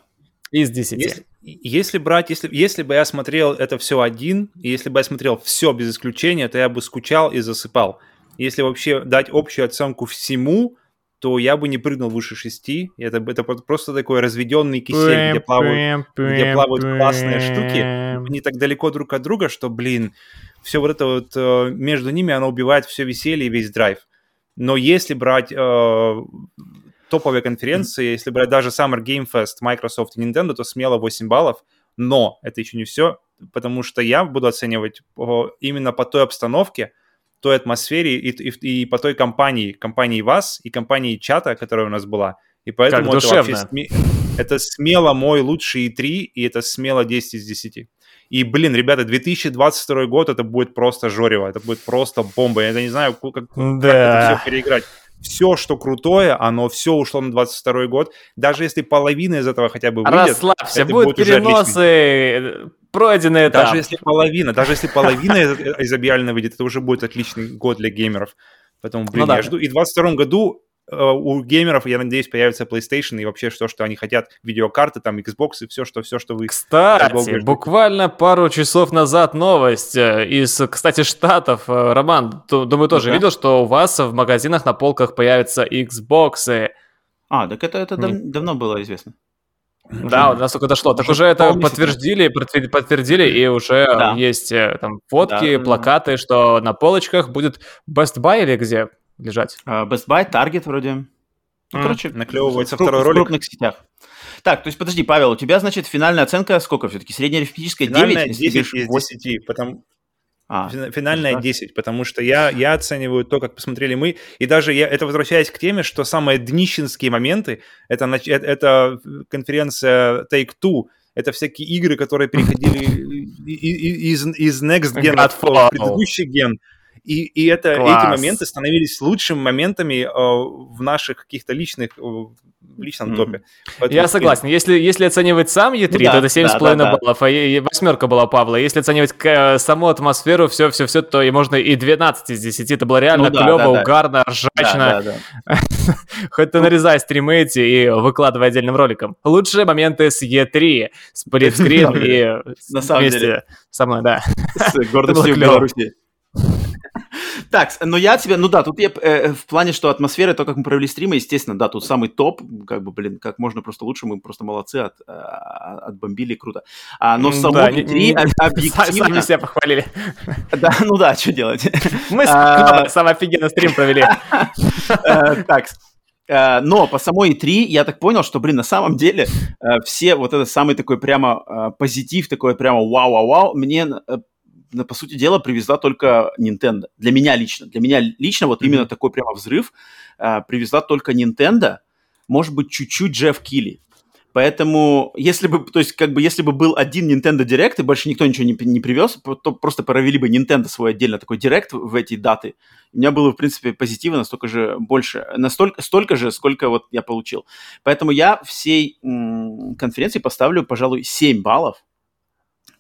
S3: Из 10.
S2: Если, если брать, если, если бы я смотрел это все один, если бы я смотрел все без исключения, то я бы скучал и засыпал. Если вообще дать общую оценку всему, то я бы не прыгнул выше шести. Это, это просто такой разведенный кисель, где плавают, где плавают классные штуки. Они так далеко друг от друга, что, блин, все вот это вот э, между ними, оно убивает все веселье и весь драйв. Но если брать э, топовые конференции, если брать даже Summer Game Fest, Microsoft и Nintendo, то смело 8 баллов. Но это еще не все, потому что я буду оценивать именно по той обстановке, той атмосфере и, и, и по той компании, компании вас и компании чата, которая у нас была. И поэтому как это вообще сме... это смело мой лучший 3, и это смело 10 из 10. И, блин, ребята, 2022 год это будет просто жорево, это будет просто бомба. Я не знаю, как, как да. это все переиграть все, что крутое, оно все ушло на 22 год. Даже если половина из этого хотя бы выйдет...
S3: Расслабься, это будут переносы, пройденный этап.
S2: Даже если половина, даже если половина из, объявлено выйдет, это уже будет отличный год для геймеров. Поэтому, блин, ну, да. я жду. И в 22 году Э, у геймеров, я надеюсь, появится PlayStation и вообще все, что они хотят, видеокарты, там, Xbox и все, что, все, что вы...
S3: Кстати, буквально пару часов назад новость э, из, кстати, Штатов. Э, Роман, думаю, тоже да. видел, что у вас в магазинах на полках появятся Xbox.
S1: А, так это, это дав- давно было известно.
S3: Да, у нас только дошло. Так уже это подтвердили, подтвердили, и уже да. есть там фотки, да, плакаты, что на полочках будет Best Buy или где? Лежать?
S1: Uh, Best Buy, Target вроде.
S2: Ну, mm. короче, наклевывается второй ролик.
S1: В крупных сетях. Так, то есть, подожди, Павел, у тебя, значит, финальная оценка сколько все-таки? Средняя арифметическая 9?
S2: Финальная 10 из 10, потому... А, Финальная да? 10, потому что я, я оцениваю то, как посмотрели мы, и даже я, это возвращаясь к теме, что самые днищенские моменты, это, это, это конференция Take-Two, это всякие игры, которые переходили из, из Next Gen в предыдущий ген, и, и это, эти моменты становились лучшими моментами э, в наших каких-то личных, э, в личном mm-hmm. топе.
S3: Поэтому, Я согласен. Если, если оценивать сам Е3, ну, да, то это 7,5 да, да, баллов, да. а и восьмерка была Павла. Если оценивать к, саму атмосферу, все-все-все, то и можно и 12 из 10. Это было реально ну, клево, да, да, угарно, ржачно. Да, да, да. Хоть ты нарезай стримы эти и выкладывай отдельным роликом. Лучшие моменты с Е3, сплитскрин и вместе со мной, да.
S1: С гордостью Беларуси. Так, но я тебе, ну да, тут я э, в плане, что атмосфера, то, как мы провели стримы, естественно, да, тут самый топ, как бы, блин, как можно просто лучше, мы просто молодцы, от, э, отбомбили, круто. А, но само да, E3 объективно...
S3: Сами себя похвалили.
S1: Да, ну да, что делать?
S3: Мы а... самый офигенный стрим провели.
S1: Э, так, э, но по самой E3 я так понял, что, блин, на самом деле э, все вот это самый такой прямо позитив, такой прямо вау-вау-вау, мне по сути дела, привезла только Nintendo. Для меня лично. Для меня лично вот mm-hmm. именно такой прямо взрыв э, привезла только Nintendo. Может быть, чуть-чуть Джефф Килли. Поэтому, если бы, то есть, как бы, если бы был один Nintendo Direct, и больше никто ничего не, не привез, то просто провели бы Nintendo свой отдельно такой Direct в эти даты. У меня было, в принципе, позитива настолько же больше, настолько, столько же, сколько вот я получил. Поэтому я всей м- конференции поставлю, пожалуй, 7 баллов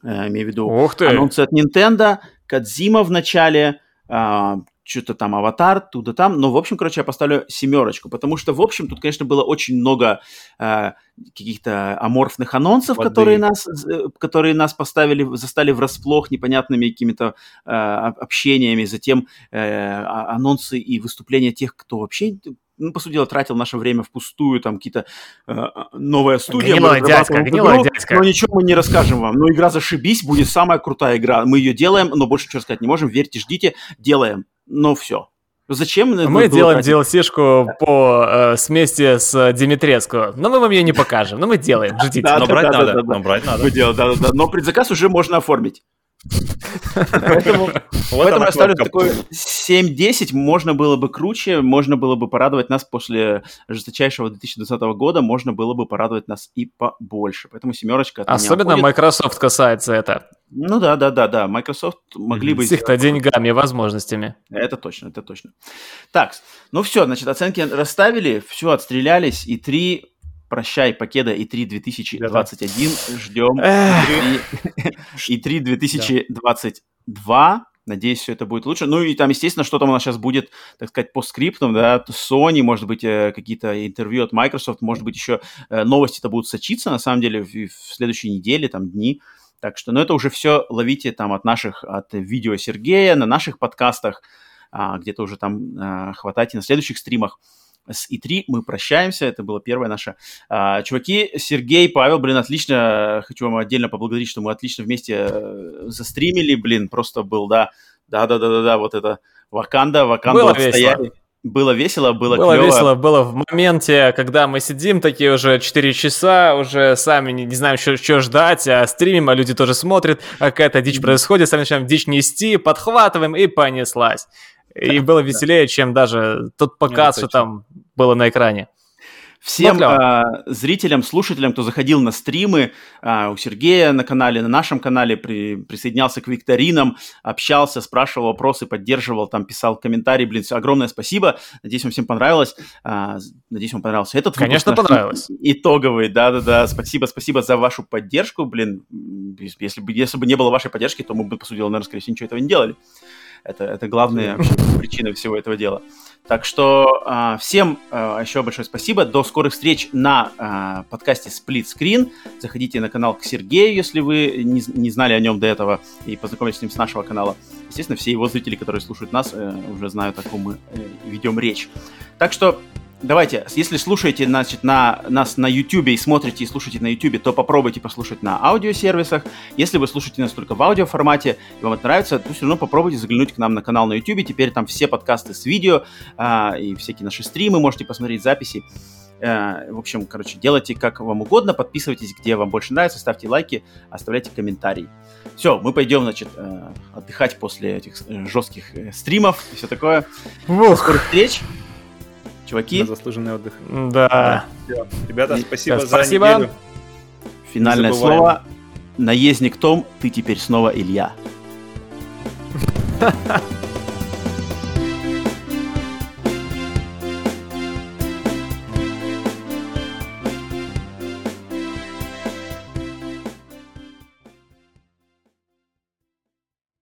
S1: э, имею в виду Ух ты. анонсы от Nintendo, Кадзима в начале, э, что-то там аватар, туда там. Но, в общем, короче, я поставлю семерочку, потому что, в общем, тут, конечно, было очень много э, каких-то аморфных анонсов, которые нас, э, которые нас поставили, застали врасплох непонятными какими-то э, общениями, затем э, а, анонсы и выступления тех, кто вообще ну, по сути дела, тратил наше время впустую, там какие-то э, новая студия.
S3: Гнилая дядька, гнилая игру,
S1: дядька. Но ничего мы не расскажем вам. Но игра зашибись, будет самая крутая игра. Мы ее делаем, но больше ничего сказать не можем. Верьте, ждите, делаем но все. Зачем?
S3: Мы делаем DLC-шку по э, смеси с Димитреску, но мы вам ее не покажем. Но мы делаем, ждите.
S2: Но брать надо. Но брать надо.
S1: Но предзаказ уже можно оформить. Поэтому, поэтому я ставлю такой 7-10. Можно было бы круче, можно было бы порадовать нас после жесточайшего 2020 года, можно было бы порадовать нас и побольше. Поэтому семерочка
S3: Особенно Microsoft касается это.
S1: Ну да, да, да, да. Microsoft могли бы...
S3: С их-то деньгами и возможностями.
S1: Это точно, это точно. Так, ну все, значит, оценки расставили, все, отстрелялись, и три Прощай, Покеда и 3 2021. Ждем. И 3 2022. Надеюсь, все это будет лучше. Ну и там, естественно, что там у нас сейчас будет, так сказать, по скриптам, да, Sony, может быть, э, какие-то интервью от Microsoft, может быть, еще э, новости-то будут сочиться, на самом деле, в, в следующей неделе, там, дни. Так что, ну, это уже все ловите там от наших, от видео Сергея на наших подкастах, а, где-то уже там а, хватайте на следующих стримах с И3 мы прощаемся. Это было первое наше. А, чуваки, Сергей, Павел, блин, отлично. Хочу вам отдельно поблагодарить, что мы отлично вместе э, застримили. Блин, просто был, да. Да-да-да-да-да, вот это Ваканда, Ваканда
S3: было стояли. Весело.
S1: Было весело, было
S3: Было
S1: клево.
S3: весело, было в моменте, когда мы сидим такие уже 4 часа, уже сами не, не знаем, что, что ждать, а стримим, а люди тоже смотрят, а какая-то дичь происходит, сами начинаем дичь нести, подхватываем и понеслась. И было веселее, чем даже тот показ, что там было на экране.
S1: Всем э, зрителям, слушателям, кто заходил на стримы э, у Сергея на канале, на нашем канале, при, присоединялся к викторинам, общался, спрашивал вопросы, поддерживал, там писал комментарии. Блин, огромное спасибо. Надеюсь, вам всем понравилось. Э, надеюсь, вам понравился этот
S3: Конечно, выпуск. понравилось.
S1: Итоговый, да-да-да. Спасибо, спасибо за вашу поддержку. Блин, если бы, если бы не было вашей поддержки, то мы бы, по сути дела, наверное, скорее всего, ничего этого не делали. Это, это главная причина всего этого дела. Так что э, всем э, еще большое спасибо. До скорых встреч на э, подкасте Split Screen. Заходите на канал к Сергею, если вы не, не знали о нем до этого и познакомились с ним с нашего канала. Естественно, все его зрители, которые слушают нас, э, уже знают, о ком мы э, ведем речь. Так что давайте, если слушаете значит, на, нас на YouTube и смотрите и слушаете на YouTube, то попробуйте послушать на аудиосервисах. Если вы слушаете нас только в аудиоформате, и вам это нравится, то все равно попробуйте заглянуть к нам на канал на YouTube. Теперь там все подкасты с видео а, и всякие наши стримы, можете посмотреть записи. А, в общем, короче, делайте как вам угодно, подписывайтесь, где вам больше нравится, ставьте лайки, оставляйте комментарии. Все, мы пойдем, значит, э, отдыхать после этих э, жестких э, стримов и все такое. Ух. До скорых встреч! Чуваки.
S2: На заслуженный отдых.
S3: Да.
S2: да. Ребята, спасибо
S3: да, за неделю.
S1: Финальное слово. Наездник Том, ты теперь снова Илья.